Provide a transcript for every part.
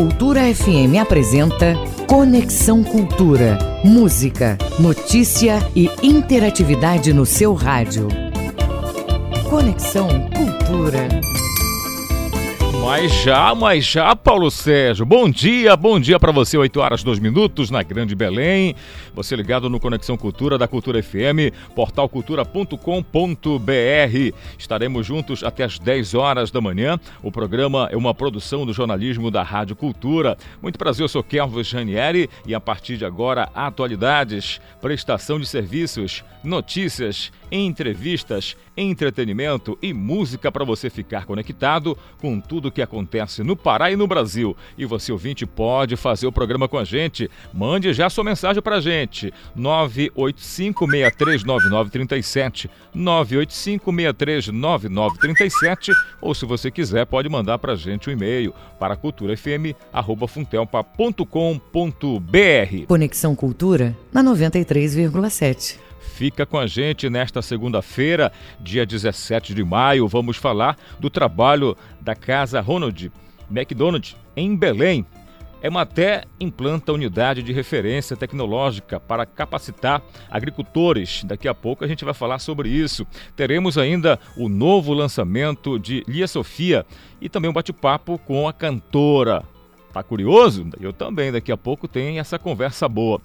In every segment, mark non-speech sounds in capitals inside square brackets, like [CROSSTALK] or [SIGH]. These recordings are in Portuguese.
Cultura FM apresenta Conexão Cultura. Música, notícia e interatividade no seu rádio. Conexão Cultura. Mas já, mas já, Paulo Sérgio. Bom dia, bom dia para você. 8 horas 2 minutos na Grande Belém. Você ligado no Conexão Cultura da Cultura FM, portalcultura.com.br. Estaremos juntos até as 10 horas da manhã. O programa é uma produção do jornalismo da Rádio Cultura. Muito prazer, eu sou Kelvin Janieri e a partir de agora, atualidades, prestação de serviços, notícias, entrevistas, entretenimento e música para você ficar conectado com tudo o que acontece no Pará e no Brasil. E você, ouvinte, pode fazer o programa com a gente. Mande já sua mensagem para a gente. 985-639937. 985-639937. Ou se você quiser, pode mandar para a gente um e-mail para culturafm.funtelpa.com.br. Conexão Cultura na 93,7. Fica com a gente nesta segunda-feira, dia 17 de maio. Vamos falar do trabalho da Casa Ronald McDonald em Belém. Ematé implanta unidade de referência tecnológica para capacitar agricultores. Daqui a pouco a gente vai falar sobre isso. Teremos ainda o novo lançamento de Lia Sofia e também um bate-papo com a cantora. Tá curioso? Eu também. Daqui a pouco tem essa conversa boa.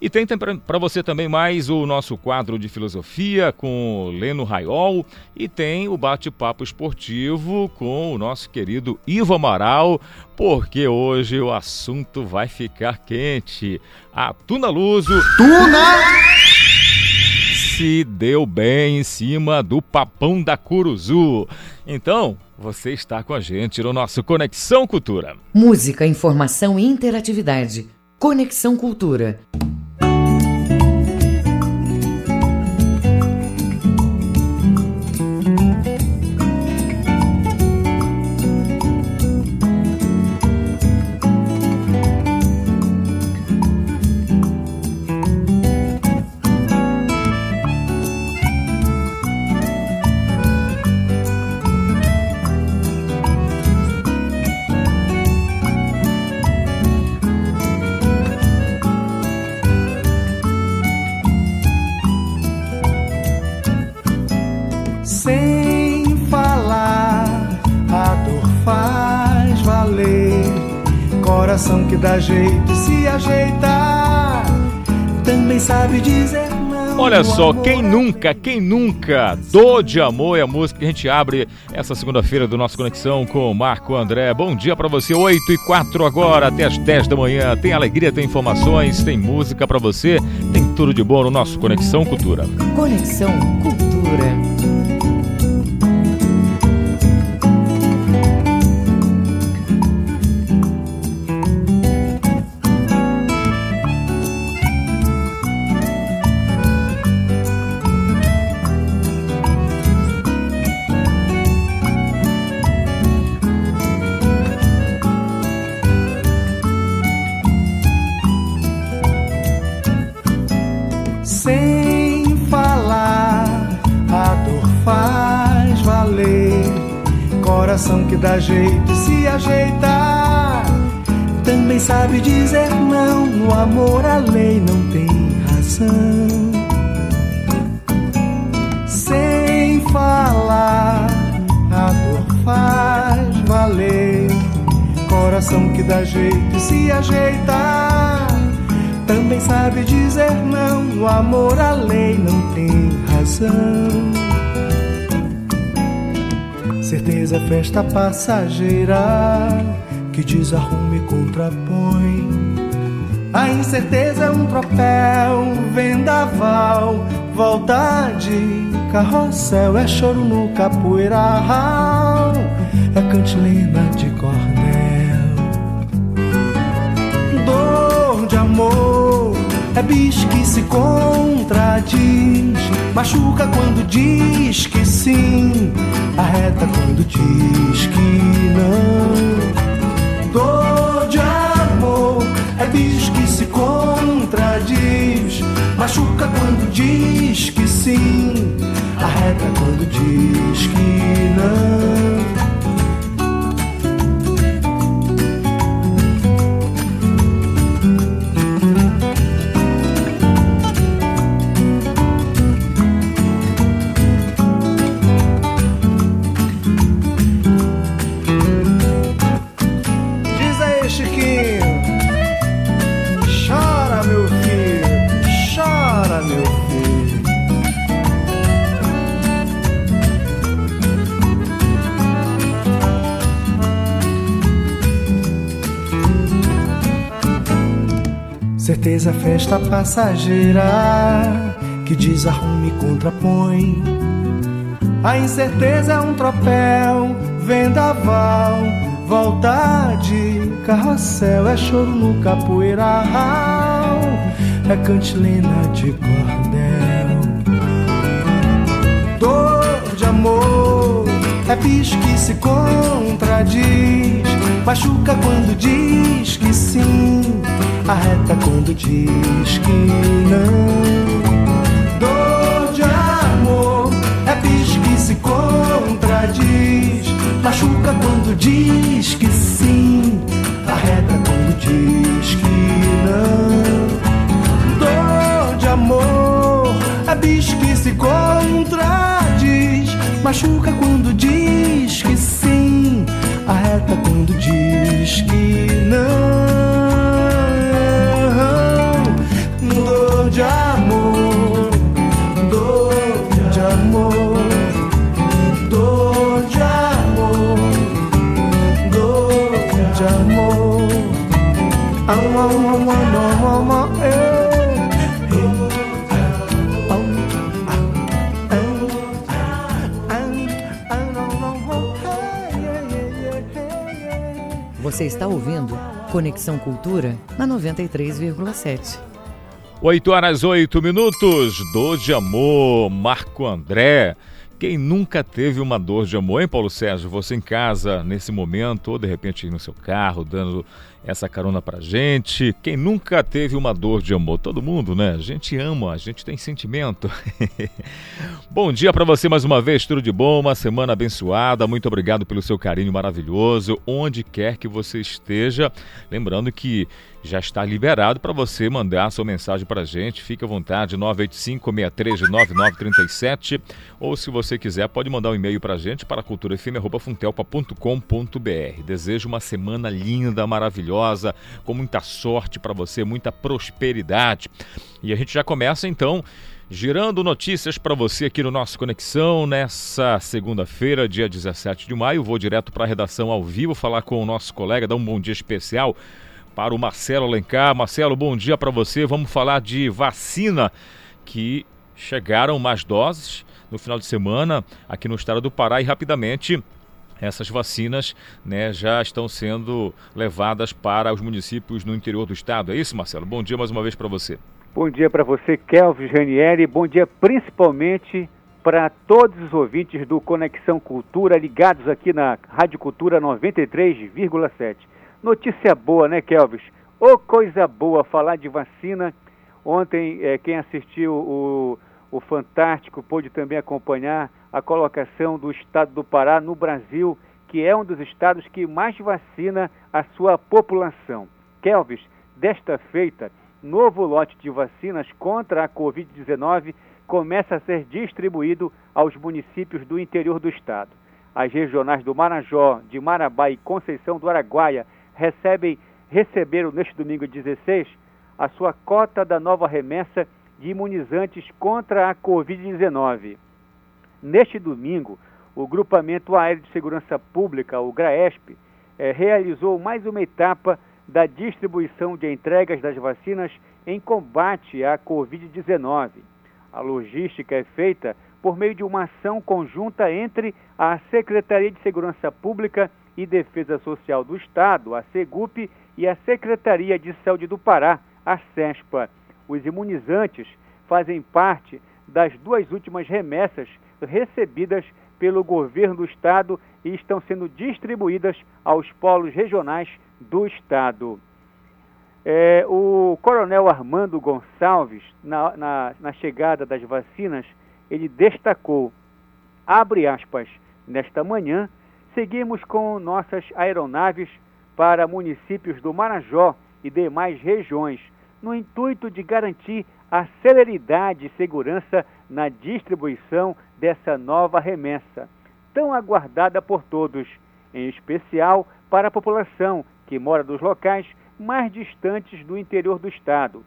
E tem para você também mais o nosso quadro de filosofia com Leno Raiol e tem o bate-papo esportivo com o nosso querido Ivo Amaral, porque hoje o assunto vai ficar quente. A Tuna Luso. Tuna! Se deu bem em cima do papão da Curuzu. Então, você está com a gente no nosso Conexão Cultura. Música, informação e interatividade. Conexão Cultura. Coração que dá jeito se ajeita, também sabe dizer não. Olha só, quem nunca, quem nunca? Dor de Amor é a música que a gente abre essa segunda-feira do nosso Conexão com o Marco André. Bom dia pra você, 8 e 4 agora, até as 10 da manhã. Tem alegria, tem informações, tem música pra você, tem tudo de bom no nosso Conexão Cultura. Conexão Cultura. Coração que dá jeito se ajeita, também sabe dizer não. No amor a lei não tem razão. Sem falar, a dor faz valer. Coração que dá jeito se ajeita também sabe dizer não. No amor a lei não tem razão. Certeza é festa passageira que desarruma e contrapõe. A incerteza é um tropel, vendaval, volta de carrossel, é choro no capoeiral, é cantilena de cordel dor de amor é bicho que se contradiz, machuca quando diz que sim, arreta quando diz que não. Dor de amor é bicho que se contradiz, machuca quando diz que sim, arreta quando diz que não. Certeza festa passageira que desarrume e contrapõe. A incerteza é um tropel, vendaval, volta de carrossel, é choro no capoeiral, é cantilena de cordel. Dor de amor, é bicho que se contradiz, machuca quando diz que sim arreta quando diz que não. Dor de amor é bicho que se contradiz, machuca quando diz que sim, arreta quando diz que não. Dor de amor é bicho que se contradiz, machuca quando diz que sim, arreta quando diz que não. De amor, dor de amor, dor de amor, dor de amor. Amo, amo, amo, amo, Você está ouvindo Conexão Cultura na 93,7. 8 horas 8 minutos, dor de amor, Marco André. Quem nunca teve uma dor de amor, hein, Paulo Sérgio? Você em casa, nesse momento, ou de repente no seu carro, dando essa carona pra gente. Quem nunca teve uma dor de amor? Todo mundo, né? A gente ama, a gente tem sentimento. [LAUGHS] bom dia para você mais uma vez, tudo de bom, uma semana abençoada. Muito obrigado pelo seu carinho maravilhoso, onde quer que você esteja. Lembrando que já está liberado para você mandar sua mensagem para a gente. Fique à vontade, 985-63-9937. Ou se você quiser, pode mandar um e-mail para a gente para culturafm.funtelpa.com.br. Desejo uma semana linda, maravilhosa, com muita sorte para você, muita prosperidade. E a gente já começa então girando notícias para você aqui no nosso Conexão nessa segunda-feira, dia 17 de maio. Vou direto para a redação ao vivo falar com o nosso colega, dar um bom dia especial para o Marcelo Alencar. Marcelo, bom dia para você. Vamos falar de vacina que chegaram mais doses no final de semana aqui no estado do Pará e rapidamente essas vacinas né, já estão sendo levadas para os municípios no interior do estado. É isso, Marcelo? Bom dia mais uma vez para você. Bom dia para você, Kelvis Ranieri. Bom dia principalmente para todos os ouvintes do Conexão Cultura ligados aqui na Rádio Cultura 93,7. Notícia boa, né, Kelvis? Ô oh, coisa boa falar de vacina. Ontem, é, quem assistiu o, o Fantástico pôde também acompanhar a colocação do estado do Pará no Brasil, que é um dos estados que mais vacina a sua população. Kelvis, desta feita, novo lote de vacinas contra a Covid-19 começa a ser distribuído aos municípios do interior do estado. As regionais do Marajó, de Marabá e Conceição do Araguaia recebem, receberam neste domingo 16 a sua cota da nova remessa de imunizantes contra a Covid-19. Neste domingo, o Grupamento Aéreo de Segurança Pública, o GRAESP, eh, realizou mais uma etapa da distribuição de entregas das vacinas em combate à Covid-19. A logística é feita por meio de uma ação conjunta entre a Secretaria de Segurança Pública e Defesa Social do Estado, a SEGUP, e a Secretaria de Saúde do Pará, a SESPA. Os imunizantes fazem parte das duas últimas remessas recebidas pelo governo do Estado e estão sendo distribuídas aos polos regionais do Estado. É, o coronel Armando Gonçalves, na, na, na chegada das vacinas, ele destacou, abre aspas, nesta manhã, seguimos com nossas aeronaves para municípios do Marajó e demais regiões, no intuito de garantir a celeridade e segurança na distribuição dessa nova remessa, tão aguardada por todos, em especial para a população que mora nos locais mais distantes do interior do estado.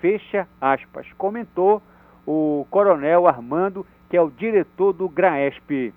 Fecha aspas, comentou o coronel Armando, que é o diretor do GRAESP.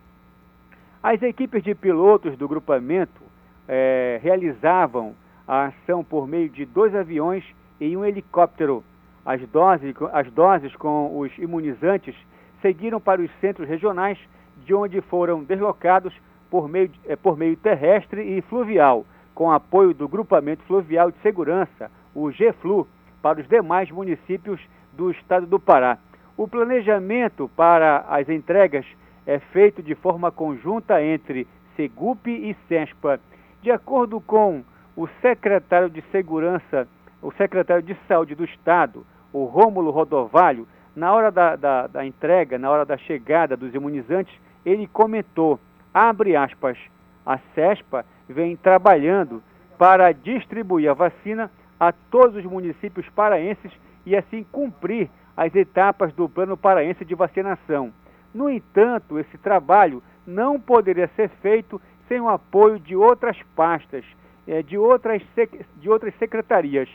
As equipes de pilotos do grupamento é, realizavam a ação por meio de dois aviões em um helicóptero. As doses, as doses com os imunizantes seguiram para os centros regionais, de onde foram deslocados por meio, eh, por meio terrestre e fluvial, com apoio do Grupamento Fluvial de Segurança, o GFLU, para os demais municípios do estado do Pará. O planejamento para as entregas é feito de forma conjunta entre Segup e SESPA. De acordo com o secretário de Segurança, o secretário de Saúde do Estado, o Rômulo Rodovalho, na hora da, da, da entrega, na hora da chegada dos imunizantes, ele comentou, abre aspas, a CESPA vem trabalhando para distribuir a vacina a todos os municípios paraenses e assim cumprir as etapas do Plano Paraense de Vacinação. No entanto, esse trabalho não poderia ser feito sem o apoio de outras pastas, eh, de outras, de outras secretarias.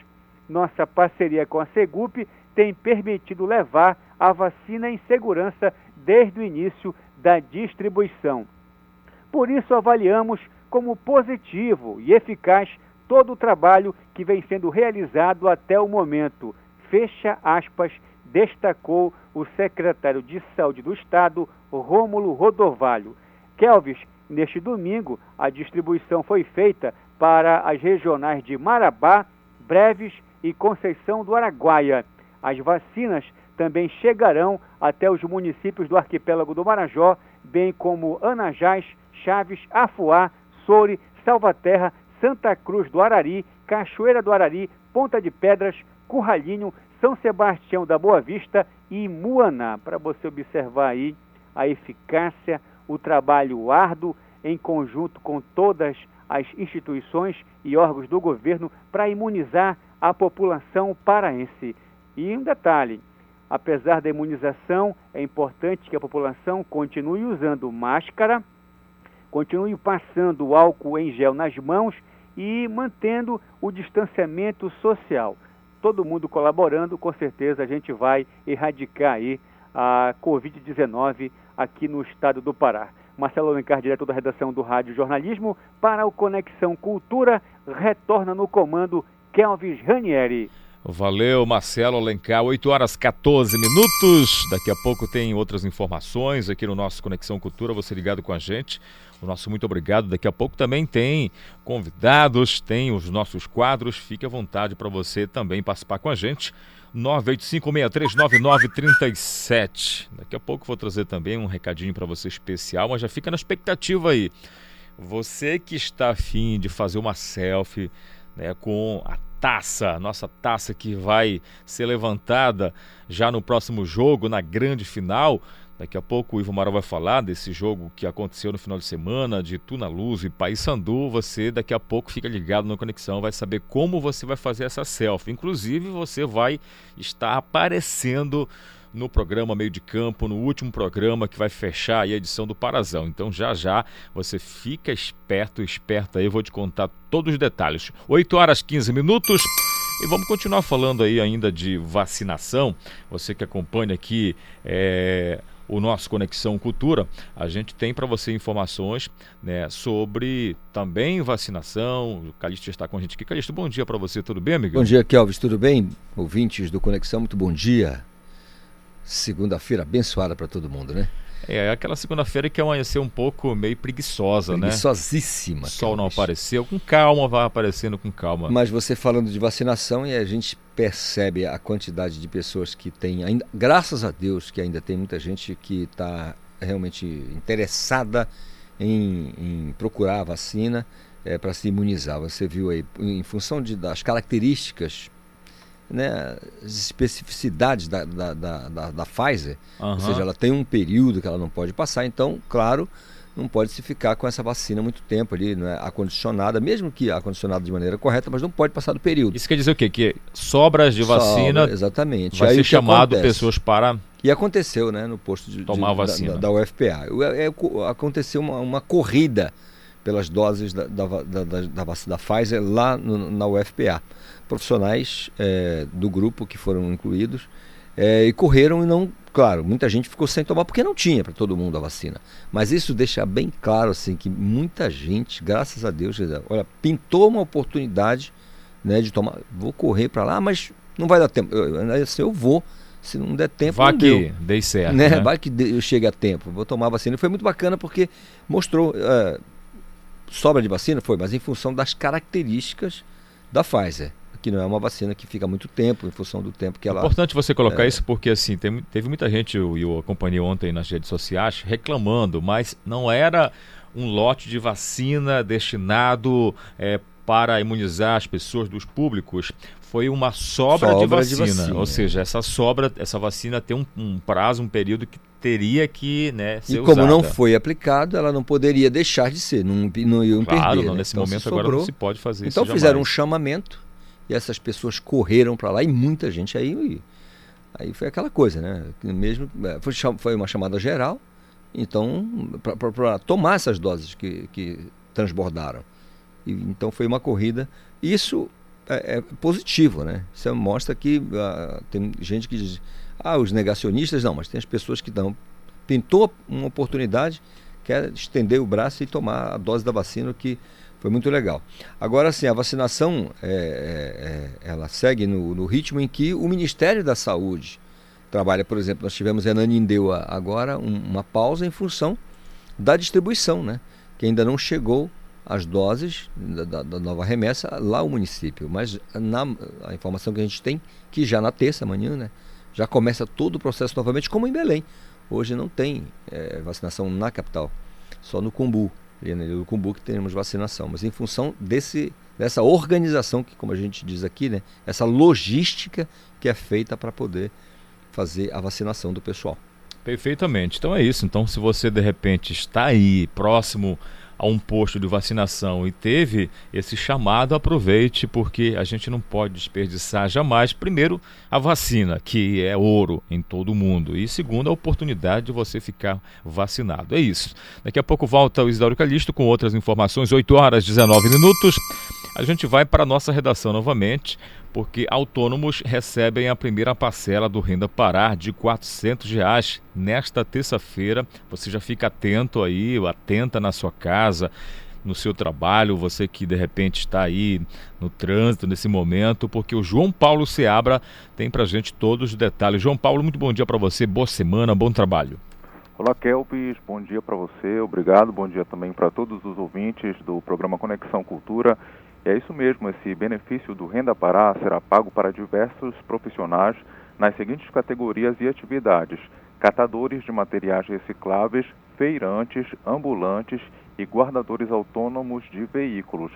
Nossa parceria com a Segup tem permitido levar a vacina em segurança desde o início da distribuição. Por isso, avaliamos como positivo e eficaz todo o trabalho que vem sendo realizado até o momento. Fecha aspas, destacou o secretário de Saúde do Estado, Rômulo Rodovalho. Kelvis, neste domingo, a distribuição foi feita para as regionais de Marabá, Breves e Conceição do Araguaia. As vacinas também chegarão até os municípios do arquipélago do Marajó, bem como Anajás, Chaves, Afuá, Soure, Salvaterra, Santa Cruz do Arari, Cachoeira do Arari, Ponta de Pedras, Curralinho, São Sebastião da Boa Vista e Muaná, para você observar aí a eficácia, o trabalho árduo em conjunto com todas as instituições e órgãos do governo para imunizar a população paraense. E um detalhe: apesar da imunização, é importante que a população continue usando máscara, continue passando álcool em gel nas mãos e mantendo o distanciamento social. Todo mundo colaborando, com certeza a gente vai erradicar aí a Covid-19 aqui no estado do Pará. Marcelo Alencar, diretor da redação do Rádio Jornalismo, para o Conexão Cultura, retorna no comando Kelvis Ranieri. Valeu, Marcelo Alencar. 8 horas 14 minutos. Daqui a pouco tem outras informações aqui no nosso Conexão Cultura. Você ligado com a gente. O nosso muito obrigado. Daqui a pouco também tem convidados, tem os nossos quadros. Fique à vontade para você também participar com a gente. 985639937. Daqui a pouco vou trazer também um recadinho para você especial, mas já fica na expectativa aí. Você que está afim de fazer uma selfie né, com a taça, nossa taça que vai ser levantada já no próximo jogo, na grande final. Daqui a pouco o Ivo Amaral vai falar desse jogo que aconteceu no final de semana de Tuna Luz e Paysandu. Você daqui a pouco fica ligado na conexão, vai saber como você vai fazer essa selfie. Inclusive, você vai estar aparecendo no programa Meio de Campo, no último programa que vai fechar a edição do Parazão. Então já já você fica esperto, esperto aí, eu vou te contar todos os detalhes. 8 horas 15 minutos. E vamos continuar falando aí ainda de vacinação. Você que acompanha aqui é, o nosso Conexão Cultura, a gente tem para você informações né, sobre também vacinação. O Calixto está com a gente aqui. Calixto, bom dia para você, tudo bem, amigo? Bom dia, Kelvis, tudo bem? Ouvintes do Conexão, muito bom dia segunda-feira abençoada para todo mundo, né? É, aquela segunda-feira que amanheceu um pouco meio preguiçosa, né? Preguiçosíssima. O sol não apareceu, com calma, vai aparecendo com calma. Mas você falando de vacinação e a gente percebe a quantidade de pessoas que tem ainda, graças a Deus que ainda tem muita gente que está realmente interessada em, em procurar a vacina é, para se imunizar. Você viu aí, em função de, das características né, as especificidades da, da, da, da, da Pfizer, uhum. ou seja, ela tem um período que ela não pode passar, então, claro, não pode se ficar com essa vacina muito tempo ali, não é acondicionada, mesmo que acondicionada de maneira correta, mas não pode passar do período. Isso quer dizer o quê? Que sobras de vacina Sobra, exatamente. vai Aí ser chamado acontece? pessoas para e aconteceu, né, no posto de, tomar de, vacina da, da, UFPA. É, aconteceu uma, uma corrida pelas doses da, da, da, da, da Pfizer lá no, na UFPA profissionais é, do grupo que foram incluídos é, e correram e não, claro, muita gente ficou sem tomar porque não tinha para todo mundo a vacina. Mas isso deixa bem claro assim que muita gente, graças a Deus, olha, pintou uma oportunidade né, de tomar, vou correr para lá, mas não vai dar tempo. Eu, assim, eu vou, se não der tempo, vai que deu. dei certo. Né? Né? Vai que eu chegue a tempo, vou tomar a vacina. E foi muito bacana porque mostrou uh, sobra de vacina, foi, mas em função das características da Pfizer que não é uma vacina que fica muito tempo, em função do tempo que ela. É importante você colocar é... isso porque assim tem, teve muita gente, eu, eu acompanhei ontem nas redes sociais, reclamando, mas não era um lote de vacina destinado é, para imunizar as pessoas dos públicos foi uma sobra, sobra de, vacina. de, vacina. Ou seja, essa sobra, essa vacina tem um, um prazo, um período que teria que né, ser E como usada. não foi aplicado, ela não poderia deixar de ser, não, não iam claro, perder. Não, né? nesse então, momento agora não se pode fazer então, isso Então fizeram jamais. um chamamento e essas pessoas correram para lá e muita gente aí. Aí foi aquela coisa, né? Mesmo, é, foi, foi uma chamada geral, então, para tomar essas doses que, que transbordaram. E, então foi uma corrida. Isso é, é, positivo, né? Isso mostra que uh, tem gente que diz, ah, os negacionistas não, mas tem as pessoas que dão. Pintou uma oportunidade, quer estender o braço e tomar a dose da vacina, que foi muito legal. Agora sim, a vacinação é, é, ela segue no, no, ritmo em que o Ministério da Saúde trabalha. Por exemplo, nós tivemos em Ananindeua agora um, uma pausa em função da distribuição, né? Que ainda não chegou as doses da, da, da nova remessa lá ao município. Mas na, a informação que a gente tem, que já na terça, amanhã, né? Já começa todo o processo novamente, como em Belém. Hoje não tem é, vacinação na capital, só no Cumbu no Cumbu que temos vacinação, mas em função desse, dessa organização que, como a gente diz aqui, né, essa logística que é feita para poder fazer a vacinação do pessoal. Perfeitamente. Então é isso. Então, se você de repente está aí próximo a um posto de vacinação e teve esse chamado, aproveite, porque a gente não pode desperdiçar jamais, primeiro, a vacina, que é ouro em todo o mundo, e segundo, a oportunidade de você ficar vacinado. É isso. Daqui a pouco volta o Isidoro Calixto com outras informações, 8 horas 19 minutos. A gente vai para a nossa redação novamente, porque autônomos recebem a primeira parcela do Renda Parar de 400 reais nesta terça-feira. Você já fica atento aí, atenta na sua casa, no seu trabalho, você que de repente está aí no trânsito nesse momento, porque o João Paulo Seabra tem para gente todos os detalhes. João Paulo, muito bom dia para você, boa semana, bom trabalho. Olá, Kelpis, bom dia para você, obrigado, bom dia também para todos os ouvintes do programa Conexão Cultura é isso mesmo, esse benefício do Renda Pará será pago para diversos profissionais nas seguintes categorias e atividades: catadores de materiais recicláveis, feirantes, ambulantes e guardadores autônomos de veículos.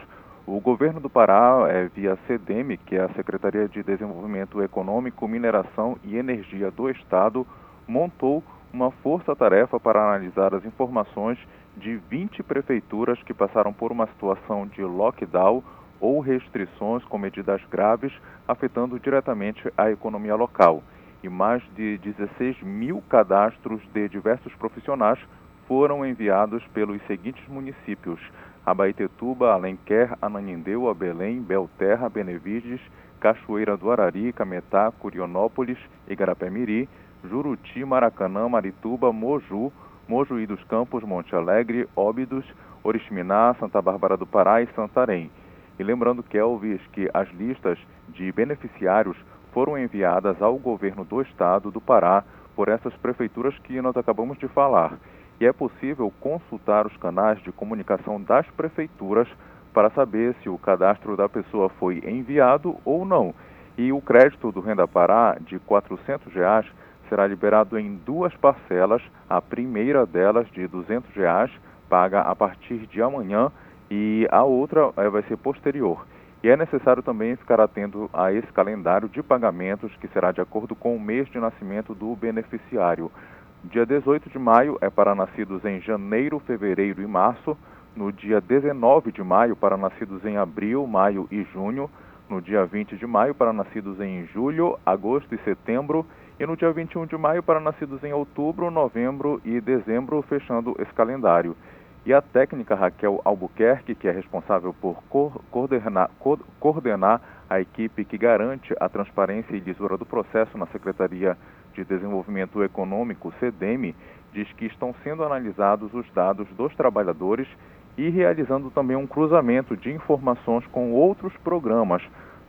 O governo do Pará, é, via CDM, que é a Secretaria de Desenvolvimento Econômico, Mineração e Energia do Estado, montou uma força-tarefa para analisar as informações de 20 prefeituras que passaram por uma situação de lockdown ou restrições com medidas graves afetando diretamente a economia local. E mais de 16 mil cadastros de diversos profissionais foram enviados pelos seguintes municípios: Abaetetuba, Alenquer, Ananindeua, Belém, Belterra, Benevides, Cachoeira do Arari, Cametá, Curionópolis, Igarapé-Miri, Juruti, Maracanã, Marituba, Moju, Mojuí dos Campos, Monte Alegre, Óbidos, Oriximiná, Santa Bárbara do Pará e Santarém. E lembrando, Kelvis, que as listas de beneficiários foram enviadas ao governo do estado do Pará por essas prefeituras que nós acabamos de falar. E é possível consultar os canais de comunicação das prefeituras para saber se o cadastro da pessoa foi enviado ou não. E o crédito do Renda Pará de 400 reais será liberado em duas parcelas. A primeira delas, de 200 reais, paga a partir de amanhã e a outra é, vai ser posterior. E é necessário também ficar atento a esse calendário de pagamentos que será de acordo com o mês de nascimento do beneficiário. Dia 18 de maio é para nascidos em janeiro, fevereiro e março. No dia 19 de maio, para nascidos em abril, maio e junho. No dia 20 de maio, para nascidos em julho, agosto e setembro e no dia 21 de maio para nascidos em outubro, novembro e dezembro, fechando esse calendário. E a técnica Raquel Albuquerque, que é responsável por coordenar, coordenar a equipe que garante a transparência e lisura do processo na Secretaria de Desenvolvimento Econômico, CDEM, diz que estão sendo analisados os dados dos trabalhadores e realizando também um cruzamento de informações com outros programas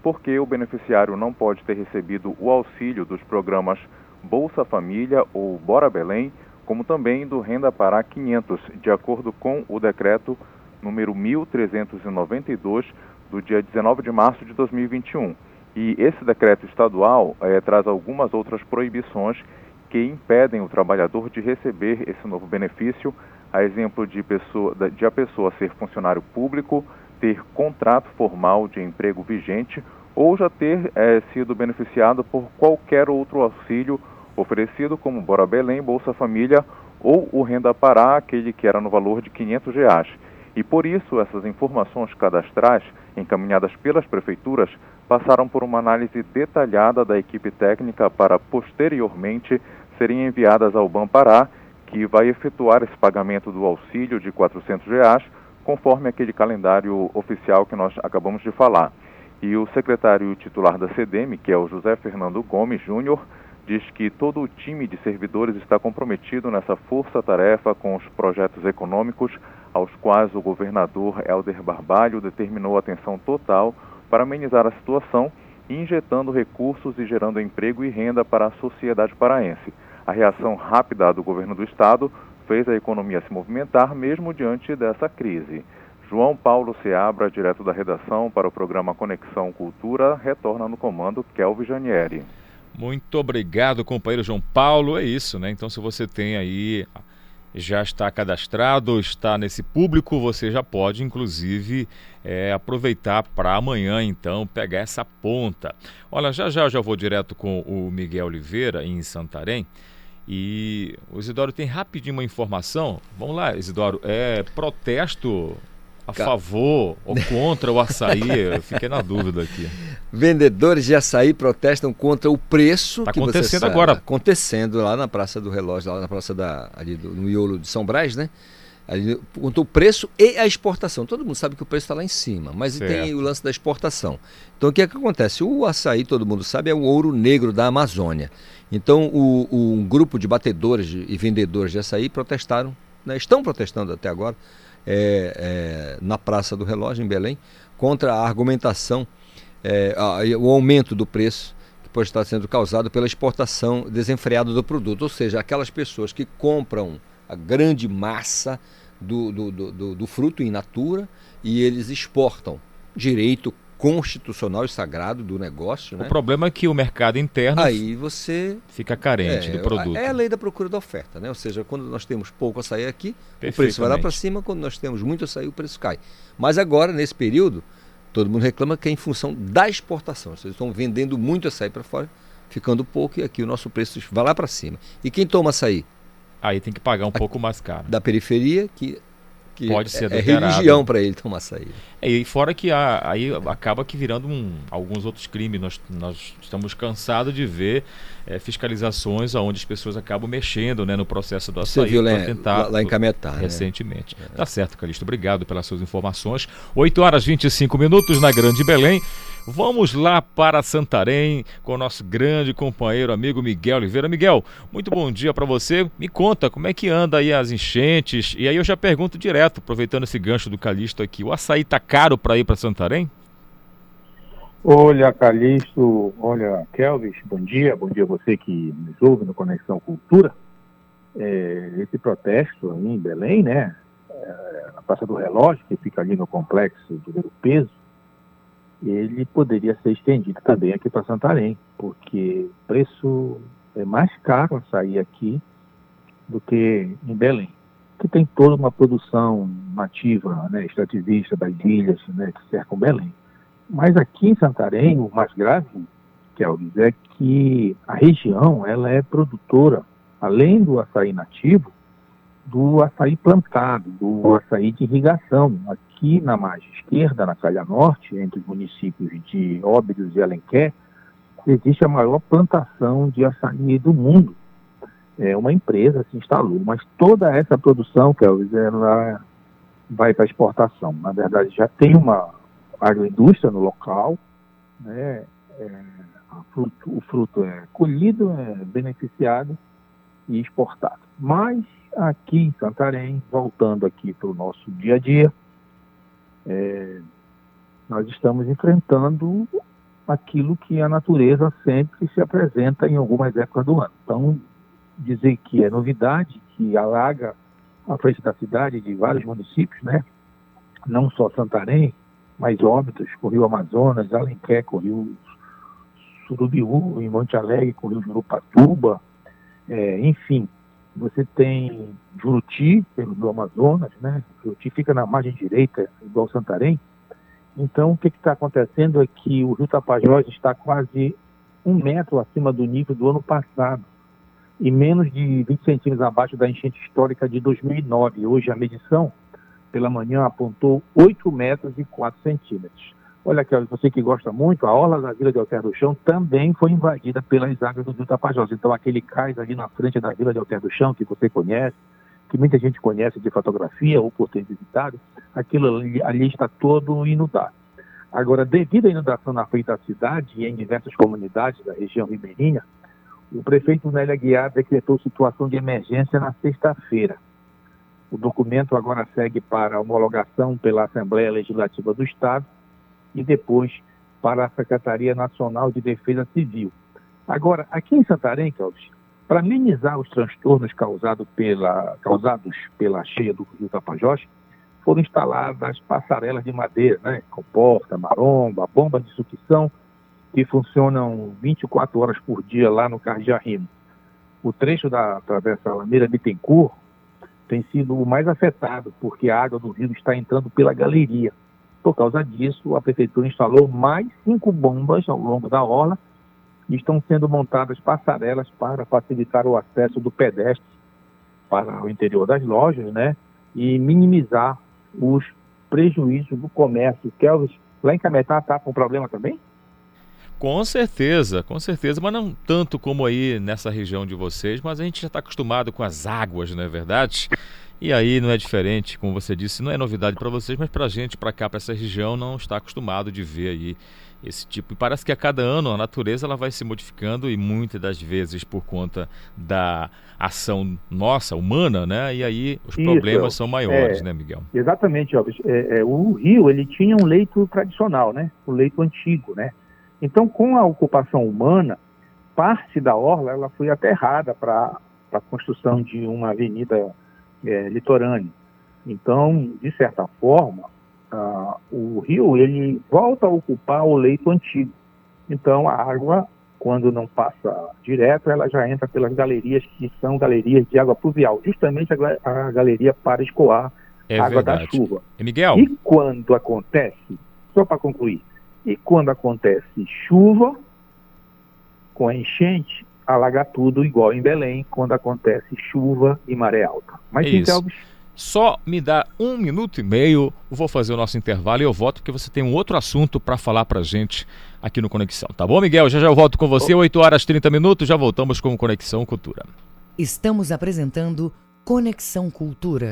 porque o beneficiário não pode ter recebido o auxílio dos programas Bolsa Família ou Bora Belém, como também do Renda Pará 500, de acordo com o decreto número 1392 do dia 19 de março de 2021. E esse decreto estadual é, traz algumas outras proibições que impedem o trabalhador de receber esse novo benefício, a exemplo de, pessoa, de a pessoa ser funcionário público, ter contrato formal de emprego vigente ou já ter é, sido beneficiado por qualquer outro auxílio oferecido como Bora Belém, Bolsa Família ou o Renda Pará, aquele que era no valor de 500 reais. E por isso essas informações cadastrais encaminhadas pelas prefeituras passaram por uma análise detalhada da equipe técnica para posteriormente serem enviadas ao Banpará, que vai efetuar esse pagamento do auxílio de 400 reais, conforme aquele calendário oficial que nós acabamos de falar. E o secretário titular da CDM, que é o José Fernando Gomes Júnior, diz que todo o time de servidores está comprometido nessa força-tarefa com os projetos econômicos aos quais o governador Helder Barbalho determinou atenção total para amenizar a situação, injetando recursos e gerando emprego e renda para a sociedade paraense. A reação rápida do governo do estado fez a economia se movimentar mesmo diante dessa crise. João Paulo Seabra, direto da redação para o programa Conexão Cultura, retorna no comando Kelvin Janieri. Muito obrigado, companheiro João Paulo. É isso, né? Então, se você tem aí, já está cadastrado, está nesse público, você já pode, inclusive, é, aproveitar para amanhã, então, pegar essa ponta. Olha, já já já vou direto com o Miguel Oliveira, em Santarém. E o Isidoro tem rapidinho uma informação. Vamos lá, Isidoro. É protesto a favor ou contra o açaí? [LAUGHS] Eu fiquei na dúvida aqui. Vendedores de açaí protestam contra o preço tá que acontecendo agora. Acontecendo lá na Praça do Relógio, lá na Praça da ali do, no miolo de São Brás, né? Contra o preço e a exportação. Todo mundo sabe que o preço está lá em cima, mas certo. tem o lance da exportação. Então o que é que acontece? O açaí, todo mundo sabe, é o ouro negro da Amazônia. Então o, o um grupo de batedores e vendedores de açaí protestaram, né? estão protestando até agora, é, é, na Praça do Relógio, em Belém, contra a argumentação, é, a, o aumento do preço que pode estar sendo causado pela exportação desenfreada do produto. Ou seja, aquelas pessoas que compram a grande massa do, do, do, do fruto in natura e eles exportam direito constitucional e sagrado do negócio. O né? problema é que o mercado interno aí você fica carente é, do produto. É a lei da procura da oferta, né? Ou seja, quando nós temos pouco açaí aqui, o preço vai lá para cima, quando nós temos muito açaí, o preço cai. Mas agora, nesse período, todo mundo reclama que é em função da exportação. Vocês estão vendendo muito açaí para fora, ficando pouco, e aqui o nosso preço vai lá para cima. E quem toma açaí? Aí tem que pagar um a, pouco mais caro. Da periferia, que que pode ser é, é religião para ele tomar açaí. É, e fora que há, aí acaba que virando um, alguns outros crimes. Nós, nós estamos cansados de ver é, fiscalizações onde as pessoas acabam mexendo né, no processo do açaí. Você viu lá, tentar, lá, lá em Cametá. Né? Recentemente. Né? Tá certo, Calixto. Obrigado pelas suas informações. 8 horas 25 minutos na Grande Belém. Vamos lá para Santarém com o nosso grande companheiro, amigo Miguel Oliveira. Miguel, muito bom dia para você. Me conta como é que anda aí as enchentes. E aí eu já pergunto direto, aproveitando esse gancho do Calixto aqui. O açaí tá caro para ir para Santarém? Olha, Calixto, olha, Kelvis, bom dia, bom dia a você que nos ouve no Conexão Cultura. É, esse protesto aí em Belém, né, é, na Praça do Relógio, que fica ali no complexo do Peso, ele poderia ser estendido também aqui para Santarém, porque o preço é mais caro a sair aqui do que em Belém, que tem toda uma produção nativa, né, extrativista das ilhas né, que cercam Belém. Mas aqui em Santarém, o mais grave, Kelvis, é que a região ela é produtora, além do açaí nativo, do açaí plantado, do açaí de irrigação. Aqui na margem esquerda, na Calha Norte, entre os municípios de Óbidos e Alenquer, existe a maior plantação de açaí do mundo. É, uma empresa se instalou, mas toda essa produção, Kelvis, ela vai para exportação. Na verdade, já tem uma agroindústria no local, né? É, fruto, o fruto é colhido, é beneficiado e exportado. Mas aqui em Santarém, voltando aqui para o nosso dia a dia, é, nós estamos enfrentando aquilo que a natureza sempre se apresenta em algumas épocas do ano. Então, dizer que é novidade, que alaga a frente da cidade de vários municípios, né? Não só Santarém, mas Óbitos, com o Rio Amazonas, Alenquer, com o Rio Surubiú, em Monte Alegre, com o Rio Jurupatuba, é, enfim, você tem Juruti, pelo Rio Amazonas, né? Juruti fica na margem direita, igual Santarém. Então, o que está acontecendo é que o Rio Tapajós está quase um metro acima do nível do ano passado e menos de 20 centímetros abaixo da enchente histórica de 2009. Hoje a medição pela manhã apontou 8 metros e 4 centímetros. Olha aqui, você que gosta muito, a orla da Vila de Alter do Chão também foi invadida pelas águas do Rio Tapajós. Então aquele cais ali na frente da Vila de Alter do Chão, que você conhece, que muita gente conhece de fotografia ou por ter visitado, aquilo ali, ali está todo inundado. Agora, devido à inundação na frente da cidade e em diversas comunidades da região ribeirinha, o prefeito Nélia Aguiar decretou situação de emergência na sexta-feira. O documento agora segue para homologação pela Assembleia Legislativa do Estado e depois para a Secretaria Nacional de Defesa Civil. Agora, aqui em Santarém, para minimizar os transtornos causados pela, causados pela cheia do Rio Tapajós, foram instaladas passarelas de madeira, né, com porta, maromba, bomba de sucção, que funcionam 24 horas por dia lá no Cardiarrimo. O trecho da Travessa Alameira Bittencourt tem sido o mais afetado, porque a água do rio está entrando pela galeria. Por causa disso, a prefeitura instalou mais cinco bombas ao longo da orla e estão sendo montadas passarelas para facilitar o acesso do pedestre para o interior das lojas, né? E minimizar os prejuízos do comércio. Kelvis, lá em Cametá está com problema também? Com certeza, com certeza, mas não tanto como aí nessa região de vocês, mas a gente já está acostumado com as águas, não é verdade? E aí não é diferente, como você disse, não é novidade para vocês, mas para a gente, para cá, para essa região, não está acostumado de ver aí esse tipo. E parece que a cada ano a natureza ela vai se modificando e muitas das vezes por conta da ação nossa, humana, né? E aí os Isso, problemas são maiores, é, né, Miguel? Exatamente, Alves. É, é, o rio ele tinha um leito tradicional, né? O leito antigo, né? Então, com a ocupação humana, parte da orla ela foi aterrada para a construção de uma avenida é, litorânea. Então, de certa forma, uh, o rio ele volta a ocupar o leito antigo. Então, a água, quando não passa direto, ela já entra pelas galerias que são galerias de água pluvial, justamente a, a galeria para escoar é água verdade. da chuva. E Miguel? E quando acontece, só para concluir, e quando acontece chuva, com a enchente, alaga tudo igual em Belém, quando acontece chuva e maré alta. Mas Isso. Então, só me dá um minuto e meio, vou fazer o nosso intervalo e eu volto porque você tem um outro assunto para falar para gente aqui no Conexão. Tá bom, Miguel? Já já eu volto com você, 8 horas e 30 minutos, já voltamos com Conexão Cultura. Estamos apresentando Conexão Cultura.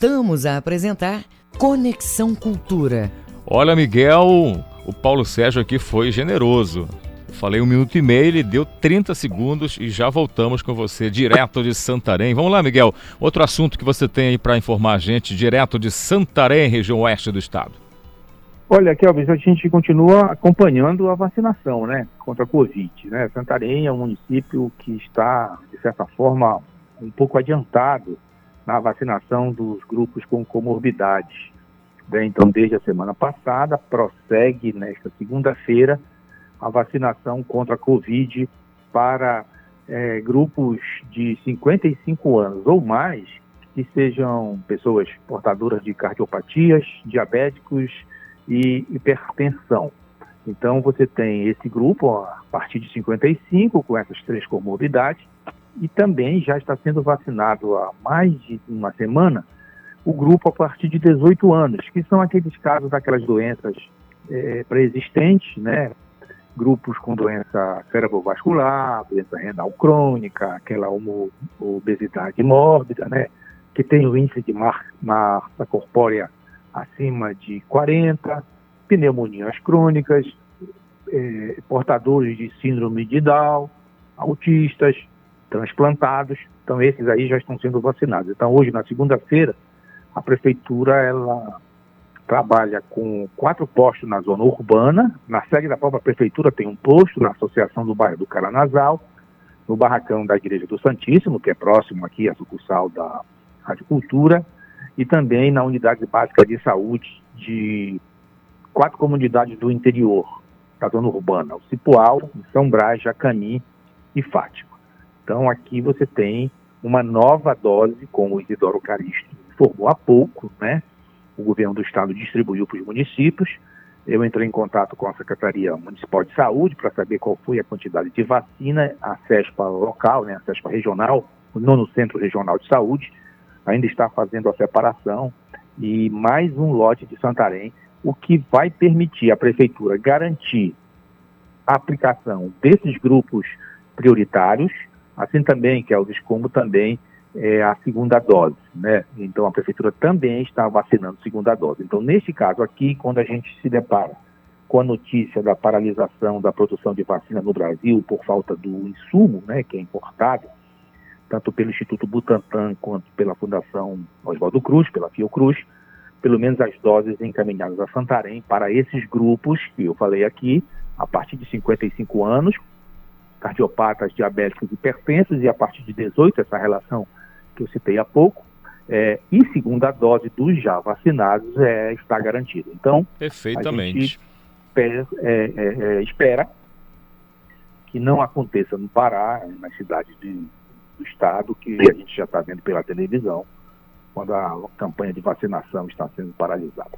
Voltamos a apresentar Conexão Cultura. Olha, Miguel, o Paulo Sérgio aqui foi generoso. falei um minuto e meio, ele deu 30 segundos e já voltamos com você, direto de Santarém. Vamos lá, Miguel. Outro assunto que você tem aí para informar a gente, direto de Santarém, região oeste do estado. Olha, Kelvis, a gente continua acompanhando a vacinação, né, contra a Covid, né? Santarém é um município que está, de certa forma, um pouco adiantado na vacinação dos grupos com comorbidades. Né? Então, desde a semana passada, prossegue nesta segunda-feira a vacinação contra a Covid para é, grupos de 55 anos ou mais, que sejam pessoas portadoras de cardiopatias, diabéticos e hipertensão. Então, você tem esse grupo a partir de 55 com essas três comorbidades e também já está sendo vacinado há mais de uma semana o grupo a partir de 18 anos, que são aqueles casos daquelas doenças é, pré-existentes, né? Grupos com doença cerebrovascular, doença renal crônica, aquela obesidade mórbida, né? Que tem o índice de massa corpórea acima de 40, pneumonias crônicas, é, portadores de síndrome de Down, autistas, transplantados. Então, esses aí já estão sendo vacinados. Então, hoje, na segunda-feira, a prefeitura ela trabalha com quatro postos na zona urbana. Na sede da própria prefeitura tem um posto na Associação do Bairro do Caranazal, no barracão da Igreja do Santíssimo, que é próximo aqui à sucursal da Rádio Cultura, e também na unidade básica de saúde de quatro comunidades do interior da zona urbana, o Cipual, São Brás, Jacani e Fátima. Então aqui você tem uma nova dose, como o Isidoro Caristo informou há pouco, né? O governo do estado distribuiu para os municípios. Eu entrei em contato com a Secretaria Municipal de Saúde para saber qual foi a quantidade de vacina, a CESPA local, né, a CESPA regional, o nono Centro Regional de Saúde, ainda está fazendo a separação e mais um lote de Santarém, o que vai permitir a prefeitura garantir a aplicação desses grupos prioritários, assim também, é os como também é, a segunda dose, né? Então a prefeitura também está vacinando segunda dose. Então neste caso aqui, quando a gente se depara com a notícia da paralisação da produção de vacina no Brasil por falta do insumo, né, que é importado, tanto pelo Instituto Butantan quanto pela Fundação Oswaldo Cruz, pela Fiocruz, pelo menos as doses encaminhadas a Santarém para esses grupos que eu falei aqui, a partir de 55 anos, cardiopatas, diabéticos, hipertensos, e a partir de 18, essa relação que eu citei há pouco, é, e segunda dose dos já vacinados é, está garantida. Então, Perfeitamente. a gente é, é, é, espera que não aconteça no Pará, nas cidades de do Estado, que a gente já está vendo pela televisão, quando a campanha de vacinação está sendo paralisada.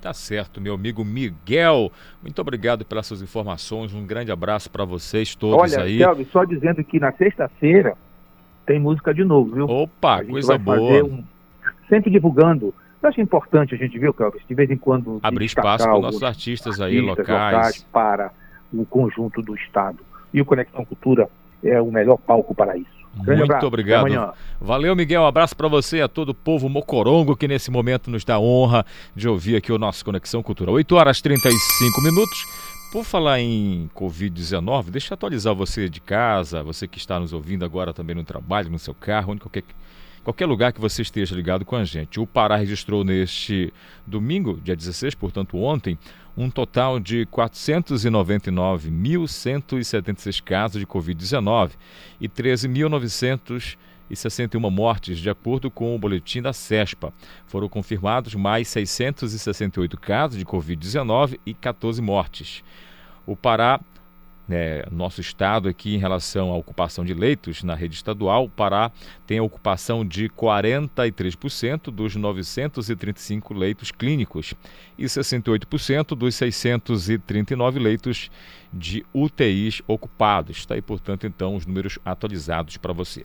Tá certo, meu amigo Miguel. Muito obrigado pelas suas informações. Um grande abraço para vocês todos Olha, aí. Olha, só dizendo que na sexta-feira tem música de novo, viu? Opa, coisa boa. Um... Sempre divulgando. Eu acho importante a gente, viu, Kelvis, de vez em quando. Abrir espaço para nossos artistas aí, artistas locais. locais. Para o conjunto do Estado. E o Conexão Cultura é o melhor palco para isso. Grande Muito abraço. obrigado. Valeu, Miguel. Um abraço para você e a todo o povo mocorongo que nesse momento nos dá honra de ouvir aqui o nosso Conexão Cultural. 8 horas e 35 minutos. Por falar em Covid-19, deixa eu atualizar você de casa, você que está nos ouvindo agora também no trabalho, no seu carro, em qualquer, qualquer lugar que você esteja ligado com a gente. O Pará registrou neste domingo, dia 16, portanto ontem, um total de 499.176 casos de Covid-19 e 13.961 mortes, de acordo com o boletim da CESPA. Foram confirmados mais 668 casos de Covid-19 e 14 mortes. O Pará é, nosso estado aqui em relação à ocupação de leitos na rede estadual, o Pará tem a ocupação de 43% dos 935 leitos clínicos e 68% dos 639 leitos de UTIs ocupados. Está aí, portanto, então, os números atualizados para você.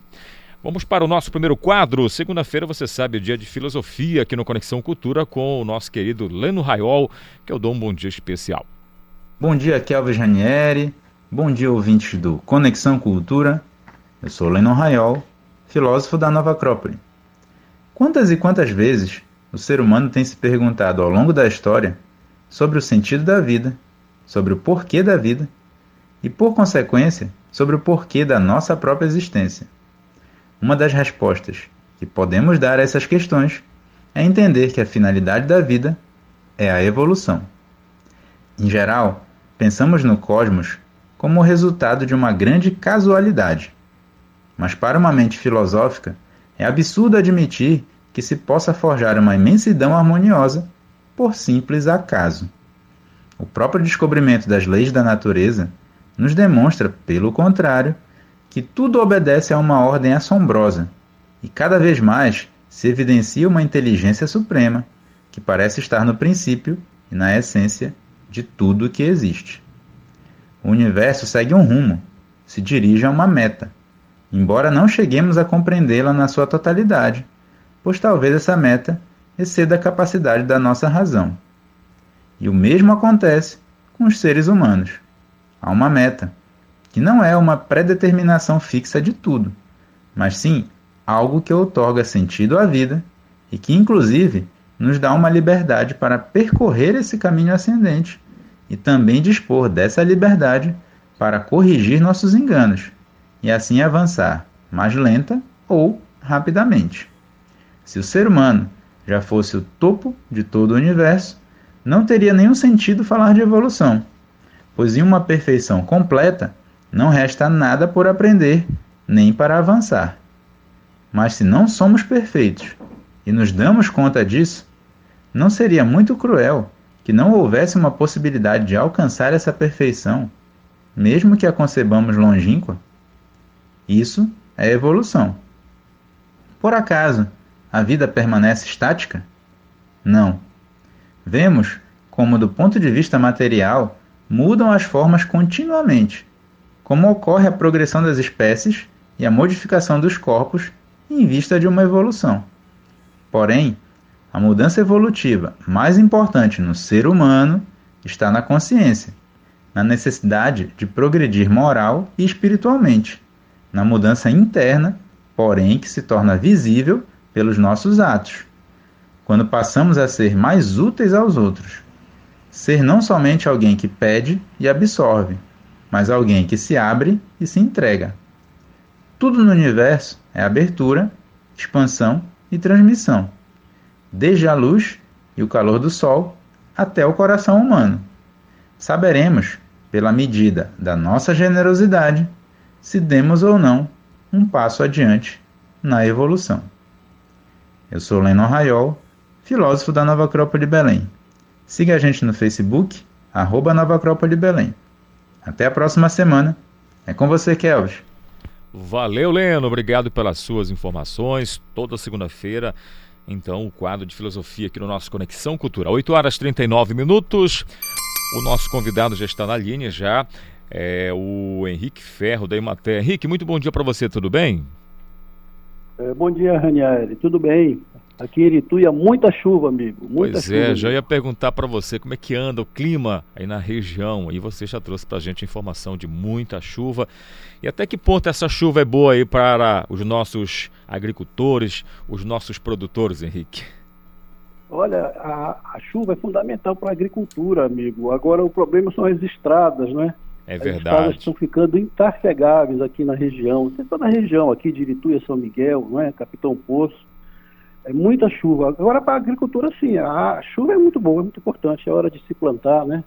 Vamos para o nosso primeiro quadro. Segunda-feira, você sabe, é dia de filosofia aqui no Conexão Cultura com o nosso querido Leno Raiol, que eu dou um bom dia especial. Bom dia, Kelvin Ranieri. Bom dia, ouvintes do Conexão Cultura. Eu sou Lennon Raiol, filósofo da Nova Acrópole. Quantas e quantas vezes o ser humano tem se perguntado ao longo da história sobre o sentido da vida, sobre o porquê da vida e, por consequência, sobre o porquê da nossa própria existência? Uma das respostas que podemos dar a essas questões é entender que a finalidade da vida é a evolução. Em geral, pensamos no cosmos como resultado de uma grande casualidade. Mas para uma mente filosófica, é absurdo admitir que se possa forjar uma imensidão harmoniosa por simples acaso. O próprio descobrimento das leis da natureza nos demonstra, pelo contrário, que tudo obedece a uma ordem assombrosa e cada vez mais se evidencia uma inteligência suprema que parece estar no princípio e na essência de tudo o que existe. O universo segue um rumo, se dirige a uma meta, embora não cheguemos a compreendê-la na sua totalidade, pois talvez essa meta exceda a capacidade da nossa razão. E o mesmo acontece com os seres humanos. Há uma meta, que não é uma predeterminação fixa de tudo, mas sim algo que outorga sentido à vida e que, inclusive, nos dá uma liberdade para percorrer esse caminho ascendente e também dispor dessa liberdade para corrigir nossos enganos e assim avançar mais lenta ou rapidamente. Se o ser humano já fosse o topo de todo o universo, não teria nenhum sentido falar de evolução, pois em uma perfeição completa não resta nada por aprender nem para avançar. Mas se não somos perfeitos e nos damos conta disso, não seria muito cruel que não houvesse uma possibilidade de alcançar essa perfeição, mesmo que a concebamos longínqua? Isso é evolução. Por acaso, a vida permanece estática? Não. Vemos como, do ponto de vista material, mudam as formas continuamente, como ocorre a progressão das espécies e a modificação dos corpos em vista de uma evolução. Porém, a mudança evolutiva mais importante no ser humano está na consciência, na necessidade de progredir moral e espiritualmente, na mudança interna, porém que se torna visível pelos nossos atos, quando passamos a ser mais úteis aos outros. Ser não somente alguém que pede e absorve, mas alguém que se abre e se entrega. Tudo no universo é abertura, expansão e transmissão desde a luz e o calor do sol até o coração humano. Saberemos, pela medida da nossa generosidade, se demos ou não um passo adiante na evolução. Eu sou Lennon Raiol, filósofo da Nova Acrópole Belém. Siga a gente no Facebook, arroba Nova Acrópole Belém. Até a próxima semana. É com você, Kelvis. Valeu, Leno. Obrigado pelas suas informações. Toda segunda-feira então o quadro de filosofia aqui no nosso Conexão Cultural. 8 horas 39 minutos. O nosso convidado já está na linha já, é o Henrique Ferro da Imaté. Henrique, muito bom dia para você, tudo bem? É, bom dia, Ranieri, tudo bem? Aqui em Irituia, muita chuva, amigo. Muita pois chuva, é, já ia perguntar para você como é que anda o clima aí na região. E você já trouxe para a gente informação de muita chuva. E até que ponto essa chuva é boa aí para os nossos agricultores, os nossos produtores, Henrique? Olha, a, a chuva é fundamental para a agricultura, amigo. Agora o problema são as estradas, né? É verdade. As estradas estão ficando intrafegáveis aqui na região. Tem toda a região aqui de Irituia, São Miguel, não é? Capitão Poço é muita chuva. Agora, para a agricultura, sim, a chuva é muito boa, é muito importante. É hora de se plantar, né?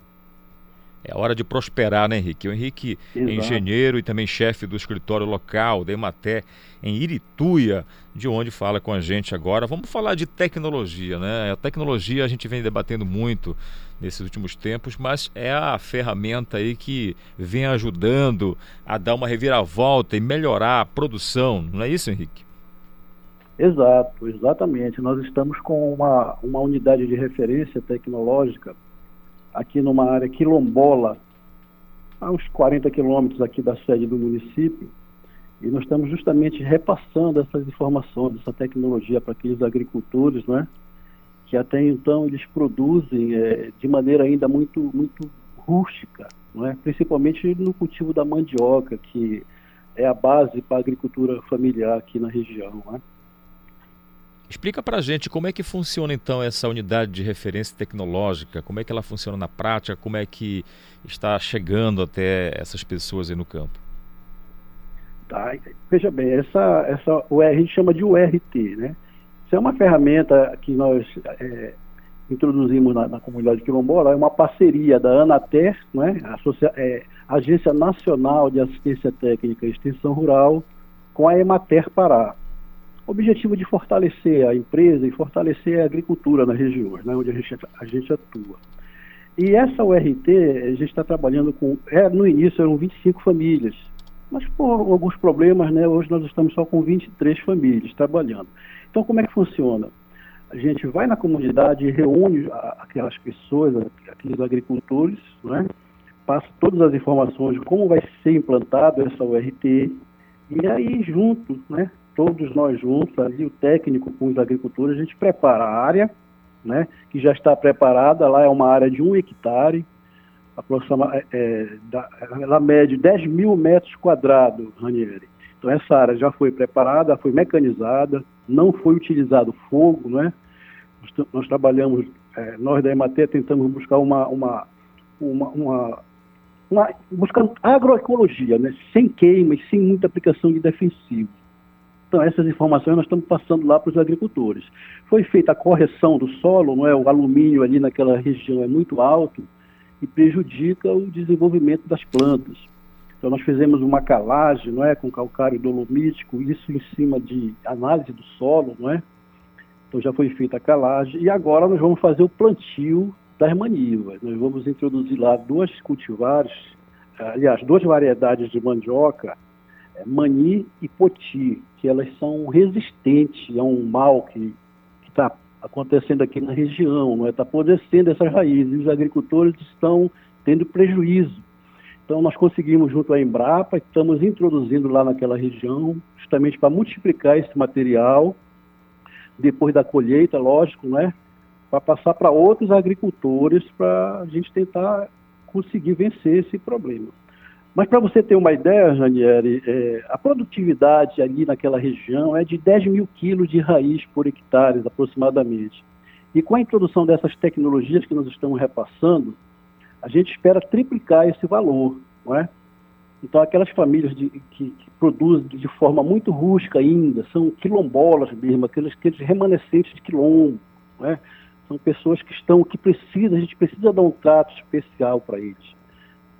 É hora de prosperar, né, Henrique? O Henrique é engenheiro e também chefe do escritório local da Ematé em Irituia, de onde fala com a gente agora. Vamos falar de tecnologia, né? A tecnologia a gente vem debatendo muito nesses últimos tempos, mas é a ferramenta aí que vem ajudando a dar uma reviravolta e melhorar a produção, não é isso, Henrique? Exato, exatamente. Nós estamos com uma, uma unidade de referência tecnológica aqui numa área quilombola, a uns 40 quilômetros aqui da sede do município, e nós estamos justamente repassando essas informações, essa tecnologia para aqueles agricultores, né, que até então eles produzem é, de maneira ainda muito, muito rústica, não é? principalmente no cultivo da mandioca, que é a base para a agricultura familiar aqui na região. Né? Explica para a gente como é que funciona então essa unidade de referência tecnológica, como é que ela funciona na prática, como é que está chegando até essas pessoas aí no campo. Tá, veja bem, essa, essa, o a gente chama de URT, né? Isso é uma ferramenta que nós é, introduzimos na, na, comunidade quilombola, é uma parceria da ANATER, né? a é, Agência Nacional de Assistência Técnica e Extensão Rural, com a Emater Pará objetivo de fortalecer a empresa e fortalecer a agricultura nas regiões né, onde a gente, a gente atua. E essa URT, a gente está trabalhando com. É, no início eram 25 famílias, mas por alguns problemas, né, hoje nós estamos só com 23 famílias trabalhando. Então, como é que funciona? A gente vai na comunidade e reúne aquelas pessoas, aqueles agricultores, né, passa todas as informações de como vai ser implantado essa URT, e aí, junto, né, todos nós juntos, ali o técnico com os agricultores, a gente prepara a área, né, que já está preparada, lá é uma área de um hectare, aproximadamente, é, é, da, ela mede 10 mil metros quadrados, Ranieri. Então essa área já foi preparada, foi mecanizada, não foi utilizado fogo, né? Nós, nós trabalhamos, é, nós da EMATE tentamos buscar uma, uma, uma, uma, uma buscando agroecologia, né? sem queima e sem muita aplicação de defensivo. Então, essas informações nós estamos passando lá para os agricultores. Foi feita a correção do solo, não é? o alumínio ali naquela região é muito alto e prejudica o desenvolvimento das plantas. Então, nós fizemos uma calagem não é? com calcário dolomítico, isso em cima de análise do solo, não é? Então, já foi feita a calagem e agora nós vamos fazer o plantio das manivas. Nós vamos introduzir lá duas cultivares, aliás, duas variedades de mandioca, mani e poti, que elas são resistentes a um mal que está acontecendo aqui na região, não é? Está apodrecendo essas raízes os agricultores estão tendo prejuízo. Então nós conseguimos junto à Embrapa, estamos introduzindo lá naquela região, justamente para multiplicar esse material depois da colheita, lógico, né? para passar para outros agricultores para a gente tentar conseguir vencer esse problema. Mas para você ter uma ideia, Ranieri, é, a produtividade ali naquela região é de 10 mil quilos de raiz por hectare, aproximadamente. E com a introdução dessas tecnologias que nós estamos repassando, a gente espera triplicar esse valor, não é? Então, aquelas famílias de, que, que, produzem de forma muito rústica ainda, são quilombolas mesmo, aqueles, aqueles remanescentes de quilombo, não é? São pessoas que estão, que precisam, a gente precisa dar um trato especial para eles.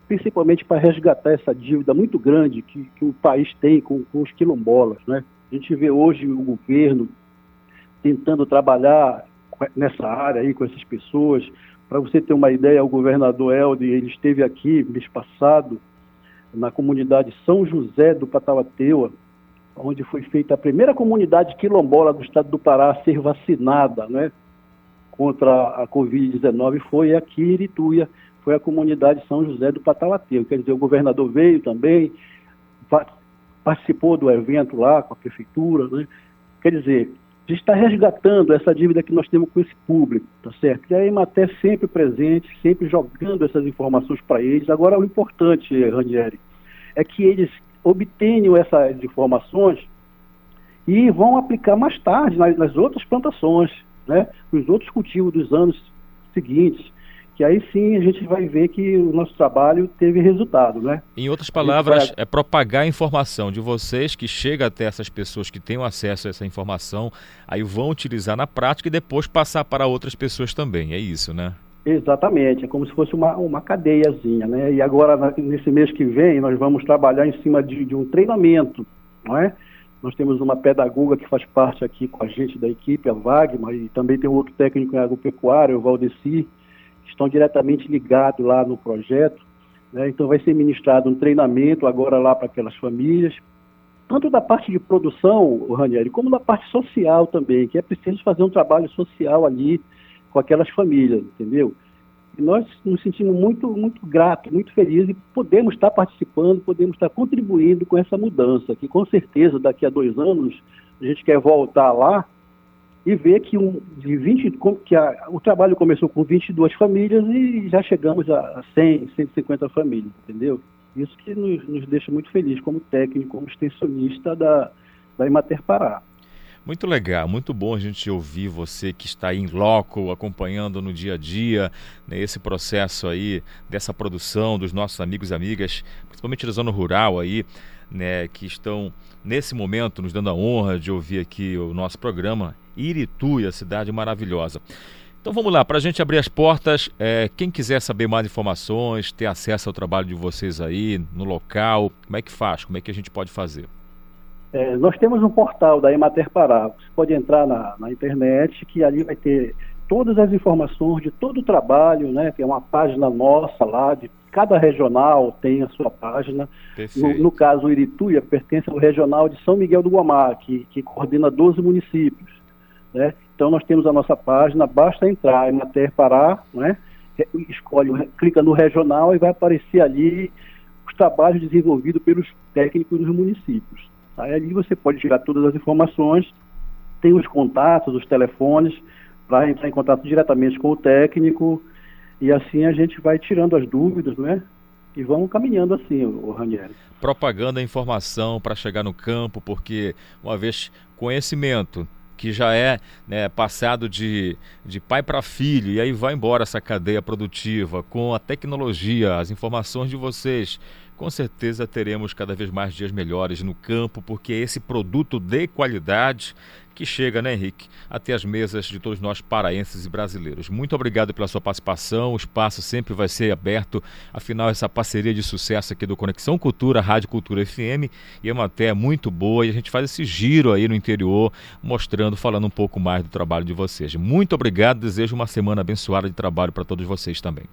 Principalmente para resgatar essa dívida muito grande que, que o país tem com, com os quilombolas. Né? A gente vê hoje o governo tentando trabalhar nessa área aí com essas pessoas. Para você ter uma ideia, o governador Helder, ele esteve aqui mês passado na comunidade São José do Patauateua, onde foi feita a primeira comunidade quilombola do estado do Pará a ser vacinada, né? contra a Covid-19 foi aqui em Irituia, foi a comunidade São José do Patauateu. Quer dizer, o governador veio também, participou do evento lá com a prefeitura, né? Quer dizer, a gente está resgatando essa dívida que nós temos com esse público, tá certo? E a Ematé sempre presente, sempre jogando essas informações para eles. Agora, o importante, Ranieri, é que eles obtenham essas informações e vão aplicar mais tarde nas, nas outras plantações né, os outros cultivos dos anos seguintes, que aí sim a gente vai ver que o nosso trabalho teve resultado, né? Em outras palavras, vai... é propagar a informação de vocês que chega até essas pessoas que têm acesso a essa informação, aí vão utilizar na prática e depois passar para outras pessoas também, é isso, né? Exatamente, é como se fosse uma, uma cadeiazinha, né? E agora, nesse mês que vem, nós vamos trabalhar em cima de, de um treinamento, não é? Nós temos uma pedagoga que faz parte aqui com a gente da equipe, a Wagner, e também tem um outro técnico em agropecuária, o Valdeci, estão diretamente ligados lá no projeto. Né? Então vai ser ministrado um treinamento agora lá para aquelas famílias, tanto da parte de produção, Ranieri, como da parte social também, que é preciso fazer um trabalho social ali com aquelas famílias, entendeu? E nós nos sentimos muito, muito gratos, muito felizes e podemos estar participando, podemos estar contribuindo com essa mudança, que com certeza daqui a dois anos a gente quer voltar lá e ver que, um, de 20, que a, o trabalho começou com 22 famílias e já chegamos a 100, 150 famílias, entendeu? Isso que nos, nos deixa muito felizes como técnico, como extensionista da, da Imater Pará. Muito legal, muito bom a gente ouvir você que está em loco, acompanhando no dia a dia né, esse processo aí dessa produção dos nossos amigos e amigas, principalmente da zona rural aí, né, que estão nesse momento nos dando a honra de ouvir aqui o nosso programa Irituia, cidade maravilhosa. Então vamos lá, para a gente abrir as portas, é, quem quiser saber mais informações, ter acesso ao trabalho de vocês aí no local, como é que faz? Como é que a gente pode fazer? É, nós temos um portal da Emater Pará. Você pode entrar na, na, internet, que ali vai ter todas as informações de todo o trabalho, né? Tem uma página nossa lá, de cada regional tem a sua página. No, no, caso, o Irituia pertence ao regional de São Miguel do Guamá, que, que coordena 12 municípios. Né? Então nós temos a nossa página, basta entrar em Emater Pará, né? escolhe, clica no regional e vai aparecer ali os trabalhos desenvolvidos pelos técnicos dos municípios. Aí ali você pode tirar todas as informações, tem os contatos, os telefones, para entrar em contato diretamente com o técnico, e assim a gente vai tirando as dúvidas, né? E vamos caminhando assim, o Ranieri. Propaganda, informação para chegar no campo, porque uma vez conhecimento que já é né, passado de, de pai para filho, e aí vai embora essa cadeia produtiva com a tecnologia, as informações de vocês com certeza teremos cada vez mais dias melhores no campo, porque é esse produto de qualidade que chega, né, Henrique, até as mesas de todos nós paraenses e brasileiros. Muito obrigado pela sua participação. O espaço sempre vai ser aberto. Afinal, essa parceria de sucesso aqui do Conexão Cultura, Rádio Cultura FM, e é uma até muito boa. E a gente faz esse giro aí no interior, mostrando, falando um pouco mais do trabalho de vocês. Muito obrigado. Desejo uma semana abençoada de trabalho para todos vocês também.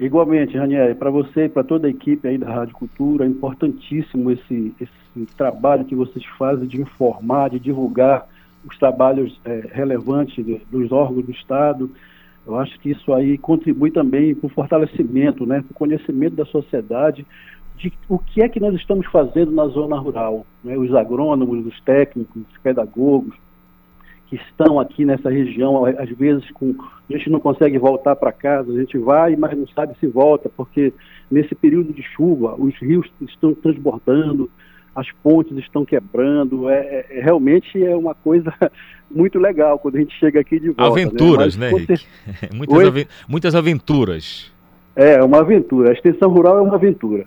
Igualmente, Raniel, para você e para toda a equipe aí da Rádio Cultura, é importantíssimo esse, esse trabalho que vocês fazem de informar, de divulgar os trabalhos é, relevantes dos órgãos do Estado. Eu acho que isso aí contribui também para o fortalecimento, né, para o conhecimento da sociedade de o que é que nós estamos fazendo na zona rural. Né, os agrônomos, os técnicos, os pedagogos, que estão aqui nessa região, às vezes com, a gente não consegue voltar para casa, a gente vai, mas não sabe se volta, porque nesse período de chuva os rios estão transbordando, as pontes estão quebrando, é, é, é realmente é uma coisa [LAUGHS] muito legal quando a gente chega aqui de volta. Né? Aventuras, né, né [LAUGHS] muitas, muitas aventuras. É, uma aventura. A extensão rural é uma aventura.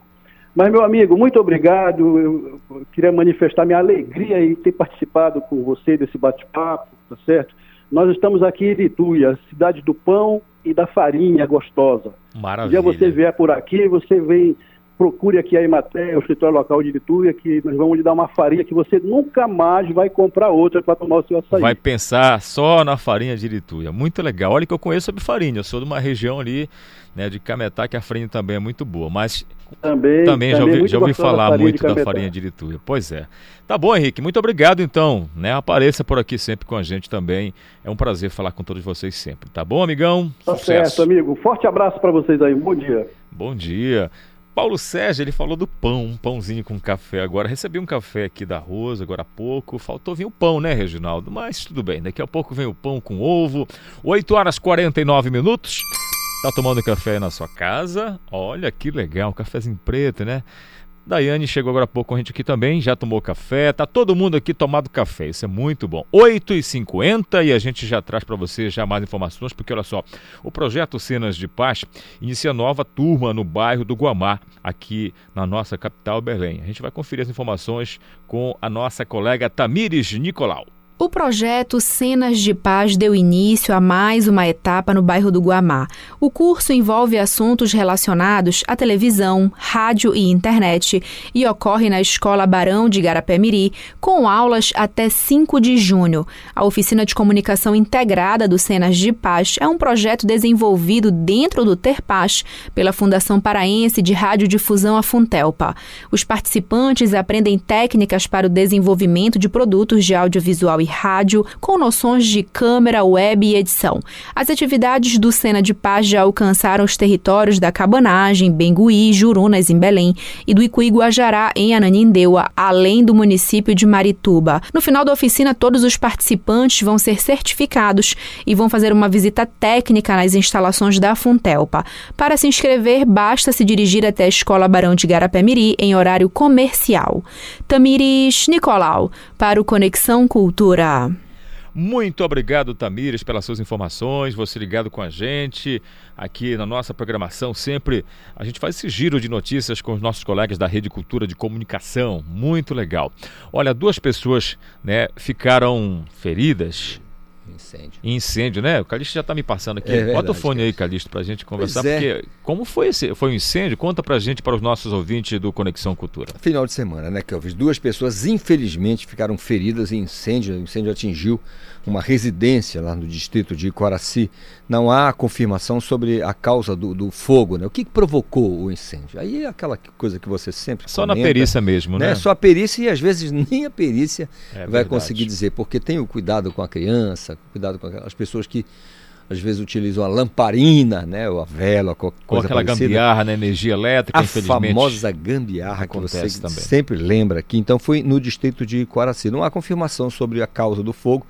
Mas, meu amigo, muito obrigado. Eu queria manifestar minha alegria em ter participado com você desse bate-papo, tá certo? Nós estamos aqui em Irituia, cidade do pão e da farinha gostosa. Maravilha. Dia você vier por aqui, você vem, procure aqui a Imaté, o escritório local de Irituia, que nós vamos lhe dar uma farinha que você nunca mais vai comprar outra para tomar o seu açaí. Vai pensar só na farinha de Irituia. Muito legal. Olha que eu conheço sobre farinha, eu sou de uma região ali, né, de Cametá, que a farinha também é muito boa, mas também, também, já ouvi, já ouvi falar muito da farinha de Irituia. Pois é. Tá bom, Henrique. Muito obrigado, então. Né? Apareça por aqui sempre com a gente também. É um prazer falar com todos vocês sempre. Tá bom, amigão? Tá Sucesso. certo, amigo. Forte abraço para vocês aí. Bom dia. Bom dia. Paulo Sérgio, ele falou do pão, um pãozinho com café agora. Recebi um café aqui da Rosa agora há pouco. Faltou vir o pão, né, Reginaldo? Mas tudo bem, daqui a pouco vem o pão com ovo. 8 horas 49 minutos. Tá tomando café na sua casa? Olha que legal, cafezinho preto, né? Daiane chegou agora há pouco com a gente aqui também, já tomou café, tá todo mundo aqui tomado café, isso é muito bom. 8h50 e a gente já traz para você já mais informações, porque olha só, o projeto Cenas de Paz inicia nova turma no bairro do Guamá, aqui na nossa capital Belém. A gente vai conferir as informações com a nossa colega Tamires Nicolau. O projeto Cenas de Paz deu início a mais uma etapa no bairro do Guamá. O curso envolve assuntos relacionados à televisão, rádio e internet e ocorre na Escola Barão de Garapé-Miri, com aulas até 5 de junho. A oficina de comunicação integrada do Cenas de Paz é um projeto desenvolvido dentro do Ter Paz pela Fundação Paraense de Radiodifusão a Funtelpa. Os participantes aprendem técnicas para o desenvolvimento de produtos de audiovisual e rádio, com noções de câmera, web e edição. As atividades do Cena de Paz já alcançaram os territórios da Cabanagem, Bengui, Jurunas, em Belém, e do Icuí Guajará, em Ananindeua, além do município de Marituba. No final da oficina, todos os participantes vão ser certificados e vão fazer uma visita técnica nas instalações da Funtelpa. Para se inscrever, basta se dirigir até a Escola Barão de Garapé-Miri em horário comercial. Tamires Nicolau, para o Conexão Cultura. Muito obrigado, Tamires, pelas suas informações, você ligado com a gente aqui na nossa programação. Sempre a gente faz esse giro de notícias com os nossos colegas da Rede Cultura de Comunicação. Muito legal. Olha, duas pessoas né, ficaram feridas Incêndio. Incêndio, né? O Calixto já está me passando aqui. É verdade, Bota o fone aí, Calixto, para a gente conversar. É. Porque como foi esse foi um incêndio? Conta para a gente, para os nossos ouvintes do Conexão Cultura. Final de semana, né, Kelvis? Duas pessoas, infelizmente, ficaram feridas em incêndio. O incêndio atingiu uma residência lá no distrito de Coraci. Não há confirmação sobre a causa do, do fogo, né? O que, que, provocou o incêndio? Aí é aquela coisa que você sempre Só comenta, na perícia mesmo, né? né? Só a perícia e às vezes [LAUGHS] nem a perícia é vai verdade. conseguir dizer, porque tem o cuidado com a criança, cuidado com as pessoas que às vezes utilizam a lamparina, né, ou a vela, qualquer coisa Ou aquela parecida. gambiarra na energia elétrica, A infelizmente. famosa gambiarra que você também. sempre lembra aqui. Então foi no distrito de Quaraci. Não há confirmação sobre a causa do fogo,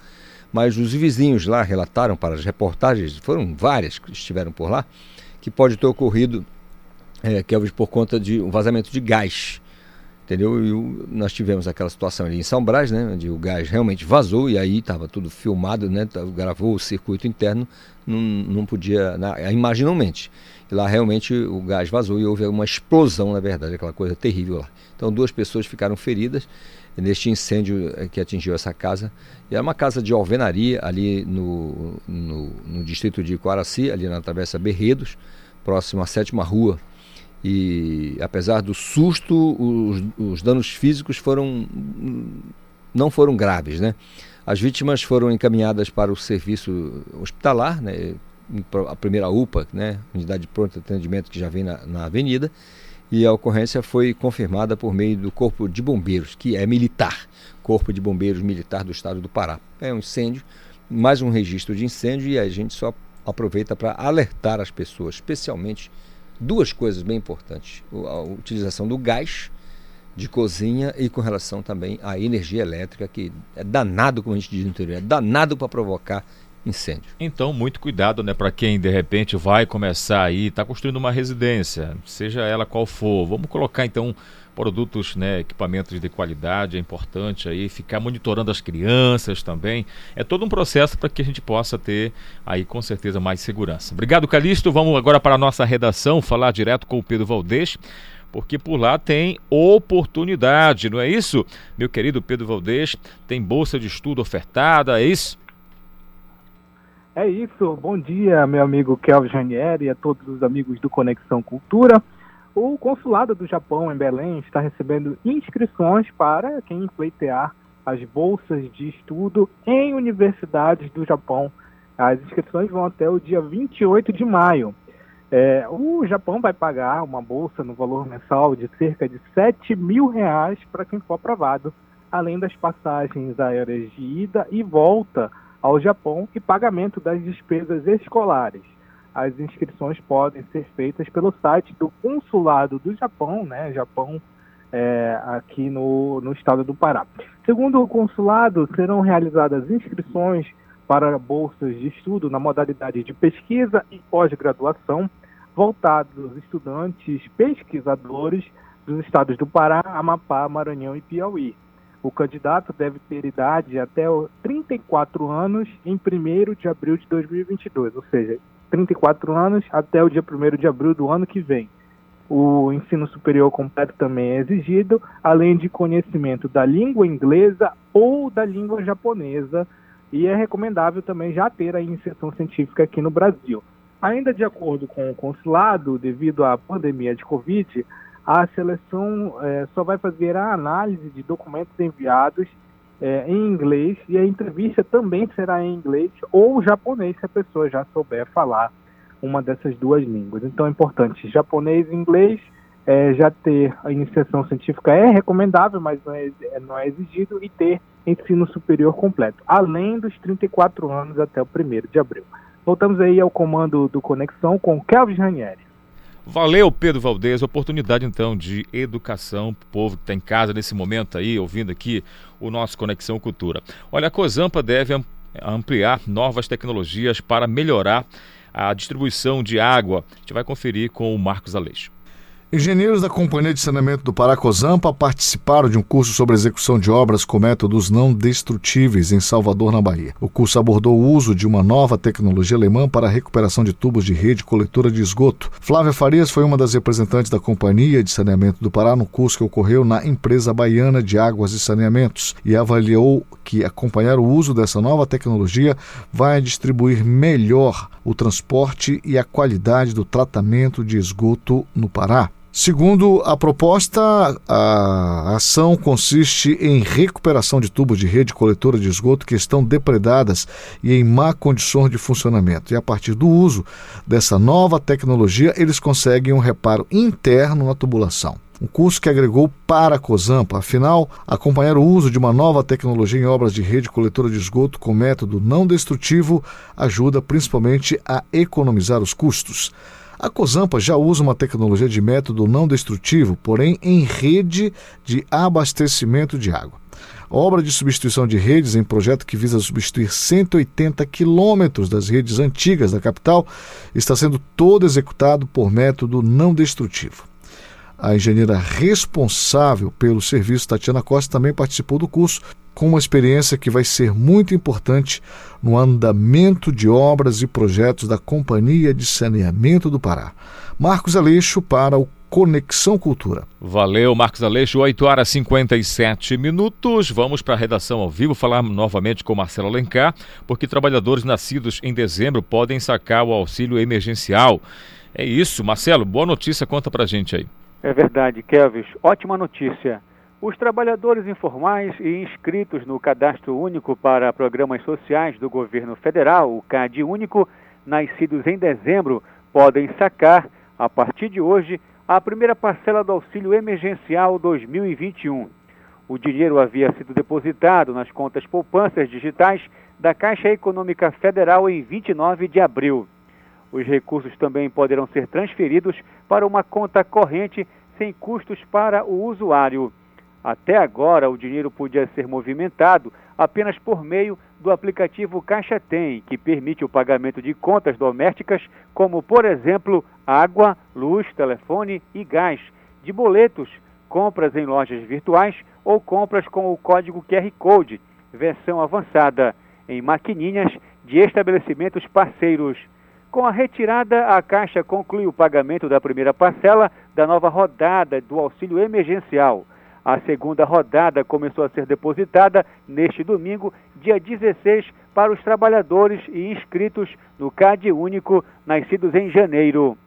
mas os vizinhos lá relataram para as reportagens, foram várias que estiveram por lá, que pode ter ocorrido, é, Kelvis, por conta de um vazamento de gás. Entendeu? E o- nós tivemos aquela situação ali em São Brás, né? Onde o gás realmente vazou e aí estava tudo filmado, né? tá- Gravou o circuito interno, não, não podia, na, imaginalmente. E lá realmente o gás vazou e houve uma explosão, na verdade, aquela coisa terrível lá. Então duas pessoas ficaram feridas neste incêndio eh, que atingiu essa casa. E era uma casa de alvenaria ali no, no, no distrito de Quaraci, ali na Travessa Berredos, próximo à sétima rua. E apesar do susto, os, os danos físicos foram não foram graves, né? As vítimas foram encaminhadas para o serviço hospitalar, né? A primeira UPA, né? Unidade de pronto atendimento que já vem na, na avenida. E a ocorrência foi confirmada por meio do Corpo de Bombeiros, que é militar, Corpo de Bombeiros Militar do Estado do Pará. É um incêndio, mais um registro de incêndio e a gente só aproveita para alertar as pessoas, especialmente duas coisas bem importantes: a utilização do gás de cozinha e com relação também à energia elétrica, que é danado, como a gente diz no interior, é danado para provocar incêndio. Então, muito cuidado, né, para quem de repente vai começar aí, está construindo uma residência, seja ela qual for. Vamos colocar então produtos, né, equipamentos de qualidade, é importante aí ficar monitorando as crianças também. É todo um processo para que a gente possa ter aí com certeza mais segurança. Obrigado, Calixto. Vamos agora para a nossa redação falar direto com o Pedro Valdez. Porque por lá tem oportunidade, não é isso? Meu querido Pedro Valdez, tem bolsa de estudo ofertada, é isso? É isso, bom dia, meu amigo Kelvin Janieri e a todos os amigos do Conexão Cultura. O consulado do Japão em Belém está recebendo inscrições para quem pleitear as bolsas de estudo em universidades do Japão. As inscrições vão até o dia 28 de maio. É, o Japão vai pagar uma bolsa no valor mensal de cerca de 7 mil reais para quem for aprovado, além das passagens aéreas de ida e volta ao Japão e pagamento das despesas escolares. As inscrições podem ser feitas pelo site do Consulado do Japão, né, Japão é, aqui no, no estado do Pará. Segundo o consulado, serão realizadas inscrições para bolsas de estudo na modalidade de pesquisa e pós-graduação, voltados aos estudantes pesquisadores dos estados do Pará, Amapá, Maranhão e Piauí. O candidato deve ter idade até 34 anos em 1 de abril de 2022, ou seja, 34 anos até o dia 1 de abril do ano que vem. O ensino superior completo também é exigido, além de conhecimento da língua inglesa ou da língua japonesa, e é recomendável também já ter a iniciação científica aqui no Brasil. Ainda de acordo com o consulado, devido à pandemia de Covid, a seleção é, só vai fazer a análise de documentos enviados é, em inglês e a entrevista também será em inglês ou japonês, se a pessoa já souber falar uma dessas duas línguas. Então é importante japonês e inglês, é, já ter a iniciação científica é recomendável, mas não é, não é exigido, e ter ensino superior completo, além dos 34 anos até o 1 de abril. Voltamos aí ao comando do Conexão com Kelvin Ranieri. Valeu, Pedro Valdez. Oportunidade, então, de educação para o povo que está em casa nesse momento aí, ouvindo aqui o nosso Conexão Cultura. Olha, a Cozampa deve ampliar novas tecnologias para melhorar a distribuição de água. A gente vai conferir com o Marcos Aleixo. Engenheiros da Companhia de Saneamento do Paracozampa participaram de um curso sobre execução de obras com métodos não destrutíveis em Salvador, na Bahia. O curso abordou o uso de uma nova tecnologia alemã para a recuperação de tubos de rede coletora de esgoto. Flávia Farias foi uma das representantes da Companhia de Saneamento do Pará no curso que ocorreu na empresa baiana de águas e saneamentos e avaliou que acompanhar o uso dessa nova tecnologia vai distribuir melhor o transporte e a qualidade do tratamento de esgoto no Pará. Segundo a proposta, a ação consiste em recuperação de tubos de rede coletora de esgoto que estão depredadas e em má condição de funcionamento. E a partir do uso dessa nova tecnologia, eles conseguem um reparo interno na tubulação. um curso que agregou para a COSAMPA. Afinal, acompanhar o uso de uma nova tecnologia em obras de rede coletora de esgoto com método não destrutivo ajuda principalmente a economizar os custos. A COSAMPA já usa uma tecnologia de método não destrutivo, porém em rede de abastecimento de água. A obra de substituição de redes em projeto que visa substituir 180 quilômetros das redes antigas da capital está sendo todo executado por método não destrutivo. A engenheira responsável pelo serviço, Tatiana Costa, também participou do curso, com uma experiência que vai ser muito importante no andamento de obras e projetos da Companhia de Saneamento do Pará. Marcos Aleixo para o Conexão Cultura. Valeu, Marcos Aleixo, 8 horas e 57 minutos. Vamos para a redação ao vivo falar novamente com Marcelo Alencar, porque trabalhadores nascidos em dezembro podem sacar o auxílio emergencial. É isso, Marcelo, boa notícia, conta pra gente aí. É verdade, Kelvis. Ótima notícia. Os trabalhadores informais e inscritos no Cadastro Único para Programas Sociais do Governo Federal, o CAD Único, nascidos em dezembro, podem sacar, a partir de hoje, a primeira parcela do Auxílio Emergencial 2021. O dinheiro havia sido depositado nas contas poupanças digitais da Caixa Econômica Federal em 29 de abril. Os recursos também poderão ser transferidos para uma conta corrente sem custos para o usuário. Até agora, o dinheiro podia ser movimentado apenas por meio do aplicativo Caixa Tem, que permite o pagamento de contas domésticas, como, por exemplo, água, luz, telefone e gás, de boletos, compras em lojas virtuais ou compras com o código QR Code, versão avançada, em maquininhas de estabelecimentos parceiros. Com a retirada, a Caixa conclui o pagamento da primeira parcela da nova rodada do auxílio emergencial. A segunda rodada começou a ser depositada neste domingo, dia 16, para os trabalhadores e inscritos no CAD Único nascidos em janeiro.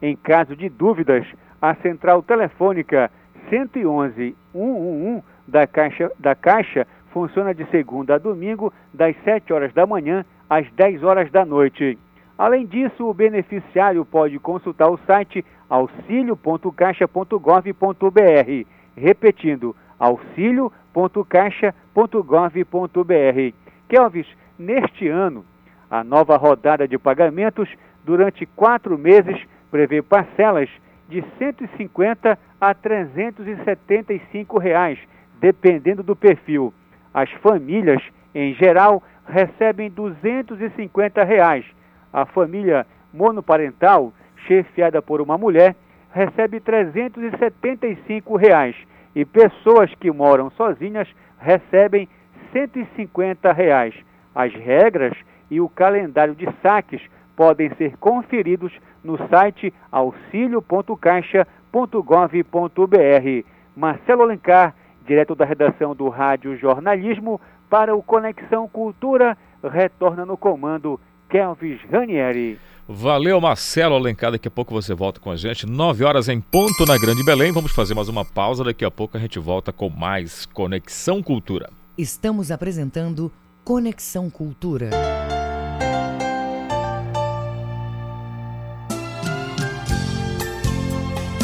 Em caso de dúvidas, a central telefônica 111 111 da Caixa, da Caixa funciona de segunda a domingo, das 7 horas da manhã às 10 horas da noite. Além disso, o beneficiário pode consultar o site auxilio.caixa.gov.br, repetindo, auxilio.caixa.gov.br. Kelvis, neste ano, a nova rodada de pagamentos durante quatro meses prevê parcelas de 150 a 375 reais, dependendo do perfil. As famílias, em geral, recebem 250 reais a família monoparental, chefiada por uma mulher, recebe 375 reais, e pessoas que moram sozinhas recebem 150 reais. As regras e o calendário de saques podem ser conferidos no site auxilio.caixa.gov.br. Marcelo Alencar, direto da redação do Rádio Jornalismo, para o Conexão Cultura, retorna no comando Kelvis Ranieri. Valeu, Marcelo Alencar. Daqui a pouco você volta com a gente. 9 horas em ponto na Grande Belém. Vamos fazer mais uma pausa. Daqui a pouco a gente volta com mais Conexão Cultura. Estamos apresentando Conexão Cultura.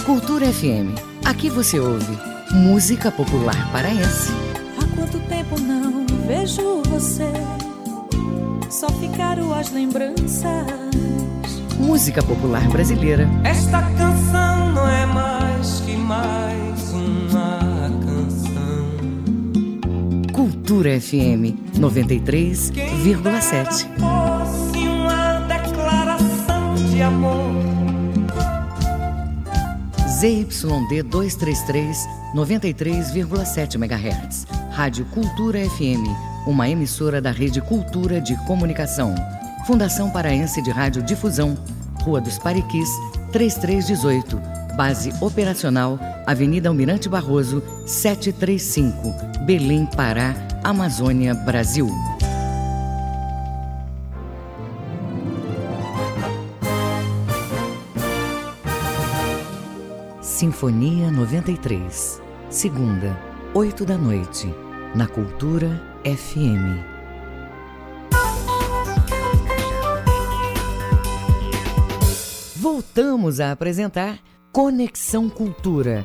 Cultura FM. Aqui você ouve música popular paraense. Há quanto tempo não vejo você? Só ficaram as lembranças. Música popular brasileira. Esta canção não é mais que mais uma canção. Cultura FM 93,7. Fosse uma declaração de amor. ZYD 233, 93,7 MHz. Rádio Cultura FM uma emissora da Rede Cultura de Comunicação. Fundação Paraense de Rádio Difusão, Rua dos Pariquis, 3318. Base operacional, Avenida Almirante Barroso, 735, Belém, Pará, Amazônia, Brasil. Sinfonia 93, segunda, 8 da noite, na Cultura FM. Voltamos a apresentar Conexão Cultura.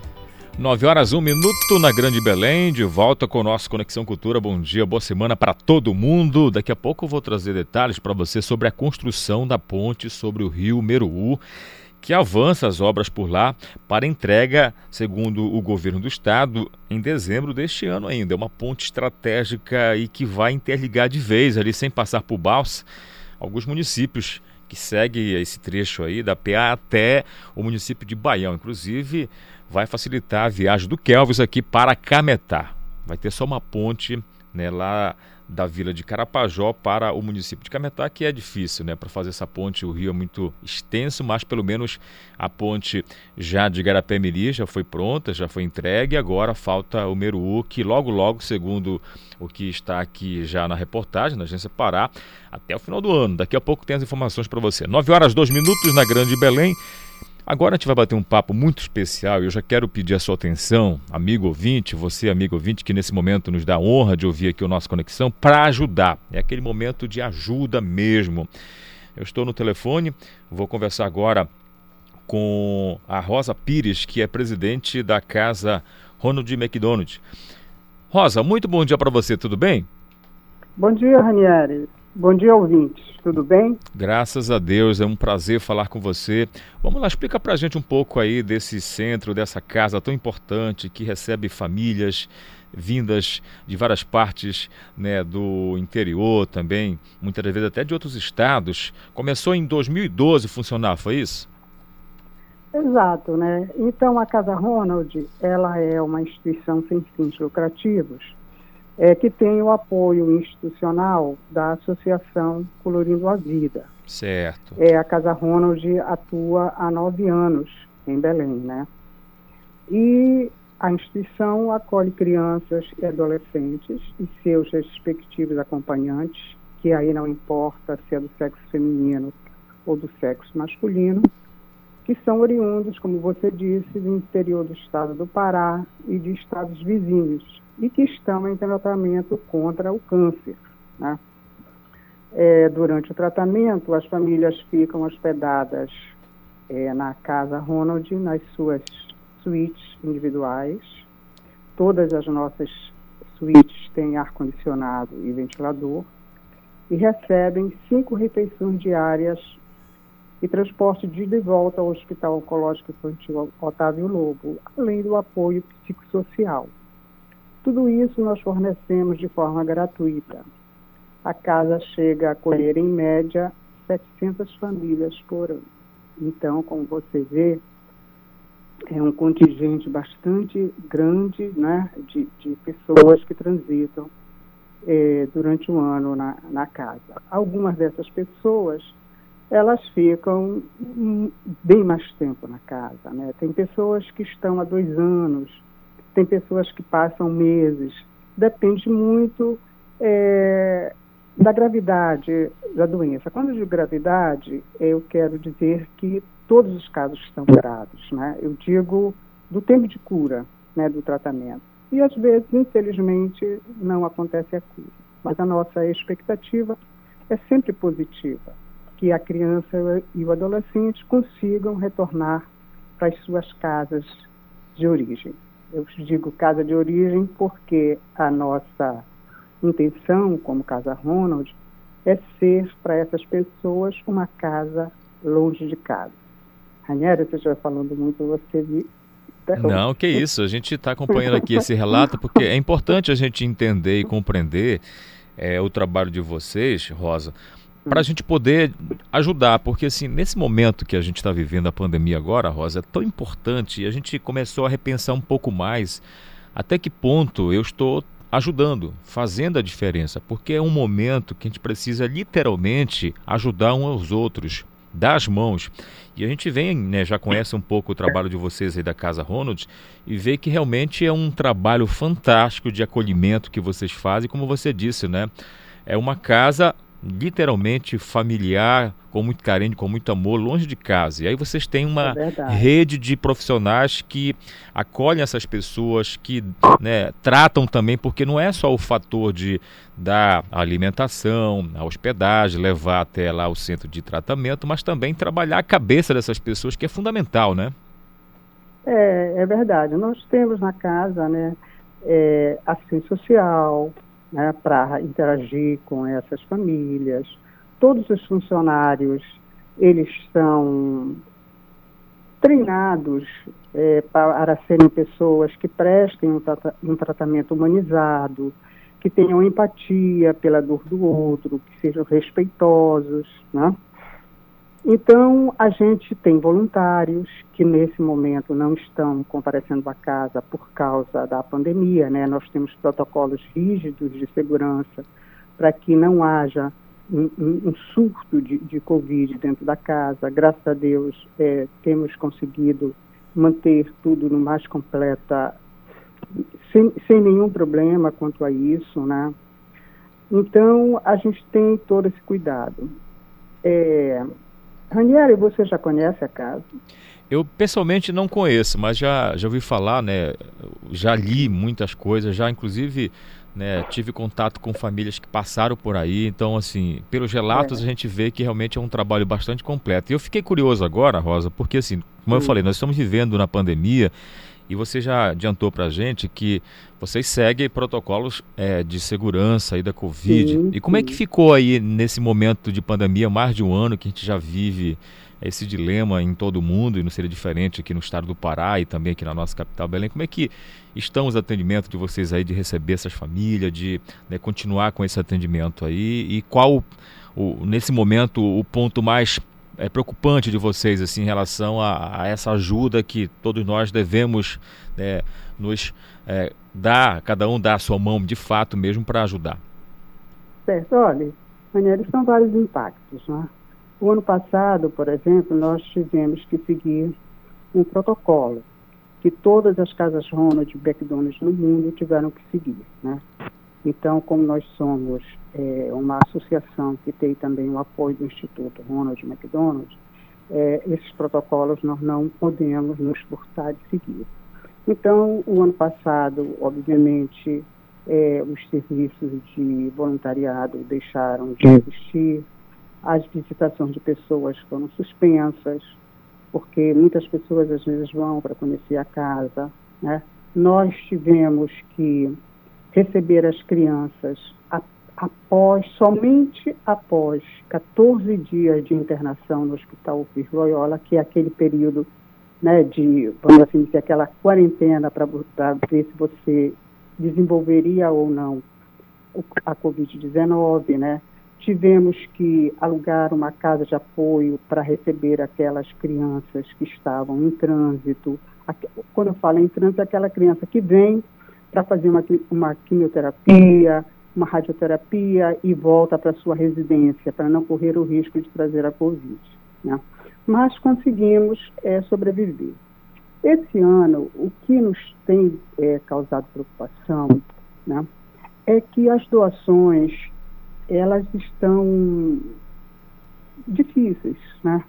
9 horas, 1 minuto na Grande Belém, de volta com o nosso Conexão Cultura. Bom dia, boa semana para todo mundo. Daqui a pouco eu vou trazer detalhes para você sobre a construção da ponte sobre o rio Meruú, que avança as obras por lá para entrega, segundo o governo do estado, em dezembro deste ano ainda. É uma ponte estratégica e que vai interligar de vez ali, sem passar por Balsa, alguns municípios que segue esse trecho aí da PA até o município de Baião. Inclusive, vai facilitar a viagem do Kelvis aqui para Cametá. Vai ter só uma ponte né, lá da vila de Carapajó para o município de Cametá, que é difícil, né? Para fazer essa ponte, o rio é muito extenso, mas pelo menos a ponte já de Garapé-Miri já foi pronta, já foi entregue, agora falta o Meruú, que logo logo, segundo o que está aqui já na reportagem, na agência Pará, até o final do ano. Daqui a pouco tem as informações para você. 9 horas 2 minutos na Grande Belém. Agora a gente vai bater um papo muito especial e eu já quero pedir a sua atenção, amigo ouvinte, você, amigo ouvinte, que nesse momento nos dá a honra de ouvir aqui o nosso Conexão, para ajudar. É aquele momento de ajuda mesmo. Eu estou no telefone, vou conversar agora com a Rosa Pires, que é presidente da casa Ronald McDonald. Rosa, muito bom dia para você, tudo bem? Bom dia, Ranieri. Bom dia, ouvintes. Tudo bem? Graças a Deus, é um prazer falar com você. Vamos lá, explica pra gente um pouco aí desse centro, dessa casa tão importante que recebe famílias vindas de várias partes né, do interior também, muitas vezes até de outros estados. Começou em 2012 a funcionar, foi isso? Exato, né? Então a Casa Ronald, ela é uma instituição sem fins lucrativos é, que tem o apoio institucional da Associação Colorindo a Vida. Certo. É, a Casa Ronald atua há nove anos em Belém, né? E a instituição acolhe crianças e adolescentes e seus respectivos acompanhantes, que aí não importa se é do sexo feminino ou do sexo masculino, que são oriundos, como você disse, do interior do estado do Pará e de estados vizinhos, e que estão em tratamento contra o câncer. Né? É, durante o tratamento, as famílias ficam hospedadas é, na casa Ronald, nas suas suítes individuais. Todas as nossas suítes têm ar-condicionado e ventilador e recebem cinco refeições diárias e transporte de ida e volta ao Hospital Oncológico Infantil Otávio Lobo, além do apoio psicossocial. Tudo isso nós fornecemos de forma gratuita. A casa chega a acolher, em média, 700 famílias por ano. Então, como você vê, é um contingente bastante grande né, de, de pessoas que transitam é, durante o ano na, na casa. Algumas dessas pessoas elas ficam bem mais tempo na casa. Né? Tem pessoas que estão há dois anos, tem pessoas que passam meses. Depende muito é, da gravidade da doença. Quando eu digo gravidade, eu quero dizer que todos os casos estão curados. Né? Eu digo do tempo de cura né, do tratamento. E às vezes, infelizmente, não acontece a cura. Mas a nossa expectativa é sempre positiva, que a criança e o adolescente consigam retornar para as suas casas de origem. Eu digo casa de origem porque a nossa intenção, como Casa Ronald, é ser para essas pessoas uma casa longe de casa. Ranieri, você estiver falando muito, você me não, que isso. A gente está acompanhando aqui esse relato porque é importante a gente entender e compreender é, o trabalho de vocês, Rosa, para a gente poder ajudar, porque assim, nesse momento que a gente está vivendo a pandemia agora, Rosa, é tão importante e a gente começou a repensar um pouco mais até que ponto eu estou ajudando, fazendo a diferença, porque é um momento que a gente precisa literalmente ajudar uns aos outros, dar as mãos. E a gente vem, né, já conhece um pouco o trabalho de vocês aí da Casa Ronald e vê que realmente é um trabalho fantástico de acolhimento que vocês fazem, como você disse, né? É uma casa literalmente familiar, com muito carinho, com muito amor, longe de casa. E aí vocês têm uma é rede de profissionais que acolhem essas pessoas, que né, tratam também, porque não é só o fator de dar alimentação, a hospedagem, levar até lá o centro de tratamento, mas também trabalhar a cabeça dessas pessoas, que é fundamental, né? É, é verdade. Nós temos na casa, né, é, assistência social, né, para interagir com essas famílias. Todos os funcionários, eles são treinados é, para serem pessoas que prestem um, um tratamento humanizado, que tenham empatia pela dor do outro, que sejam respeitosos, né? Então, a gente tem voluntários que nesse momento não estão comparecendo à casa por causa da pandemia, né? Nós temos protocolos rígidos de segurança para que não haja um, um, surto de, de, Covid dentro da casa. Graças a Deus, é, temos conseguido manter tudo no mais completa, sem, sem nenhum problema quanto a isso, né? Então, a gente tem todo esse cuidado. É, Ranieri, você já conhece a casa? Eu pessoalmente não conheço, mas já, já ouvi falar, né? Já li muitas coisas, já inclusive né, tive contato com famílias que passaram por aí. Então, assim, pelos relatos é. a gente vê que realmente é um trabalho bastante completo. E eu fiquei curioso agora, Rosa, porque assim, como eu falei, nós estamos vivendo na pandemia e você já adiantou para a gente que vocês seguem protocolos é, de segurança aí da Covid. Sim, e como sim. é que ficou aí nesse momento de pandemia, mais de um ano que a gente já vive esse dilema em todo o mundo e não seria diferente aqui no estado do Pará e também aqui na nossa capital Belém. Como é que estão os atendimentos de vocês aí de receber essas famílias, de né, continuar com esse atendimento aí e qual o, nesse momento o ponto mais é, preocupante de vocês assim em relação a, a, essa ajuda que todos nós devemos né, nos é, dar, cada um dar a sua mão de fato mesmo para ajudar? Certo, olha, são vários impactos, né? O ano passado, por exemplo, nós tivemos que seguir um protocolo que todas as casas Ronald McDonald's no mundo tiveram que seguir, né? Então, como nós somos é, uma associação que tem também o apoio do Instituto Ronald McDonald, é, esses protocolos nós não podemos nos furtar de seguir. Então, o ano passado, obviamente, é, os serviços de voluntariado deixaram de existir, as visitações de pessoas foram suspensas, porque muitas pessoas às vezes vão para conhecer a casa. Né? Nós tivemos que receber as crianças após, somente após 14 dias de internação no Hospital Ofir Loyola, que é aquele período né, de, vamos assim dizer, aquela quarentena para ver se você desenvolveria ou não a Covid-19, né? Tivemos que alugar uma casa de apoio para receber aquelas crianças que estavam em trânsito. Quando eu falo em trânsito, é aquela criança que vem para fazer uma, uma quimioterapia, uma radioterapia e volta para sua residência, para não correr o risco de trazer a Covid. Né? Mas conseguimos é, sobreviver. Esse ano, o que nos tem é, causado preocupação né, é que as doações elas estão difíceis, né?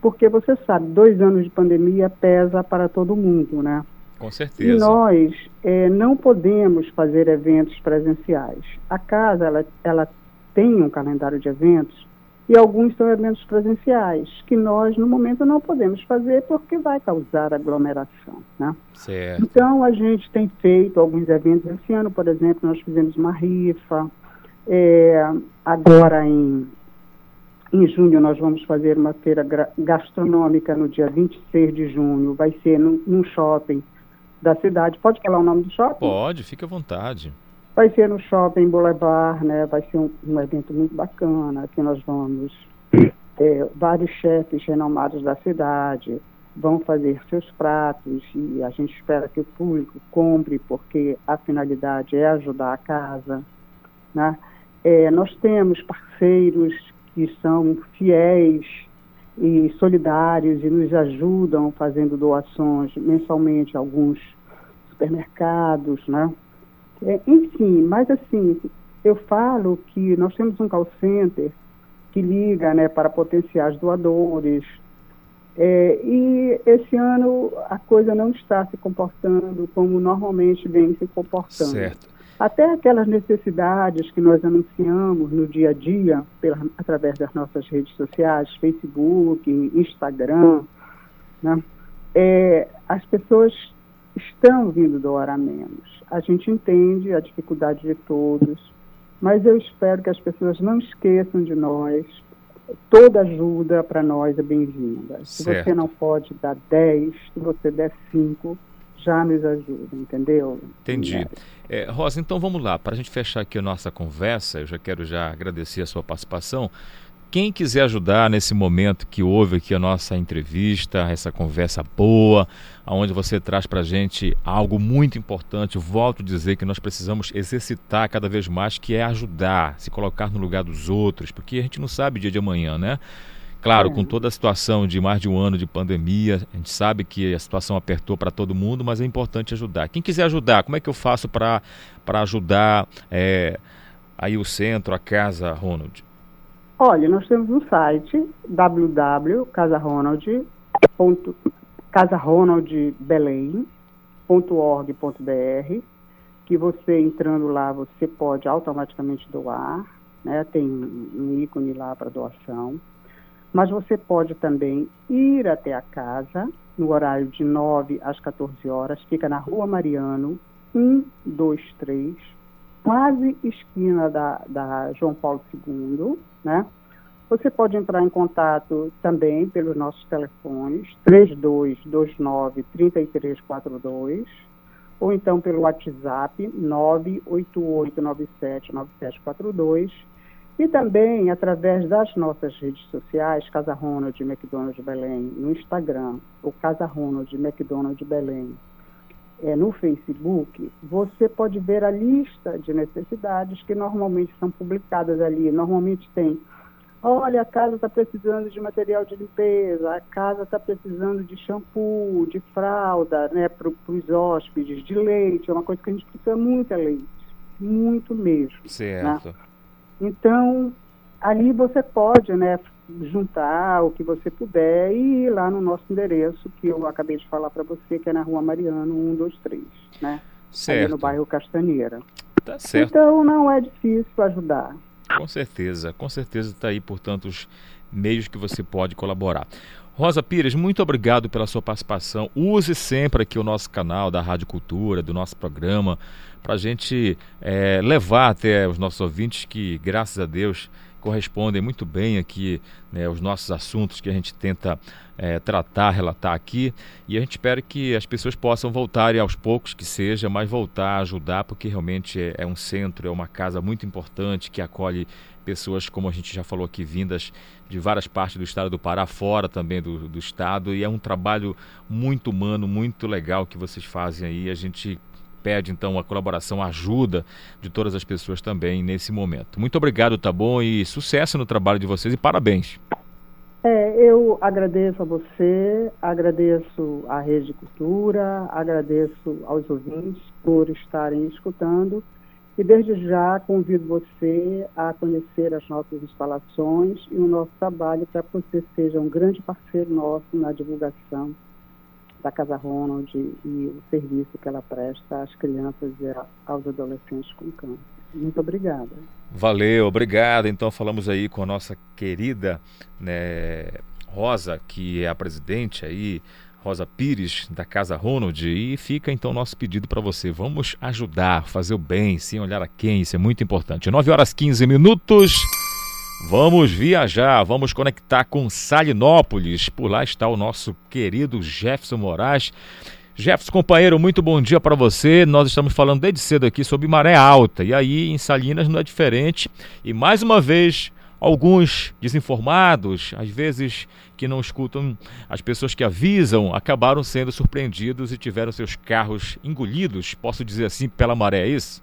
Porque você sabe, dois anos de pandemia pesa para todo mundo, né? Com certeza. E nós é, não podemos fazer eventos presenciais. A casa, ela, ela tem um calendário de eventos e alguns são eventos presenciais, que nós, no momento, não podemos fazer porque vai causar aglomeração, né? Certo. Então, a gente tem feito alguns eventos. Esse ano, por exemplo, nós fizemos uma rifa, é, agora em, em junho nós vamos fazer uma feira gastronômica no dia 26 de junho, vai ser num, num shopping da cidade. Pode falar o nome do shopping? Pode, fique à vontade. Vai ser no Shopping Boulevard, né? Vai ser um, um evento muito bacana, que nós vamos é, vários chefes renomados da cidade vão fazer seus pratos e a gente espera que o público compre porque a finalidade é ajudar a casa, né? É, nós temos parceiros que são fiéis e solidários e nos ajudam fazendo doações mensalmente a alguns supermercados, né? É, enfim, mas assim, eu falo que nós temos um call center que liga né, para potenciais doadores. É, e esse ano a coisa não está se comportando como normalmente vem se comportando. Certo até aquelas necessidades que nós anunciamos no dia a dia, pela, através das nossas redes sociais, Facebook, Instagram, né? é, as pessoas estão vindo doar a menos. A gente entende a dificuldade de todos, mas eu espero que as pessoas não esqueçam de nós. Toda ajuda para nós é bem-vinda. Se você não pode dar 10, se você der 5, já nos ajuda, entendeu? Entendi. É, Rosa, então vamos lá. Para a gente fechar aqui a nossa conversa, eu já quero já agradecer a sua participação. Quem quiser ajudar nesse momento que houve aqui a nossa entrevista, essa conversa boa, onde você traz para a gente algo muito importante, volto a dizer que nós precisamos exercitar cada vez mais, que é ajudar, se colocar no lugar dos outros, porque a gente não sabe o dia de amanhã, né? Claro, com toda a situação de mais de um ano de pandemia, a gente sabe que a situação apertou para todo mundo, mas é importante ajudar. Quem quiser ajudar, como é que eu faço para ajudar é, aí o centro, a casa, Ronald? Olha, nós temos um site www.casaronaldbelém.org.br que você entrando lá você pode automaticamente doar, né? Tem um ícone lá para doação. Mas você pode também ir até a casa no horário de 9 às 14 horas, fica na Rua Mariano, 123, quase esquina da, da João Paulo II, né? Você pode entrar em contato também pelos nossos telefones 3229-3342 ou então pelo WhatsApp 988979742 e também através das nossas redes sociais, Casa Ronald McDonald Belém, no Instagram, ou Casa Ronald McDonald Belém, é, no Facebook, você pode ver a lista de necessidades que normalmente são publicadas ali. Normalmente tem, olha, a casa está precisando de material de limpeza, a casa está precisando de shampoo, de fralda, né, para os hóspedes, de leite, é uma coisa que a gente precisa muito é leite, muito mesmo. Certo. Né? Então, ali você pode, né, juntar o que você puder e ir lá no nosso endereço, que eu acabei de falar para você, que é na Rua Mariano 123, né? Ali Certo. no bairro Castanheira. Tá certo. Então, não é difícil ajudar. Com certeza, com certeza está aí por tantos meios que você pode colaborar. Rosa Pires, muito obrigado pela sua participação. Use sempre aqui o nosso canal da Rádio Cultura, do nosso programa, para a gente eh, levar até os nossos ouvintes que, graças a Deus, correspondem muito bem aqui né, os nossos assuntos que a gente tenta eh, tratar, relatar aqui. E a gente espera que as pessoas possam voltar aos poucos, que seja, mas voltar ajudar, porque realmente é, é um centro, é uma casa muito importante que acolhe pessoas, como a gente já falou aqui, vindas de várias partes do estado do Pará, fora também do, do estado, e é um trabalho muito humano, muito legal que vocês fazem aí. A gente pede então a colaboração, a ajuda de todas as pessoas também nesse momento. Muito obrigado, tá bom? E sucesso no trabalho de vocês e parabéns. É, eu agradeço a você, agradeço à Rede de Cultura, agradeço aos ouvintes por estarem escutando e desde já convido você a conhecer as nossas instalações e o nosso trabalho para que você seja um grande parceiro nosso na divulgação da Casa Ronald e o serviço que ela presta às crianças e aos adolescentes com câncer. Muito obrigada. Valeu, obrigado. Então falamos aí com a nossa querida né, Rosa, que é a presidente aí, Rosa Pires, da Casa Ronald, e fica então nosso pedido para você. Vamos ajudar, fazer o bem, sem olhar a quem, isso é muito importante. 9 horas 15 minutos. Vamos viajar, vamos conectar com Salinópolis. Por lá está o nosso querido Jefferson Moraes. Jefferson, companheiro, muito bom dia para você. Nós estamos falando desde cedo aqui sobre maré alta. E aí em Salinas não é diferente. E mais uma vez, alguns desinformados, às vezes que não escutam as pessoas que avisam, acabaram sendo surpreendidos e tiveram seus carros engolidos, posso dizer assim, pela maré, é isso?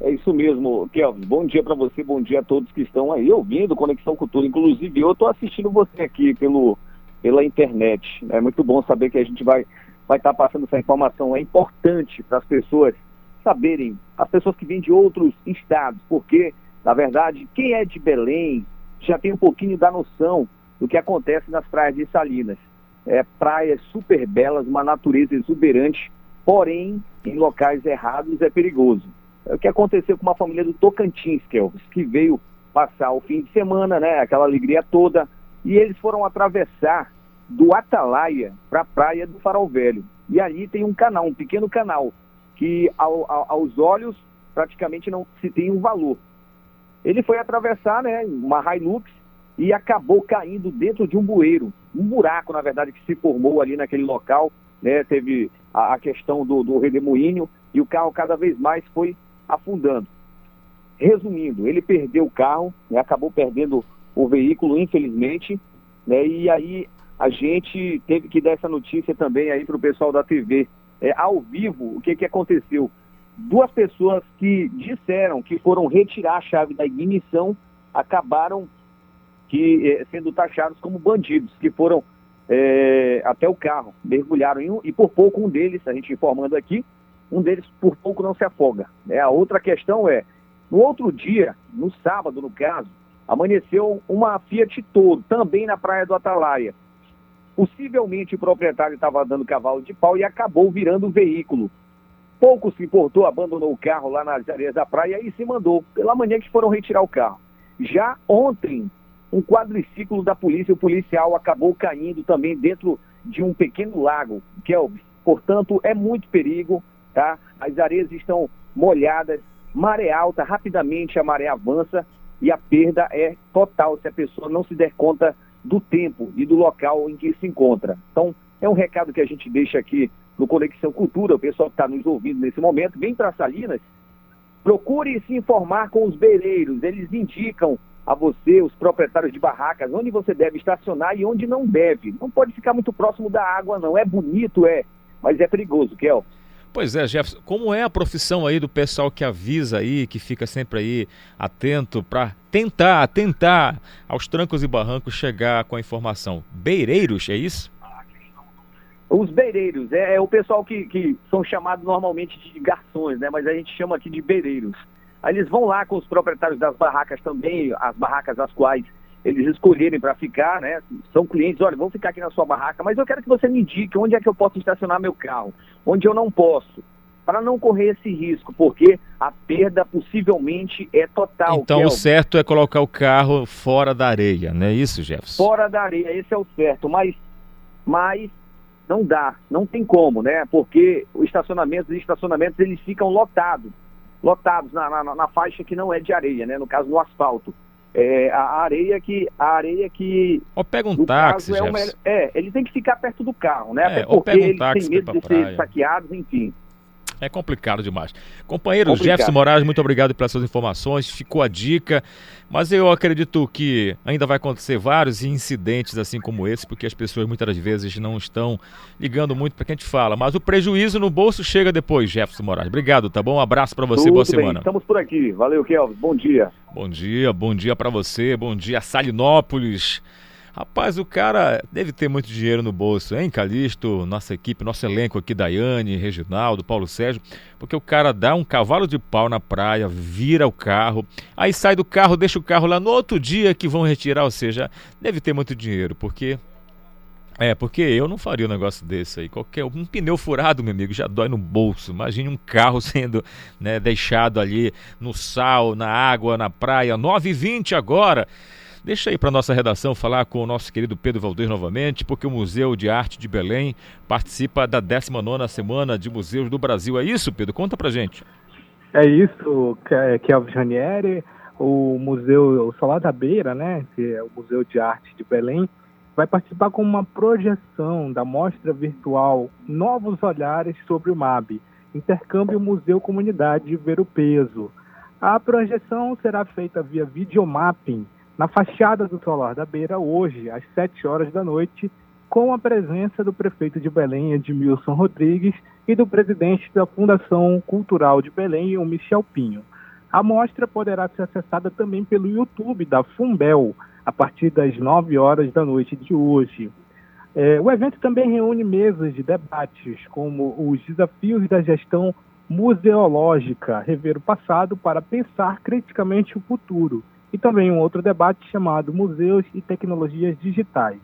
É isso mesmo, Kelvin. Bom dia para você, bom dia a todos que estão aí ouvindo Conexão Cultura. Inclusive, eu estou assistindo você aqui pelo, pela internet. É muito bom saber que a gente vai vai estar passando essa informação. É importante para as pessoas saberem, as pessoas que vêm de outros estados, porque, na verdade, quem é de Belém já tem um pouquinho da noção do que acontece nas praias de Salinas. É, praias super belas, uma natureza exuberante, porém, em locais errados é perigoso. O que aconteceu com uma família do Tocantins, Kelvis, que veio passar o fim de semana, né, aquela alegria toda, e eles foram atravessar do Atalaia para a praia do Farol Velho. E ali tem um canal, um pequeno canal, que ao, ao, aos olhos praticamente não se tem um valor. Ele foi atravessar né, uma Hilux e acabou caindo dentro de um bueiro, um buraco, na verdade, que se formou ali naquele local. Né, teve a, a questão do, do redemoinho e o carro cada vez mais foi afundando. Resumindo, ele perdeu o carro, né, acabou perdendo o veículo, infelizmente, né, e aí a gente teve que dar essa notícia também aí para o pessoal da TV. É, ao vivo, o que, que aconteceu? Duas pessoas que disseram que foram retirar a chave da ignição acabaram que é, sendo taxados como bandidos, que foram é, até o carro, mergulharam um, e por pouco um deles, a gente informando aqui, um deles por pouco não se afoga. É, a outra questão é, no outro dia, no sábado no caso, amanheceu uma Fiat Toro, também na praia do Atalaia. Possivelmente o proprietário estava dando cavalo de pau e acabou virando o veículo. Pouco se importou, abandonou o carro lá nas areias da praia e se mandou. Pela manhã que foram retirar o carro. Já ontem, um quadriciclo da polícia, o policial acabou caindo também dentro de um pequeno lago, Kelvis. Portanto, é muito perigo, tá? As areias estão molhadas, maré alta, rapidamente a maré avança e a perda é total se a pessoa não se der conta do tempo e do local em que se encontra. Então, é um recado que a gente deixa aqui no Conexão Cultura, o pessoal que está nos ouvindo nesse momento, vem para Salinas, procure se informar com os beleiros, eles indicam a você, os proprietários de barracas, onde você deve estacionar e onde não deve. Não pode ficar muito próximo da água, não. É bonito, é, mas é perigoso, Kel. Pois é, Jefferson, como é a profissão aí do pessoal que avisa aí, que fica sempre aí atento para tentar, tentar aos trancos e barrancos chegar com a informação? Beireiros, é isso? Os beireiros, é, é o pessoal que, que são chamados normalmente de garçons, né? Mas a gente chama aqui de beireiros. Aí eles vão lá com os proprietários das barracas também, as barracas as quais eles escolherem para ficar, né? São clientes, olha, vamos ficar aqui na sua barraca, mas eu quero que você me indique onde é que eu posso estacionar meu carro, onde eu não posso, para não correr esse risco, porque a perda possivelmente é total. Então o certo é colocar o carro fora da areia, não é isso, Jefferson? Fora da areia, esse é o certo, mas, mas não dá, não tem como, né? Porque os estacionamentos e estacionamentos eles ficam lotados, lotados na, na, na faixa que não é de areia, né? No caso no asfalto. É, a areia que. A areia que. Ou pega um táxi, é, uma, é, ele tem que ficar perto do carro, né? É, Até porque um ele tem medo de ser saqueados, enfim. É complicado demais. Companheiro complicado. Jefferson Moraes, muito obrigado pelas suas informações. Ficou a dica. Mas eu acredito que ainda vai acontecer vários incidentes assim como esse, porque as pessoas muitas vezes não estão ligando muito para quem gente fala. Mas o prejuízo no bolso chega depois, Jefferson Moraes. Obrigado, tá bom? Um abraço para você, Tudo boa bem. semana. Estamos por aqui. Valeu, Kelvin. Bom dia. Bom dia, bom dia para você, bom dia Salinópolis. Rapaz, o cara deve ter muito dinheiro no bolso, hein, Calixto? Nossa equipe, nosso elenco aqui, Daiane, Reginaldo, Paulo Sérgio, porque o cara dá um cavalo de pau na praia, vira o carro, aí sai do carro, deixa o carro lá no outro dia que vão retirar, ou seja, deve ter muito dinheiro, porque. É, porque eu não faria um negócio desse aí. Qualquer um pneu furado, meu amigo, já dói no bolso. Imagine um carro [LAUGHS] sendo né, deixado ali no sal, na água, na praia. 9h20 agora. Deixa aí para nossa redação falar com o nosso querido Pedro Valdez novamente, porque o Museu de Arte de Belém participa da 19ª Semana de Museus do Brasil. É isso, Pedro? Conta pra gente. É isso, Kelvin Janieri, o Museu Solar da Beira, né, que é o Museu de Arte de Belém, vai participar com uma projeção da mostra virtual Novos Olhares sobre o MAB, Intercâmbio Museu Comunidade Ver o Peso. A projeção será feita via videomapping na fachada do Solar da Beira, hoje, às 7 horas da noite, com a presença do prefeito de Belém, Edmilson Rodrigues, e do presidente da Fundação Cultural de Belém, o Michel Pinho. A mostra poderá ser acessada também pelo YouTube da Fumbel, a partir das 9 horas da noite de hoje. É, o evento também reúne mesas de debates, como os desafios da gestão museológica, rever o passado para pensar criticamente o futuro, e também um outro debate chamado Museus e Tecnologias Digitais.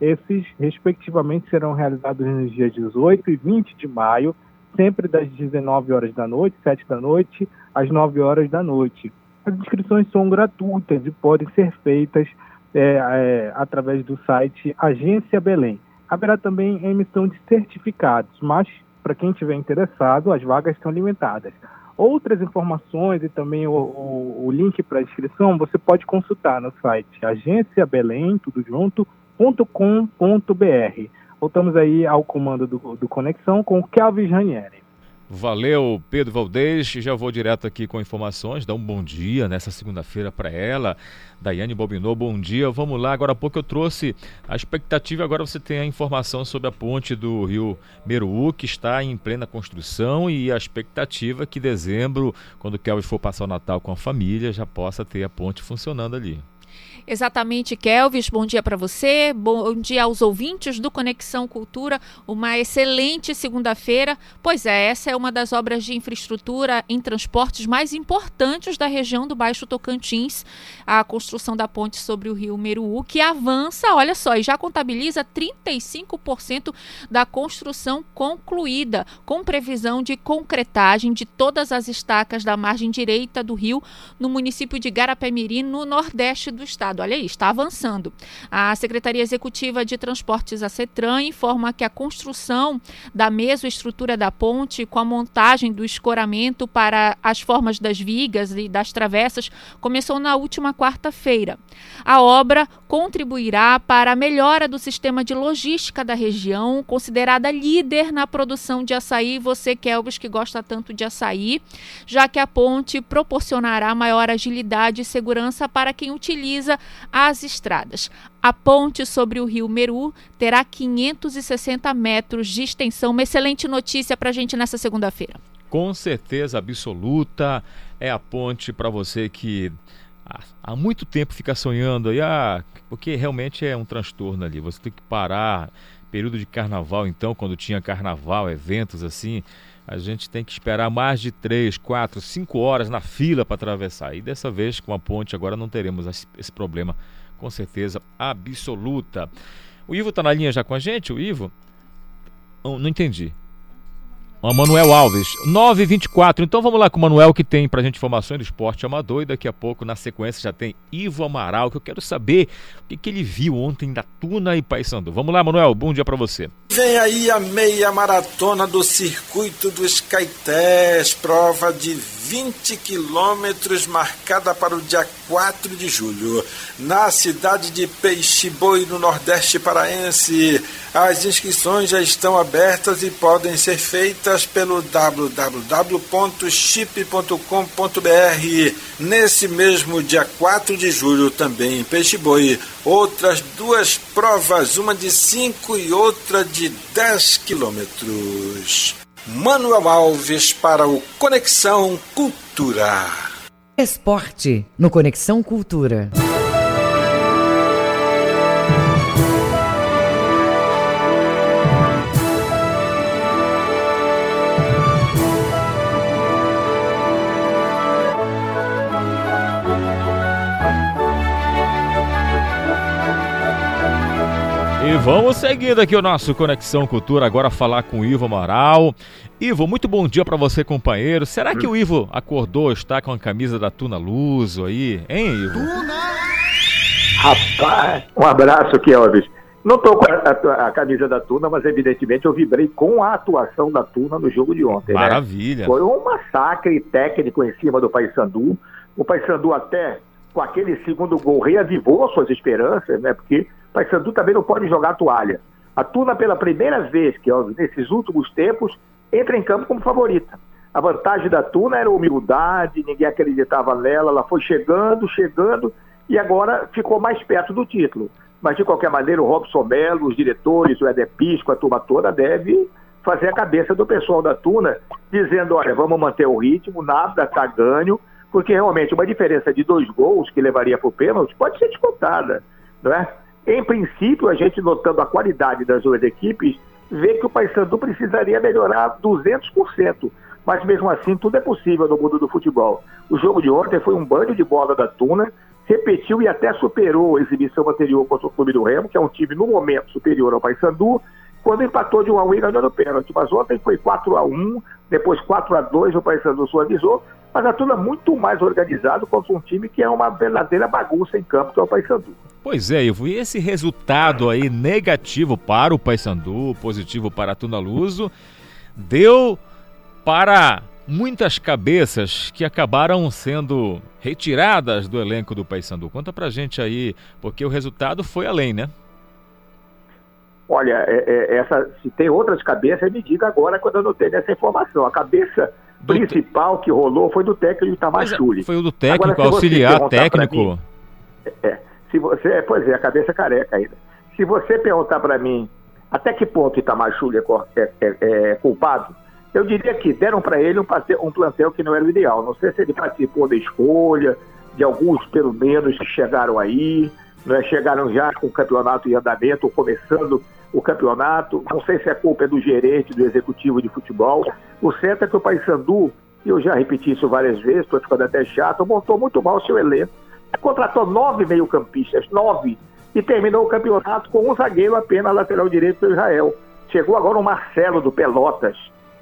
Esses, respectivamente, serão realizados nos dias 18 e 20 de maio, sempre das 19 horas da noite, 7 da noite, às 9 horas da noite. As inscrições são gratuitas e podem ser feitas é, é, através do site Agência Belém. haverá também emissão de certificados, mas para quem estiver interessado, as vagas estão limitadas. Outras informações e também o, o, o link para inscrição você pode consultar no site agenciabelém, tudo junto. Voltamos aí ao comando do, do Conexão com Kelvin Ranieri. Valeu, Pedro Valdez. Já vou direto aqui com informações. Dá um bom dia nessa segunda-feira para ela. Daiane Bobinô, bom dia. Vamos lá. Agora há pouco eu trouxe a expectativa. Agora você tem a informação sobre a ponte do rio Meruú, que está em plena construção. E a expectativa é que dezembro, quando o Kelvin for passar o Natal com a família, já possa ter a ponte funcionando ali. Exatamente, Kelvis. Bom dia para você. Bom dia aos ouvintes do Conexão Cultura. Uma excelente segunda-feira. Pois é, essa é uma das obras de infraestrutura em transportes mais importantes da região do Baixo Tocantins. A construção da ponte sobre o rio Meruú, que avança, olha só, e já contabiliza 35% da construção concluída, com previsão de concretagem de todas as estacas da margem direita do rio no município de Garapé-Mirim, no nordeste do estado. Olha aí, está avançando. A Secretaria Executiva de Transportes, a CETRAN, informa que a construção da mesoestrutura da ponte, com a montagem do escoramento para as formas das vigas e das travessas, começou na última quarta-feira. A obra contribuirá para a melhora do sistema de logística da região, considerada líder na produção de açaí. Você, Kelvis, que gosta tanto de açaí, já que a ponte proporcionará maior agilidade e segurança para quem utiliza as estradas. A ponte sobre o rio Meru terá 560 metros de extensão. Uma excelente notícia para a gente nessa segunda-feira. Com certeza absoluta. É a ponte para você que há muito tempo fica sonhando aí, ah, porque realmente é um transtorno ali. Você tem que parar. Período de carnaval, então, quando tinha carnaval, eventos assim, a gente tem que esperar mais de 3, 4, 5 horas na fila para atravessar. E dessa vez, com a ponte, agora não teremos esse problema, com certeza absoluta. O Ivo está na linha já com a gente? O Ivo? Não, não entendi. O Manuel Alves, 9h24. Então vamos lá com o Manuel que tem pra gente informações do esporte amador e daqui a pouco na sequência já tem Ivo Amaral, que eu quero saber o que, que ele viu ontem da Tuna e Paysandu. Vamos lá, Manuel, bom dia para você. Vem aí a meia maratona do circuito dos Caetés, prova de 20 quilômetros, marcada para o dia 4 de julho, na cidade de Peixe-Boi, no Nordeste Paraense. As inscrições já estão abertas e podem ser feitas pelo www.chip.com.br. Nesse mesmo dia 4 de julho, também em Peixe-Boi, outras duas provas, uma de 5 e outra de 10 quilômetros. Manuel Alves para o Conexão Cultura. Esporte no Conexão Cultura. E vamos seguindo aqui o nosso Conexão Cultura, agora falar com o Ivo Amaral. Ivo, muito bom dia para você, companheiro. Será que o Ivo acordou, está com a camisa da Tuna Luso aí, hein, Ivo? Tuna! Rapaz, um abraço, Kelvis. Não estou com a, a, a, camisa da Tuna, mas evidentemente eu vibrei com a atuação da Tuna no jogo de ontem. Né? Maravilha. Né? Foi um massacre técnico em cima do Paysandu. O Paysandu até com aquele segundo gol reavivou suas esperanças, né? Porque Paysandu também não pode jogar toalha. A Tuna, pela primeira vez, que ó, nesses últimos tempos, entra em campo como favorita. A vantagem da Tuna era humildade, ninguém acreditava nela, ela foi chegando, chegando, e agora ficou mais perto do título. Mas, de qualquer maneira, o Robson Melo, os diretores, o Eder Pisco, a turma toda, deve fazer a cabeça do pessoal da Tuna, dizendo, olha, vamos manter o ritmo, nada está ganho, porque realmente uma diferença de dois gols que levaria para o pênalti pode ser descontada, não é? Em princípio, a gente notando a qualidade das duas equipes, vê que o Paysandu precisaria melhorar 200%. Mas mesmo assim, tudo é possível no mundo do futebol. O jogo de ontem foi um banho de bola da Tuna, repetiu e até superou a exibição anterior contra o Clube do Remo, que é um time no momento superior ao Paysandu, quando empatou de 1 a 1 e ganhou no pênalti. Mas ontem foi 4 a 1, depois 4 a 2 o Paysandu suavizou. mas a Tuna é muito mais organizado contra um time que é uma verdadeira bagunça em campo, que é o Paysandu. Pois é, Ivo, e esse resultado aí negativo para o Paysandu, positivo para a Tuna Luso, deu para muitas cabeças que acabaram sendo retiradas do elenco do Paysandu. Conta pra gente aí, porque o resultado foi além, né? Olha, é, é, essa, se tem outras cabeças, me diga agora quando eu não tenho essa informação. A cabeça do principal te... que rolou foi do técnico Itamar Chuli. Foi o do técnico, agora, auxiliar técnico. Mim, é, se você, pois é, a cabeça careca ainda. Se você perguntar para mim até que ponto Itamar Chuli é, é, é, é culpado, eu diria que deram para ele um um plantel que não era o ideal. Não sei se ele participou da escolha, de alguns, pelo menos, que chegaram aí, né, chegaram já com o campeonato em andamento, começando o campeonato. Não sei se a culpa é do gerente, do executivo de futebol. O certo é que o Paysandu, e eu já repeti isso várias vezes, estou ficando até chato, montou muito mal o seu elenco. Contratou nove meio-campistas, nove, e terminou o campeonato com um zagueiro apenas lateral direito do Israel. Chegou agora o Marcelo do Pelotas,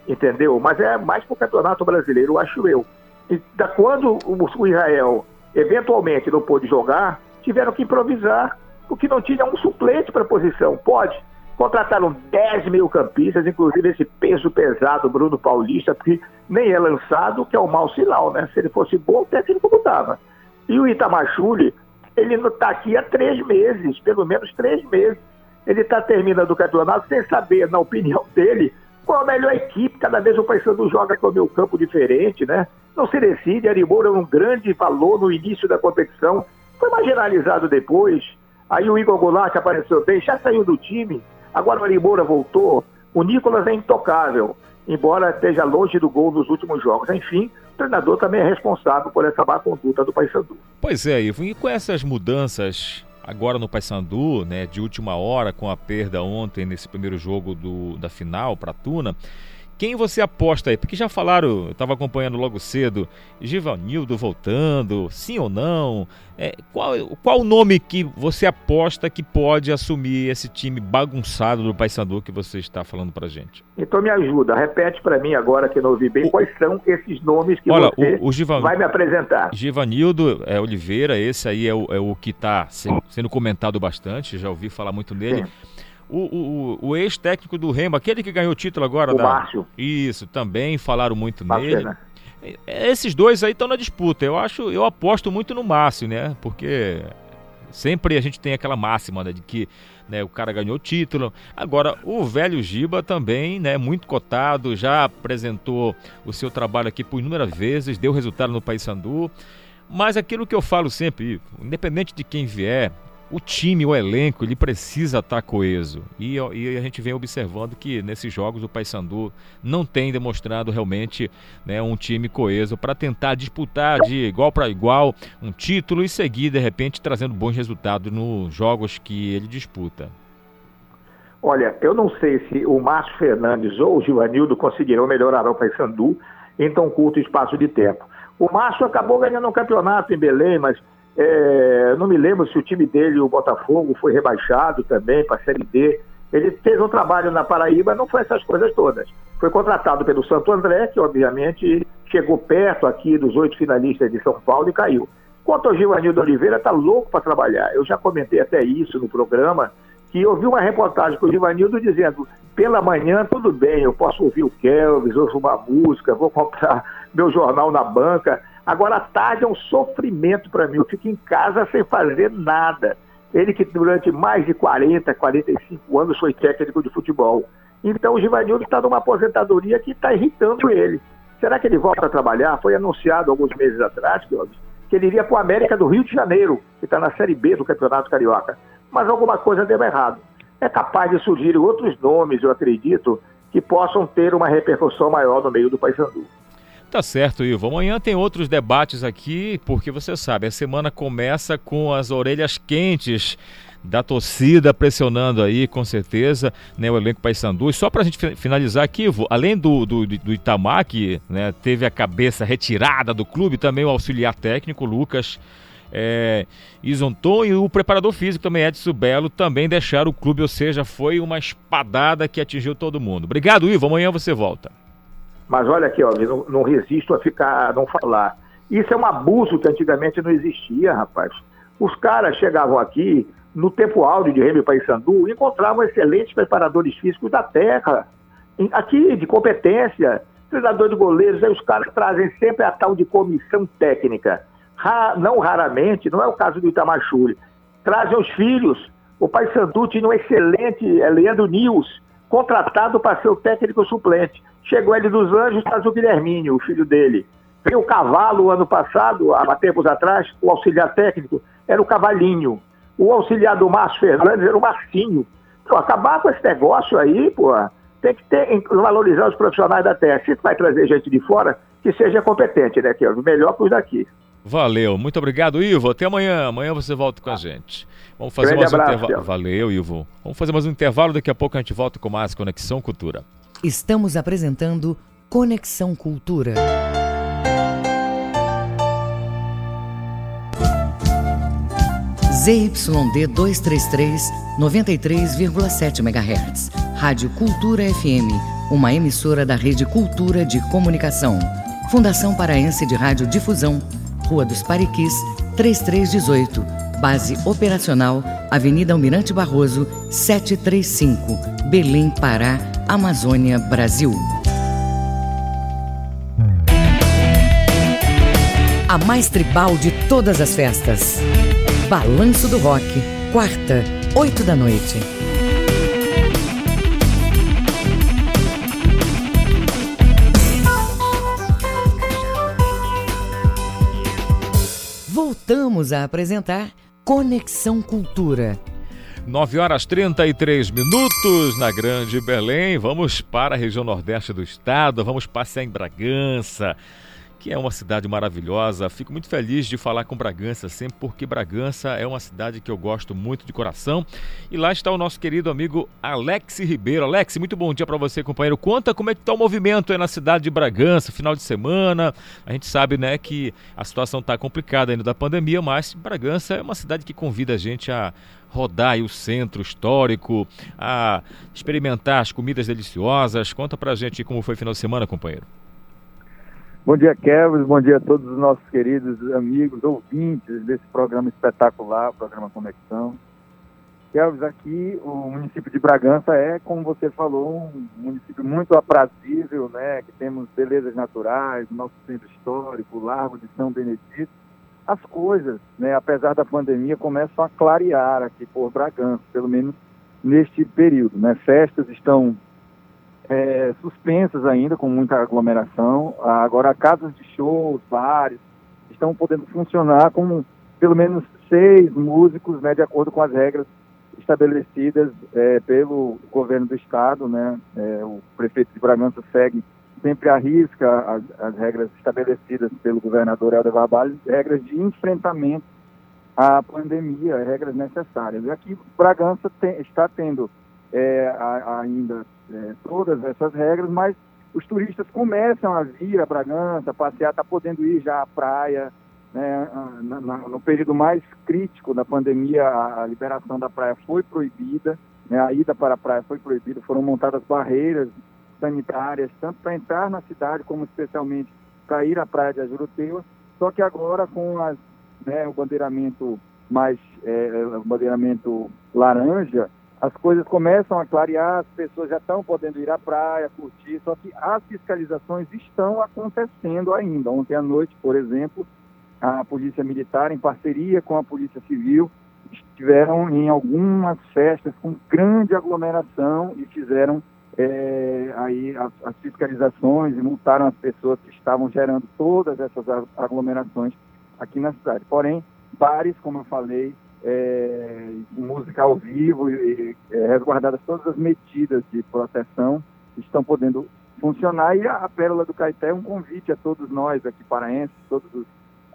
entendeu? Mas é mais para o campeonato brasileiro, acho eu. E da quando o Israel eventualmente não pôde jogar, tiveram que improvisar, porque não tinha um suplente para a posição. Pode. Contrataram 10 mil campistas, inclusive esse peso pesado Bruno Paulista, que nem é lançado, que é um mau sinal, né? Se ele fosse bom, o técnico mudava. E o Itamachule, ele não está aqui há três meses, pelo menos três meses. Ele está terminando o campeonato sem saber, na opinião dele, qual a melhor equipe? Cada vez o Paysandu joga com o meu campo diferente, né? Não se decide. Arimoura é um grande valor no início da competição. Foi marginalizado depois. Aí o Igor Goulart apareceu bem, já saiu do time. Agora o Arimoura voltou. O Nicolas é intocável, embora esteja longe do gol nos últimos jogos. Enfim, o treinador também é responsável por essa má conduta do Paysandu. Pois é, Ivo. E com essas mudanças agora no Paysandu, né, de última hora com a perda ontem nesse primeiro jogo do, da final para Tuna. Quem você aposta aí? Porque já falaram, eu estava acompanhando logo cedo, Givanildo voltando, sim ou não? É, qual, qual o nome que você aposta que pode assumir esse time bagunçado do Paysandu que você está falando para gente? Então me ajuda, repete para mim agora que não ouvi bem, o, quais são esses nomes que Olha, você o, o Givan, vai me apresentar. Givanildo é, Oliveira, esse aí é o, é o que está sendo, sendo, comentado bastante, já ouvi falar muito nele. Sim. O, o, o ex-técnico do Remo, aquele que ganhou o título agora. O da... Márcio. Isso, também falaram muito nele. É, esses dois aí estão na disputa. Eu acho, eu aposto muito no Márcio, né? Porque sempre a gente tem aquela máxima né, de que né, o cara ganhou o título. Agora, o velho Giba também, né, muito cotado, já apresentou o seu trabalho aqui por inúmeras vezes, deu resultado no Paysandu. Mas aquilo que eu falo sempre, independente de quem vier, o time, o elenco, ele precisa estar coeso. E, e, a gente vem observando que nesses jogos o Paysandu não tem demonstrado realmente né, um time coeso para tentar disputar de igual para igual um título e seguir, de repente, trazendo bons resultados nos jogos que ele disputa. Olha, eu não sei se o Márcio Fernandes ou o Givanildo conseguirão melhorar o Paysandu em tão curto espaço de tempo. O Márcio acabou ganhando um campeonato em Belém, mas é, não me lembro se o time dele, o Botafogo, foi rebaixado também para a Série D. Ele fez um trabalho na Paraíba, não foi essas coisas todas. Foi contratado pelo Santo André, que obviamente chegou perto aqui dos oito finalistas de São Paulo e caiu. Quanto ao Givanildo Oliveira, está louco para trabalhar. Eu já comentei até isso no programa, que eu vi uma reportagem com o Givanildo dizendo: pela manhã tudo bem, eu posso ouvir o Kelvis, ouvir uma música, vou comprar meu jornal na banca. Agora, à tarde é um sofrimento para mim. Eu fico em casa sem fazer nada. Ele que durante mais de 40, 45 anos foi técnico de futebol. Então o Givanildo está numa aposentadoria que está irritando ele. Será que ele volta a trabalhar? Foi anunciado alguns meses atrás, que ele iria para o América do Rio de Janeiro, que está na Série B do Campeonato Carioca. Mas alguma coisa deu errado. É capaz de surgir outros nomes, eu acredito, que possam ter uma repercussão maior no meio do Paysandu. Tá certo, Ivo. Amanhã tem outros debates aqui, porque você sabe, a semana começa com as orelhas quentes da torcida pressionando aí, com certeza, né, o elenco Paysandu. E só para a gente finalizar aqui, Ivo, além do, do, do Itamar, que né, teve a cabeça retirada do clube, também o auxiliar técnico, Lucas é, Isonton e o preparador físico também, Edson Belo, também deixaram o clube, ou seja, foi uma espadada que atingiu todo mundo. Obrigado, Ivo. Amanhã você volta. Mas olha aqui, ó, não, não resisto a ficar, a não falar. Isso é um abuso que antigamente não existia, rapaz. Os caras chegavam aqui, no tempo áudio de Remy Paysandu, encontravam excelentes preparadores físicos da terra, aqui de competência, treinador de goleiros, aí os caras trazem sempre a tal de comissão técnica. Ra, não raramente, não é o caso do Itamachuri, trazem os filhos. O Paysandu tinha um excelente é, Leandro Nils, contratado para ser o técnico suplente. Chegou ele dos Anjos, traz o Guilherminho, o filho dele. Veio o Cavalo ano passado, há tempos atrás, o auxiliar técnico era o Cavalinho. O auxiliar do Márcio Fernandes era o Marcinho. Pô, acabar com esse negócio aí, pô, tem que ter, valorizar os profissionais da terra. Se vai trazer gente de fora, que seja competente, né, que é melhor que os daqui. Valeu, muito obrigado, Ivo. Até amanhã. Amanhã você volta com a gente. Vamos fazer Grande mais um intervalo. Valeu, Ivo. Vamos fazer mais um intervalo. Daqui a pouco a gente volta com mais Conexão Cultura. Estamos apresentando Conexão Cultura. ZYD 233, 93,7 MHz. Rádio Cultura FM, uma emissora da Rede Cultura de Comunicação. Fundação Paraense de Rádio Difusão, Rua dos Pariquis, 3318. Base operacional, Avenida Almirante Barroso, 735, Belém, Pará, Amazônia, Brasil. A mais tribal de todas as festas. Balanço do Rock, quarta, oito da noite. Voltamos a apresentar Conexão Cultura. 9 horas 33 minutos na Grande Belém. Vamos para a região nordeste do estado, vamos passear em Bragança que é uma cidade maravilhosa. Fico muito feliz de falar com Bragança sempre, porque Bragança é uma cidade que eu gosto muito de coração. E lá está o nosso querido amigo Alex Ribeiro. Alex, muito bom dia para você, companheiro. Conta como é que está o movimento aí na cidade de Bragança, final de semana. A gente sabe, né, que a situação está complicada ainda da pandemia, mas Bragança é uma cidade que convida a gente a rodar o centro histórico, a experimentar as comidas deliciosas. Conta pra gente como foi o final de semana, companheiro. Bom dia, Kevin. Bom dia a todos os nossos queridos amigos, ouvintes desse programa espetacular, programa Conexão. Kevin, aqui o município de Bragança é, como você falou, um município muito aprazível, né? Que temos belezas naturais, nosso centro histórico, o Largo de São Benedito. As coisas, né, apesar da pandemia, começam a clarear aqui por Bragança, pelo menos neste período. Né? Festas estão é, suspensas ainda, com muita aglomeração. Agora, casas de shows, bares, estão podendo funcionar com pelo menos seis músicos, né, de acordo com as regras estabelecidas é, pelo governo do estado, né, é, o prefeito de Bragança segue sempre arrisca as, as regras estabelecidas pelo governador Helder Barbalho, regras de enfrentamento à pandemia, regras necessárias. E aqui Bragança tem, está tendo é, a, ainda é, todas essas regras, mas os turistas começam a vir a Bragança, passear, está podendo ir já à praia. Né, na, na, no período mais crítico da pandemia, a, a liberação da praia foi proibida, né, a ida para a praia foi proibida, foram montadas barreiras sanitárias, tanto para entrar na cidade como especialmente para ir à praia de Ajuruteua, só que agora com as, né, o bandeiramento mais, é, o bandeiramento laranja, as coisas começam a clarear, as pessoas já estão podendo ir à praia, curtir, só que as fiscalizações estão acontecendo ainda. Ontem à noite, por exemplo, a Polícia Militar, em parceria com a Polícia Civil, estiveram em algumas festas com grande aglomeração e fizeram é, aí as, as, fiscalizações e multaram as pessoas que estavam gerando todas essas aglomerações aqui na cidade. Porém, bares, como eu falei, é, música ao vivo e é, resguardadas todas as medidas de proteção estão podendo funcionar e a, a Pérola do Caeté é um convite a todos nós aqui paraenses, todas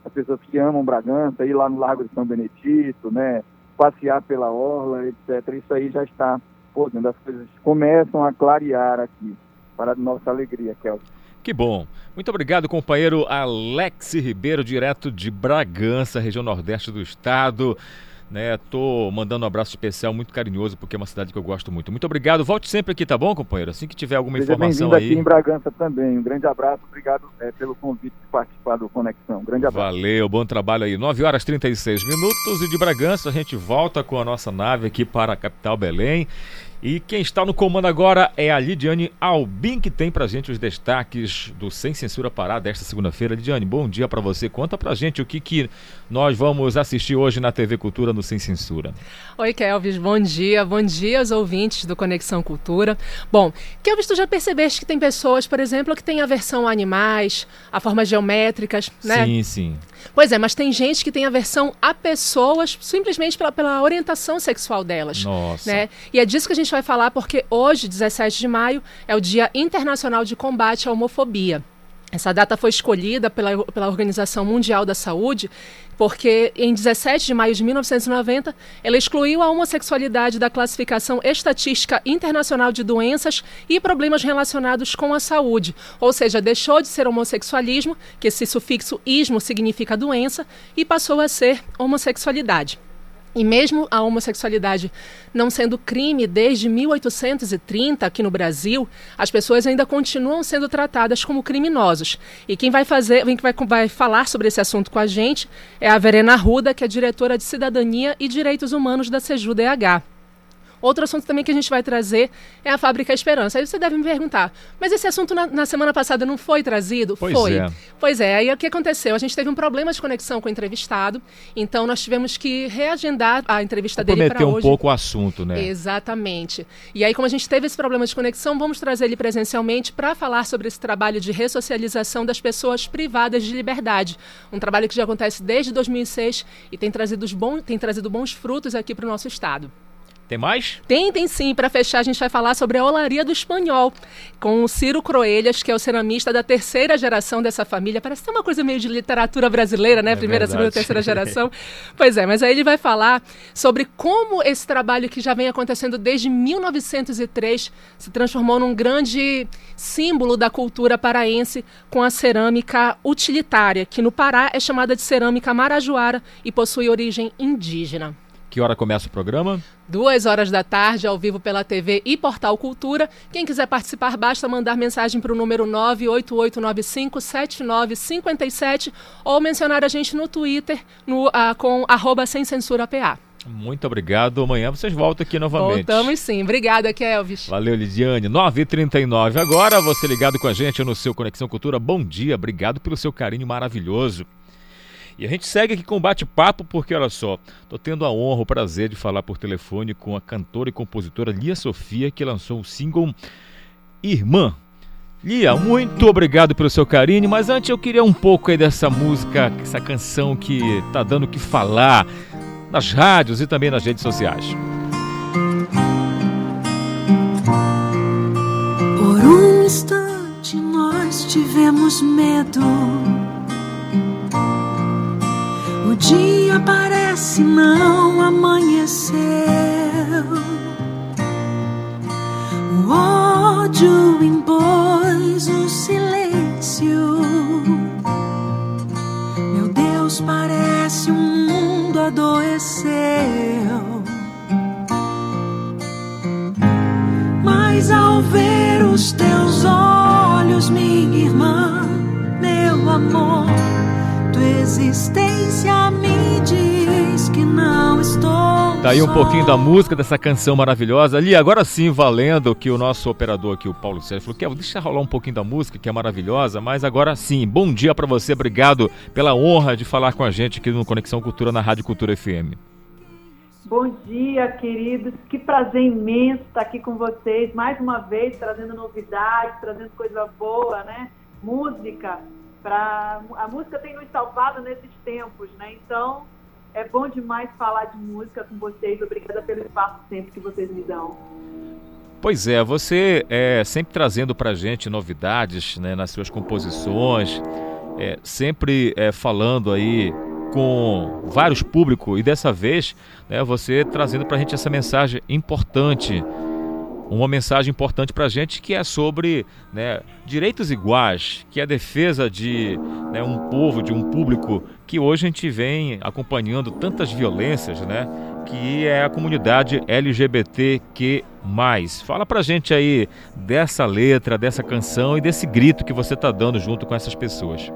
as pessoas que amam Bragança, ir lá no Lago de São Benedito, né, passear pela orla, etc. Isso aí já está podendo, as coisas começam a clarear aqui, para nossa alegria, Kelvin. Que bom. Muito obrigado, companheiro Alex Ribeiro, direto de Bragança, região nordeste do estado. Né? Tô mandando um abraço especial muito carinhoso porque é uma cidade que eu gosto muito. Muito obrigado. Volte sempre aqui, tá bom, companheiro? Assim que tiver alguma Seja informação aí. aqui em Bragança também. Um grande abraço. Obrigado é, pelo convite de participar do Conexão. Um grande abraço. Valeu, bom trabalho aí. 9 horas 36 minutos e de Bragança a gente volta com a nossa nave aqui para a capital Belém. E quem está no comando agora é a Lidiane Albin, que tem pra gente os destaques do Sem Censura Pará desta segunda-feira. Lidiane, bom dia para você. Conta pra gente o que, que nós vamos assistir hoje na TV Cultura no Sem Censura. Oi, Kelvis, bom dia. Bom dia aos ouvintes do Conexão Cultura. Bom, Kelvis, tu já percebeste que tem pessoas, por exemplo, que têm aversão a animais, a formas geométricas, né? Sim, sim. Pois é, mas tem gente que tem aversão a pessoas simplesmente pela, pela orientação sexual delas. Nossa. Né? E é disso que a gente vai falar porque hoje, 17 de maio, é o Dia Internacional de Combate à Homofobia. Essa data foi escolhida pela, pela Organização Mundial da Saúde porque em 17 de maio de 1990 ela excluiu a homossexualidade da classificação estatística internacional de doenças e problemas relacionados com a saúde, ou seja, deixou de ser homossexualismo, que esse sufixo ismo significa doença, e passou a ser homossexualidade. E mesmo a homossexualidade não sendo crime desde 1830 aqui no Brasil, as pessoas ainda continuam sendo tratadas como criminosos. E quem vai fazer, quem vai, vai falar sobre esse assunto com a gente é a Verena Ruda, que é diretora de Cidadania e Direitos Humanos da SEJUDH. Outro assunto também que a gente vai trazer é a Fábrica Esperança. Aí você deve me perguntar, mas esse assunto na, na semana passada não foi trazido? Pois foi. é. Pois é, aí o que aconteceu? A gente teve um problema de conexão com o entrevistado, então nós tivemos que reagendar a entrevista dele para Prometer hoje. um pouco o assunto, né? Exatamente. E aí, como a gente teve esse problema de conexão, vamos trazer ele presencialmente para falar sobre esse trabalho de ressocialização das pessoas privadas de liberdade. Um trabalho que já acontece desde 2006 e tem trazido, bons, tem trazido bons frutos aqui para o nosso estado. Tem mais? Tem, tem sim. Para fechar, a gente vai falar sobre a olaria do espanhol, com o Ciro Croelhas, que é o ceramista da terceira geração dessa família. Parece ter uma coisa meio de literatura brasileira, né? É Primeira, verdade. segunda, terceira [LAUGHS] geração. pois é, mas aí ele vai falar sobre como esse trabalho que já vem acontecendo desde 1903 se transformou num grande símbolo da cultura paraense com a cerâmica utilitária, que no Pará é chamada de cerâmica marajoara e possui origem indígena. Que hora começa o programa? Duas horas da tarde, ao vivo pela TV e Portal Cultura. Quem quiser participar, basta mandar mensagem para o número 988957957 ou mencionar a gente no Twitter no, ah, com arroba sem censura PA. Muito obrigado. Amanhã vocês voltam aqui novamente. Voltamos sim. Obrigada, Kelvis. Valeu, Lidiane. 9h39 agora, você ligado com a gente no seu Conexão Cultura. Bom dia, obrigado pelo seu carinho maravilhoso. E a gente segue aqui com o bate-papo, porque olha só, tô tendo a honra, o prazer de falar por telefone com a cantora e compositora Lia Sofia, que lançou o single Irmã. Lia, muito obrigado pelo seu carinho, mas antes eu queria um pouco aí dessa música, essa canção que tá dando o que falar nas rádios e também nas redes sociais. Por um instante nós tivemos medo. Dia parece não amanheceu. O ódio impôs o silêncio. Meu Deus, parece um mundo adoeceu. Mas ao ver os teus olhos, minha irmã, meu amor, existência me diz que não estou. Tá aí um pouquinho da música dessa canção maravilhosa. Ali, agora sim, valendo que o nosso operador aqui, o Paulo Sérgio, falou que deixa rolar um pouquinho da música, que é maravilhosa, mas agora sim, bom dia pra você, obrigado pela honra de falar com a gente aqui no Conexão Cultura na Rádio Cultura FM. Bom dia, queridos. Que prazer imenso estar aqui com vocês mais uma vez, trazendo novidades, trazendo coisa boa, né? Música. Pra... A música tem nos salvado nesses tempos, né? Então, é bom demais falar de música com vocês. Obrigada pelo espaço sempre que vocês me dão. Pois é, você é sempre trazendo pra gente novidades né, nas suas composições, é, sempre é, falando aí com vários públicos e dessa vez né, você trazendo pra gente essa mensagem importante uma mensagem importante para a gente que é sobre né, direitos iguais, que é a defesa de né, um povo, de um público que hoje a gente vem acompanhando tantas violências, né? Que é a comunidade LGBTQ+. Fala pra gente aí dessa letra, dessa canção e desse grito que você está dando junto com essas pessoas.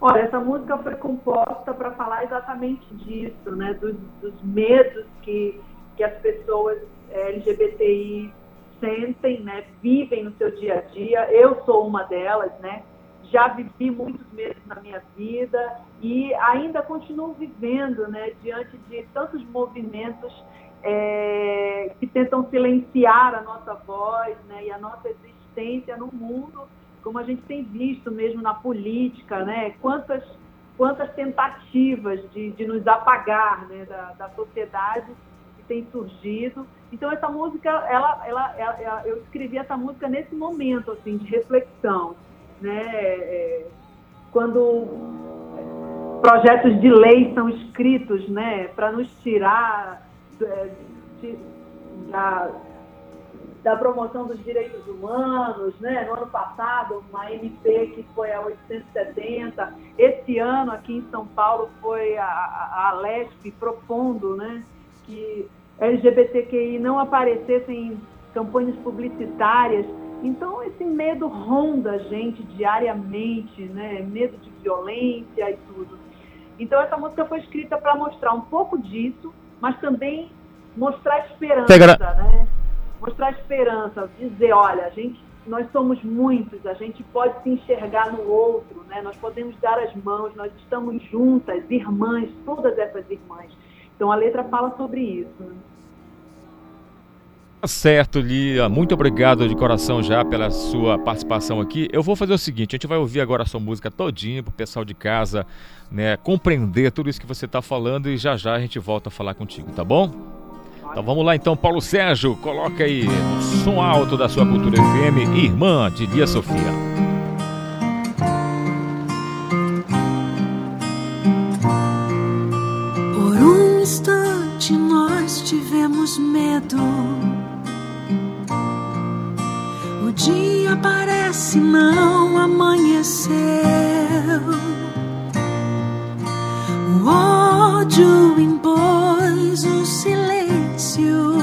Olha, essa música foi composta para falar exatamente disso, né? Dos, dos, medos que, que as pessoas LGBTI sentem, né? Vivem no seu dia a dia. Eu sou uma delas, né? Já vivi muitos medos na minha vida e ainda continuo vivendo, né? Diante de tantos movimentos é, que tentam silenciar a nossa voz, né? E a nossa existência no mundo como a gente tem visto mesmo na política, né? Quantas, quantas tentativas de, de nos apagar né? da, da sociedade que tem surgido. Então essa música, ela, ela, ela, eu escrevi essa música nesse momento assim de reflexão, né? É, quando projetos de lei são escritos, né, para nos tirar é, de, da da promoção dos direitos humanos, né? No ano passado, uma MP que foi a 870. Esse ano, aqui em São Paulo, foi a, a, a LESP propondo, né? Que LGBTQI não aparecessem em campanhas publicitárias. Então, esse medo ronda a gente diariamente, né? Medo de violência e tudo. Então, essa música foi escrita para mostrar um pouco disso, mas também mostrar esperança, né? mostrar esperança, dizer, olha, a gente, nós somos muitos, a gente pode se enxergar no outro, né? Nós podemos dar as mãos, nós estamos juntas, irmãs, todas essas irmãs. Então a letra fala sobre isso. Né? Tá certo, Lia. Muito obrigado de coração já pela sua participação aqui. Eu vou fazer o seguinte: a gente vai ouvir agora a sua música todinha para o pessoal de casa né, compreender tudo isso que você está falando e já já a gente volta a falar contigo, tá bom? Então vamos lá então, Paulo Sérgio, coloca aí o som alto da sua Cultura FM, Irmã de Lia Sofia. Instante nós tivemos medo. O dia parece não amanhecer. O ódio impôs o silêncio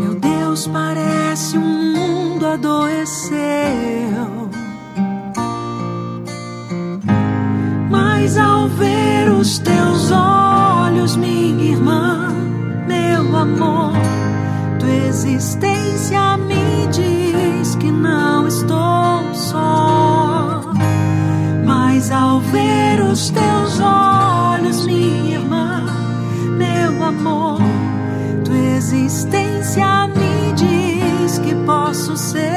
meu Deus, parece um mundo adoeceu. Mas ao ver os teus olhos, minha irmã, meu amor, tua existência me diz que não estou só. Mas ao ver os teus olhos, minha irmã, meu amor, tua existência me diz que posso ser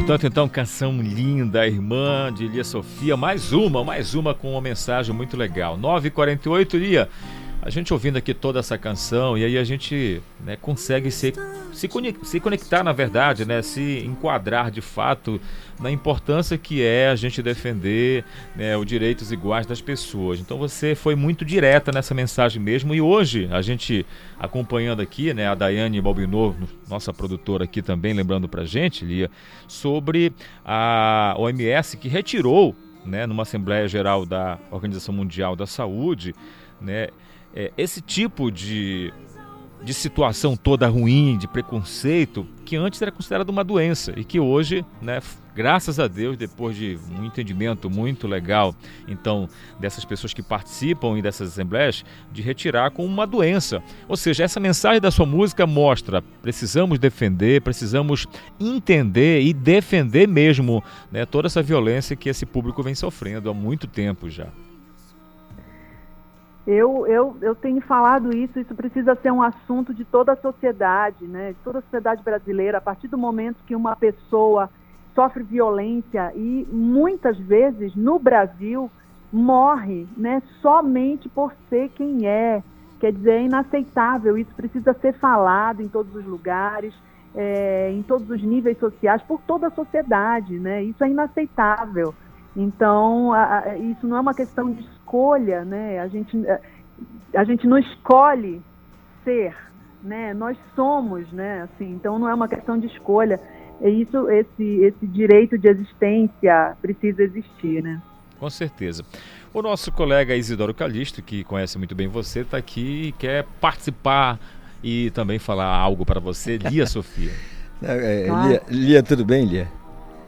portanto, então, canção linda, Irmã de Lia Sofia. Mais uma, mais uma com uma mensagem muito legal. 9h48, Lia. A gente ouvindo aqui toda essa canção e aí a gente né, consegue se, se, se conectar, na verdade, né, se enquadrar de fato na importância que é a gente defender né, os direitos iguais das pessoas. Então você foi muito direta nessa mensagem mesmo e hoje a gente acompanhando aqui, né, a Daiane Balbinot, nossa produtora aqui também, lembrando pra gente, Lia, sobre a OMS que retirou, né, numa Assembleia Geral da Organização Mundial da Saúde, né, é, esse tipo de, de situação toda ruim, de preconceito, que antes era considerado uma doença e que hoje, né, graças a Deus, depois de um entendimento muito legal, então, dessas pessoas que participam e dessas assembleias, de retirar como uma doença. Ou seja, essa mensagem da sua música mostra: precisamos defender, precisamos entender e defender mesmo né, toda essa violência que esse público vem sofrendo há muito tempo já. Eu, eu, eu tenho falado isso, isso precisa ser um assunto de toda a sociedade, né? de toda a sociedade brasileira. A partir do momento que uma pessoa sofre violência e muitas vezes no Brasil morre né, somente por ser quem é. Quer dizer, é inaceitável. Isso precisa ser falado em todos os lugares, é, em todos os níveis sociais, por toda a sociedade. Né? Isso é inaceitável. Então, a, a, isso não é uma questão de escolha, né? A gente, a, a gente não escolhe ser, né? Nós somos, né? Assim, então não é uma questão de escolha. É isso, esse, esse direito de existência precisa existir, né? Com certeza. O nosso colega Isidoro Calixto, que conhece muito bem você, está aqui e quer participar e também falar algo para você. Lia, [LAUGHS] Sofia. É, Lia, Lia, tudo bem, Lia?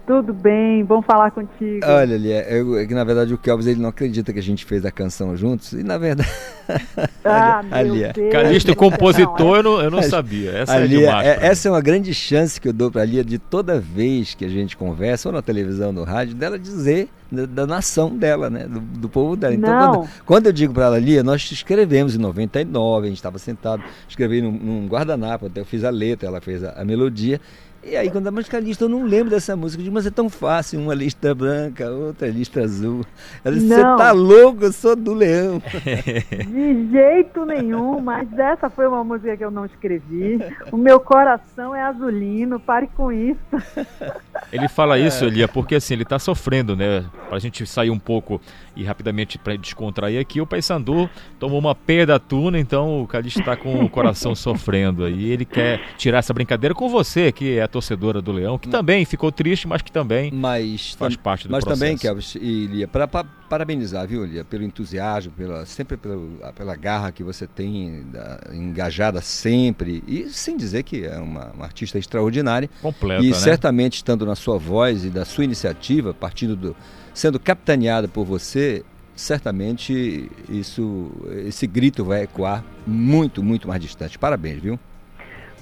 Tudo bem, bom falar contigo. Olha, Lia, eu, é que na verdade o Kelvis ele não acredita que a gente fez a canção juntos, e na verdade. [LAUGHS] Ah, meu Lia. Deus. Calixto, compositor, eu não, eu não sabia. Essa é Lia, demais. É, essa é uma grande chance que eu dou para a Lia de toda vez que a gente conversa, ou na televisão, ou no rádio, dela dizer da, da nação dela, né? Do, do povo dela. Então, quando, quando, eu digo para ela, Lia, nós escrevemos em 99, a gente estava sentado, escrevi num, num guardanapo, até eu fiz a letra, ela fez a, a melodia. E aí, quando a música lista, eu não lembro dessa música. Eu digo, mas é tão fácil, uma lista branca, outra lista azul. Ela disse, você tá louco, eu sou do leão. [LAUGHS] De jeito nenhum, mas essa foi uma música que eu não escrevi. O meu coração é azulino, pare com isso. Ele fala isso, Elia, porque assim, ele tá sofrendo, né? Pra gente sair um pouco e rapidamente para descontrair aqui, o Paysandu tomou uma perda tuna, então o Calixto está com o coração [LAUGHS] sofrendo aí. Ele quer tirar essa brincadeira com você, que é a torcedora do Leão, que também ficou triste, mas que também mas, faz parte do mas processo. Mas também, Kelvis e Lia, para parabenizar, viu, Lia, pelo entusiasmo, pela, sempre pelo, pela garra que você tem, da, engajada sempre, e sem dizer que é uma, uma artista extraordinária. Completa, E né? certamente estando na sua voz e da sua iniciativa, partindo do sendo capitaneada por você, certamente isso, esse grito vai ecoar muito, muito mais distante. Parabéns, viu?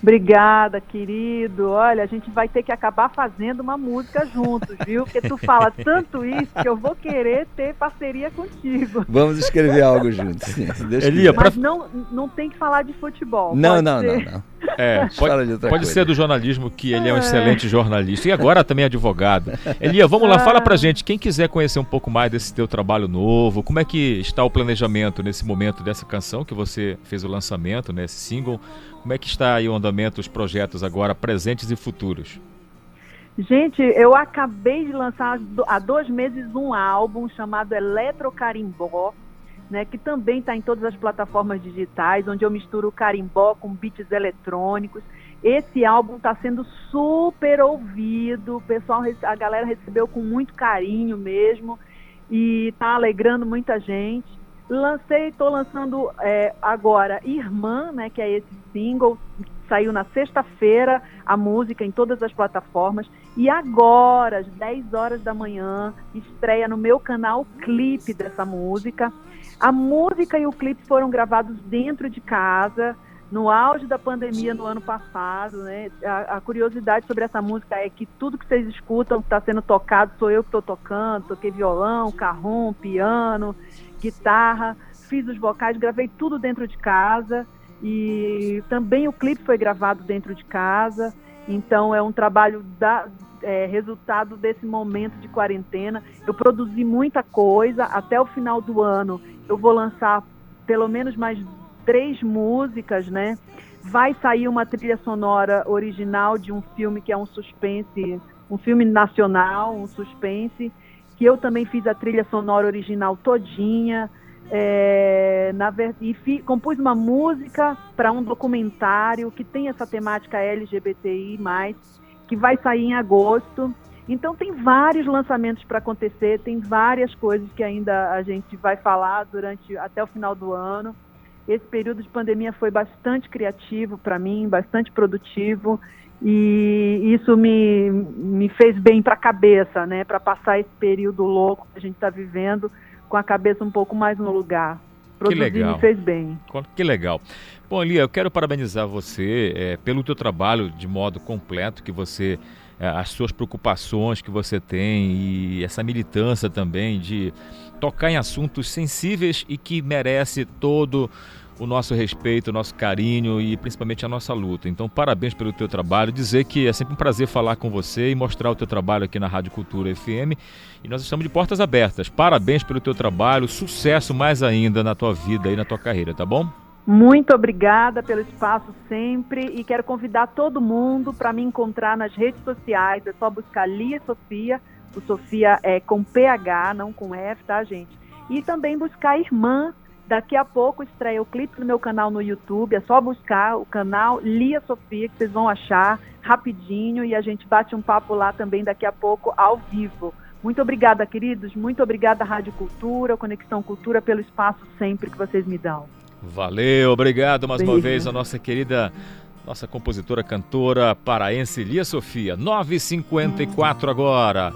Obrigada, querido. Olha, a gente vai ter que acabar fazendo uma música juntos, viu? Porque tu fala tanto isso que eu vou querer ter parceria contigo. Vamos escrever algo juntos. [LAUGHS] Elia, Mas não, não tem que falar de futebol. Não, não, não, não. É, [LAUGHS] pode, pode ser do jornalismo, que ele é um é. excelente jornalista. E agora também é advogado. [LAUGHS] Elia, vamos lá, fala pra gente. Quem quiser conhecer um pouco mais desse teu trabalho novo, como é que está o planejamento nesse momento dessa canção que você fez o lançamento, né, esse single? Como é que está aí o andamento, os projetos agora presentes e futuros? Gente, eu acabei de lançar há dois meses um álbum chamado Eletrocarimbó, né, que também está em todas as plataformas digitais, onde eu misturo carimbó com beats eletrônicos. Esse álbum está sendo super ouvido, o pessoal, a galera recebeu com muito carinho mesmo e está alegrando muita gente. Lancei, estou lançando é, agora Irmã, né, que é esse single, saiu na sexta-feira a música em todas as plataformas. E agora, às 10 horas da manhã, estreia no meu canal clipe dessa música. A música e o clipe foram gravados dentro de casa, no auge da pandemia no ano passado. Né? A, a curiosidade sobre essa música é que tudo que vocês escutam que está sendo tocado sou eu que estou tocando. Toquei violão, carrom, piano, guitarra, fiz os vocais, gravei tudo dentro de casa. E também o clipe foi gravado dentro de casa. Então é um trabalho da, é, resultado desse momento de quarentena. Eu produzi muita coisa. Até o final do ano eu vou lançar pelo menos mais três músicas, né? Vai sair uma trilha sonora original de um filme que é um suspense, um filme nacional, um suspense, que eu também fiz a trilha sonora original todinha. É, na, e fi, compus uma música para um documentário que tem essa temática LGBTI, que vai sair em agosto. Então tem vários lançamentos para acontecer, tem várias coisas que ainda a gente vai falar durante até o final do ano. Esse período de pandemia foi bastante criativo para mim, bastante produtivo e isso me, me fez bem para a cabeça, né? Para passar esse período louco que a gente está vivendo com a cabeça um pouco mais no lugar. Produzir que legal. me fez bem. Que legal. Bom, Lia, eu quero parabenizar você é, pelo teu trabalho de modo completo, que você, as suas preocupações que você tem e essa militância também de tocar em assuntos sensíveis e que merece todo o nosso respeito, o nosso carinho e principalmente a nossa luta. Então, parabéns pelo teu trabalho. Dizer que é sempre um prazer falar com você e mostrar o teu trabalho aqui na Rádio Cultura FM. E nós estamos de portas abertas. Parabéns pelo teu trabalho, sucesso mais ainda na tua vida e na tua carreira, tá bom? Muito obrigada pelo espaço sempre e quero convidar todo mundo para me encontrar nas redes sociais. É só buscar Lia Sofia. O Sofia é com PH, não com F, tá, gente? E também buscar Irmã Daqui a pouco estreia o clipe no meu canal no YouTube. É só buscar o canal Lia Sofia, que vocês vão achar rapidinho. E a gente bate um papo lá também daqui a pouco, ao vivo. Muito obrigada, queridos. Muito obrigada, Rádio Cultura, Conexão Cultura, pelo espaço sempre que vocês me dão. Valeu, obrigado mais Beijo. uma vez a nossa querida, nossa compositora, cantora paraense Lia Sofia. 9h54 agora.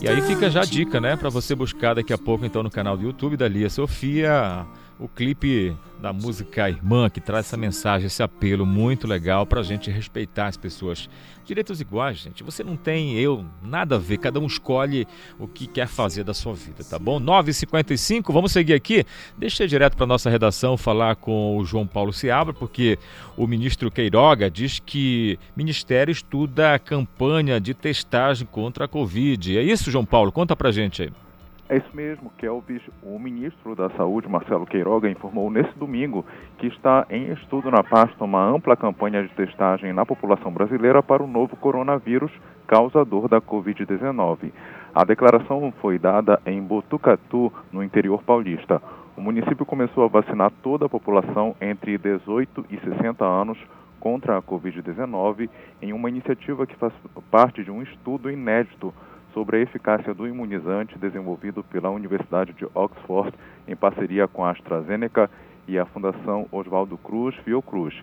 E aí fica já a dica, né, para você buscar daqui a pouco então no canal do YouTube da Lia Sofia o clipe da música Irmã, que traz essa mensagem, esse apelo muito legal para a gente respeitar as pessoas. Direitos iguais, gente. Você não tem eu, nada a ver. Cada um escolhe o que quer fazer da sua vida, tá bom? 9h55, vamos seguir aqui. Deixa eu ir direto para nossa redação falar com o João Paulo Seabra, porque o ministro Queiroga diz que Ministério estuda a campanha de testagem contra a Covid. É isso, João Paulo? Conta pra gente aí. É isso mesmo, Kelvis. O ministro da Saúde, Marcelo Queiroga, informou nesse domingo que está em estudo na pasta uma ampla campanha de testagem na população brasileira para o novo coronavírus causador da Covid-19. A declaração foi dada em Botucatu, no interior paulista. O município começou a vacinar toda a população entre 18 e 60 anos contra a Covid-19 em uma iniciativa que faz parte de um estudo inédito sobre a eficácia do imunizante desenvolvido pela Universidade de Oxford em parceria com a AstraZeneca e a Fundação Oswaldo Cruz Fiocruz.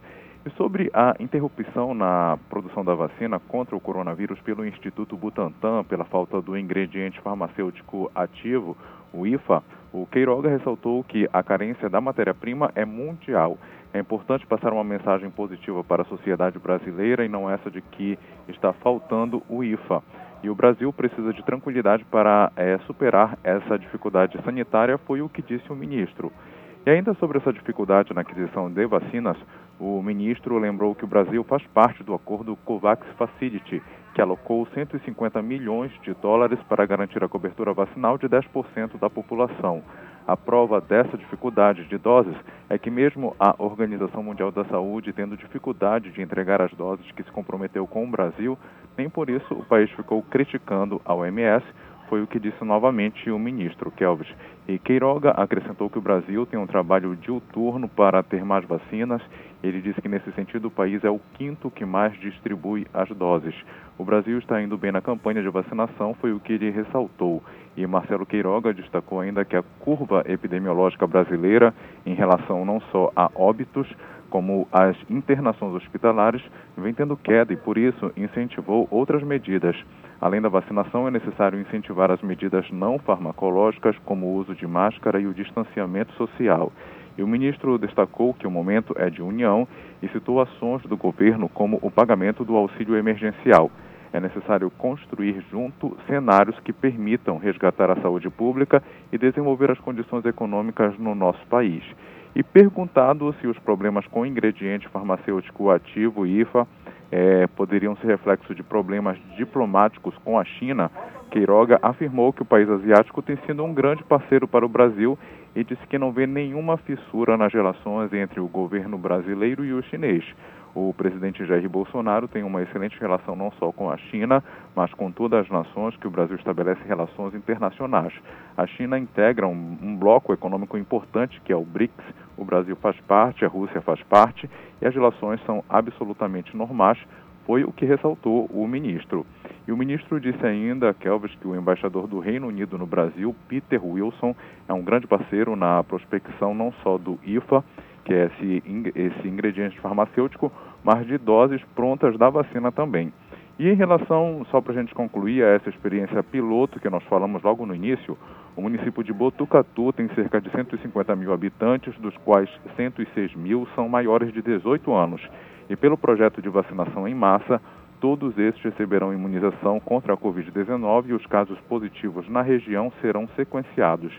E sobre a interrupção na produção da vacina contra o coronavírus pelo Instituto Butantan pela falta do ingrediente farmacêutico ativo, o IFA, o Queiroga ressaltou que a carência da matéria-prima é mundial. É importante passar uma mensagem positiva para a sociedade brasileira e não essa de que está faltando o IFA. E o Brasil precisa de tranquilidade para é, superar essa dificuldade sanitária, foi o que disse o ministro. E ainda sobre essa dificuldade na aquisição de vacinas, o ministro lembrou que o Brasil faz parte do acordo COVAX Facility, que alocou 150 milhões de dólares para garantir a cobertura vacinal de 10% da população. A prova dessa dificuldade de doses é que, mesmo a Organização Mundial da Saúde tendo dificuldade de entregar as doses que se comprometeu com o Brasil, nem por isso o país ficou criticando a OMS, foi o que disse novamente o ministro Kelvis. E Queiroga acrescentou que o Brasil tem um trabalho diuturno para ter mais vacinas. Ele disse que, nesse sentido, o país é o quinto que mais distribui as doses. O Brasil está indo bem na campanha de vacinação, foi o que ele ressaltou. E Marcelo Queiroga destacou ainda que a curva epidemiológica brasileira, em relação não só a óbitos, como as internações hospitalares, vem tendo queda e, por isso, incentivou outras medidas. Além da vacinação, é necessário incentivar as medidas não farmacológicas, como o uso de máscara e o distanciamento social. E o ministro destacou que o momento é de união e citou ações do governo como o pagamento do auxílio emergencial. É necessário construir junto cenários que permitam resgatar a saúde pública e desenvolver as condições econômicas no nosso país. E perguntado se os problemas com ingrediente farmacêutico ativo IFA é, poderiam ser reflexo de problemas diplomáticos com a China, Queiroga afirmou que o país asiático tem sido um grande parceiro para o Brasil e disse que não vê nenhuma fissura nas relações entre o governo brasileiro e o chinês. O presidente Jair Bolsonaro tem uma excelente relação não só com a China, mas com todas as nações que o Brasil estabelece relações internacionais. A China integra um, um bloco econômico importante que é o BRICS. O Brasil faz parte, a Rússia faz parte e as relações são absolutamente normais, foi o que ressaltou o ministro. E o ministro disse ainda, Kelvis, que o embaixador do Reino Unido no Brasil, Peter Wilson, é um grande parceiro na prospecção não só do IFA, que é esse, esse ingrediente farmacêutico, mas de doses prontas da vacina também. E em relação, só para a gente concluir, a essa experiência piloto que nós falamos logo no início, o município de Botucatu tem cerca de 150 mil habitantes, dos quais 106 mil são maiores de 18 anos. E pelo projeto de vacinação em massa, todos estes receberão imunização contra a Covid-19 e os casos positivos na região serão sequenciados.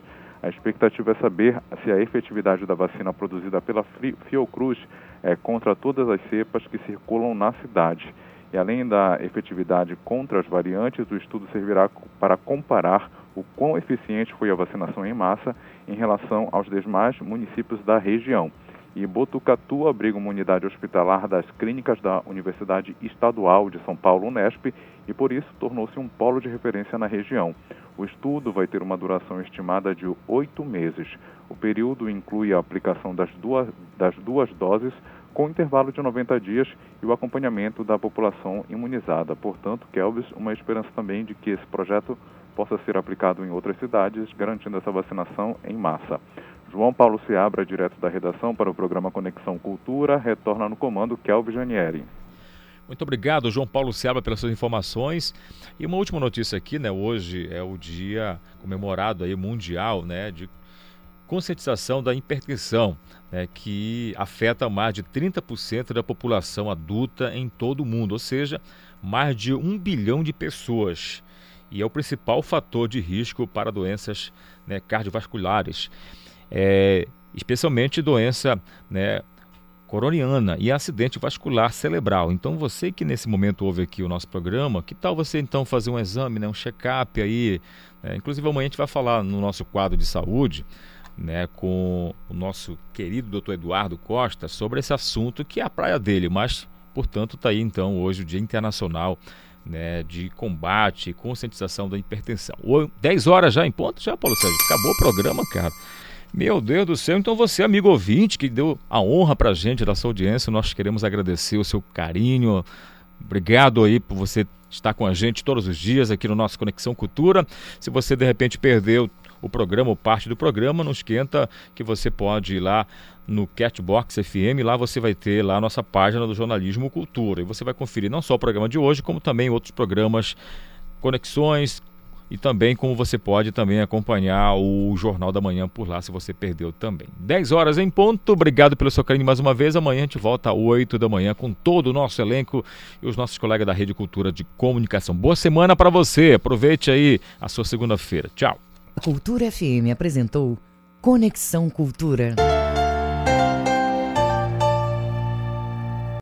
A expectativa é saber se a efetividade da vacina produzida pela Fiocruz é contra todas as cepas que circulam na cidade. E além da efetividade contra as variantes, o estudo servirá para comparar o quão eficiente foi a vacinação em massa em relação aos demais municípios da região. E Botucatu abriga uma unidade hospitalar das clínicas da Universidade Estadual de São Paulo, Unesp, e por isso tornou-se um polo de referência na região. O estudo vai ter uma duração estimada de oito meses. O período inclui a aplicação das duas, das duas doses, com intervalo de 90 dias e o acompanhamento da população imunizada. Portanto, Kelvis, uma esperança também de que esse projeto possa ser aplicado em outras cidades, garantindo essa vacinação em massa. João Paulo Seabra, direto da redação para o programa Conexão Cultura, retorna no comando Kelvin Janieri. Muito obrigado, João Paulo Seabra, pelas suas informações. E uma última notícia aqui, né? Hoje é o dia comemorado aí mundial, né, de conscientização da hipertensão, né, que afeta mais de 30% da população adulta em todo o mundo, ou seja, mais de um bilhão de pessoas. E é o principal fator de risco para doenças né, cardiovasculares é, especialmente doença né, coroniana e acidente vascular cerebral. Então você que nesse momento ouve aqui o nosso programa, que tal você então fazer um exame, né, um check-up aí? Né? Inclusive amanhã a gente vai falar no nosso quadro de saúde né, com o nosso querido doutor Eduardo Costa sobre esse assunto que é a praia dele, mas portanto está aí então hoje o Dia Internacional né, de combate e conscientização da hipertensão. 10 horas já em ponto, já, Paulo Sérgio. Acabou o programa, cara. Meu Deus do céu, então você, amigo ouvinte, que deu a honra pra gente da sua audiência, nós queremos agradecer o seu carinho. Obrigado aí por você estar com a gente todos os dias aqui no nosso Conexão Cultura. Se você de repente perdeu o programa ou parte do programa, não esquenta que você pode ir lá no Catbox FM, lá você vai ter lá a nossa página do Jornalismo Cultura. E você vai conferir não só o programa de hoje, como também outros programas, conexões, e também como você pode também acompanhar o Jornal da Manhã por lá, se você perdeu também. 10 horas em ponto, obrigado pelo seu carinho mais uma vez. Amanhã a gente volta às 8 da manhã com todo o nosso elenco e os nossos colegas da Rede Cultura de Comunicação. Boa semana para você, aproveite aí a sua segunda-feira. Tchau. Cultura FM apresentou Conexão Cultura.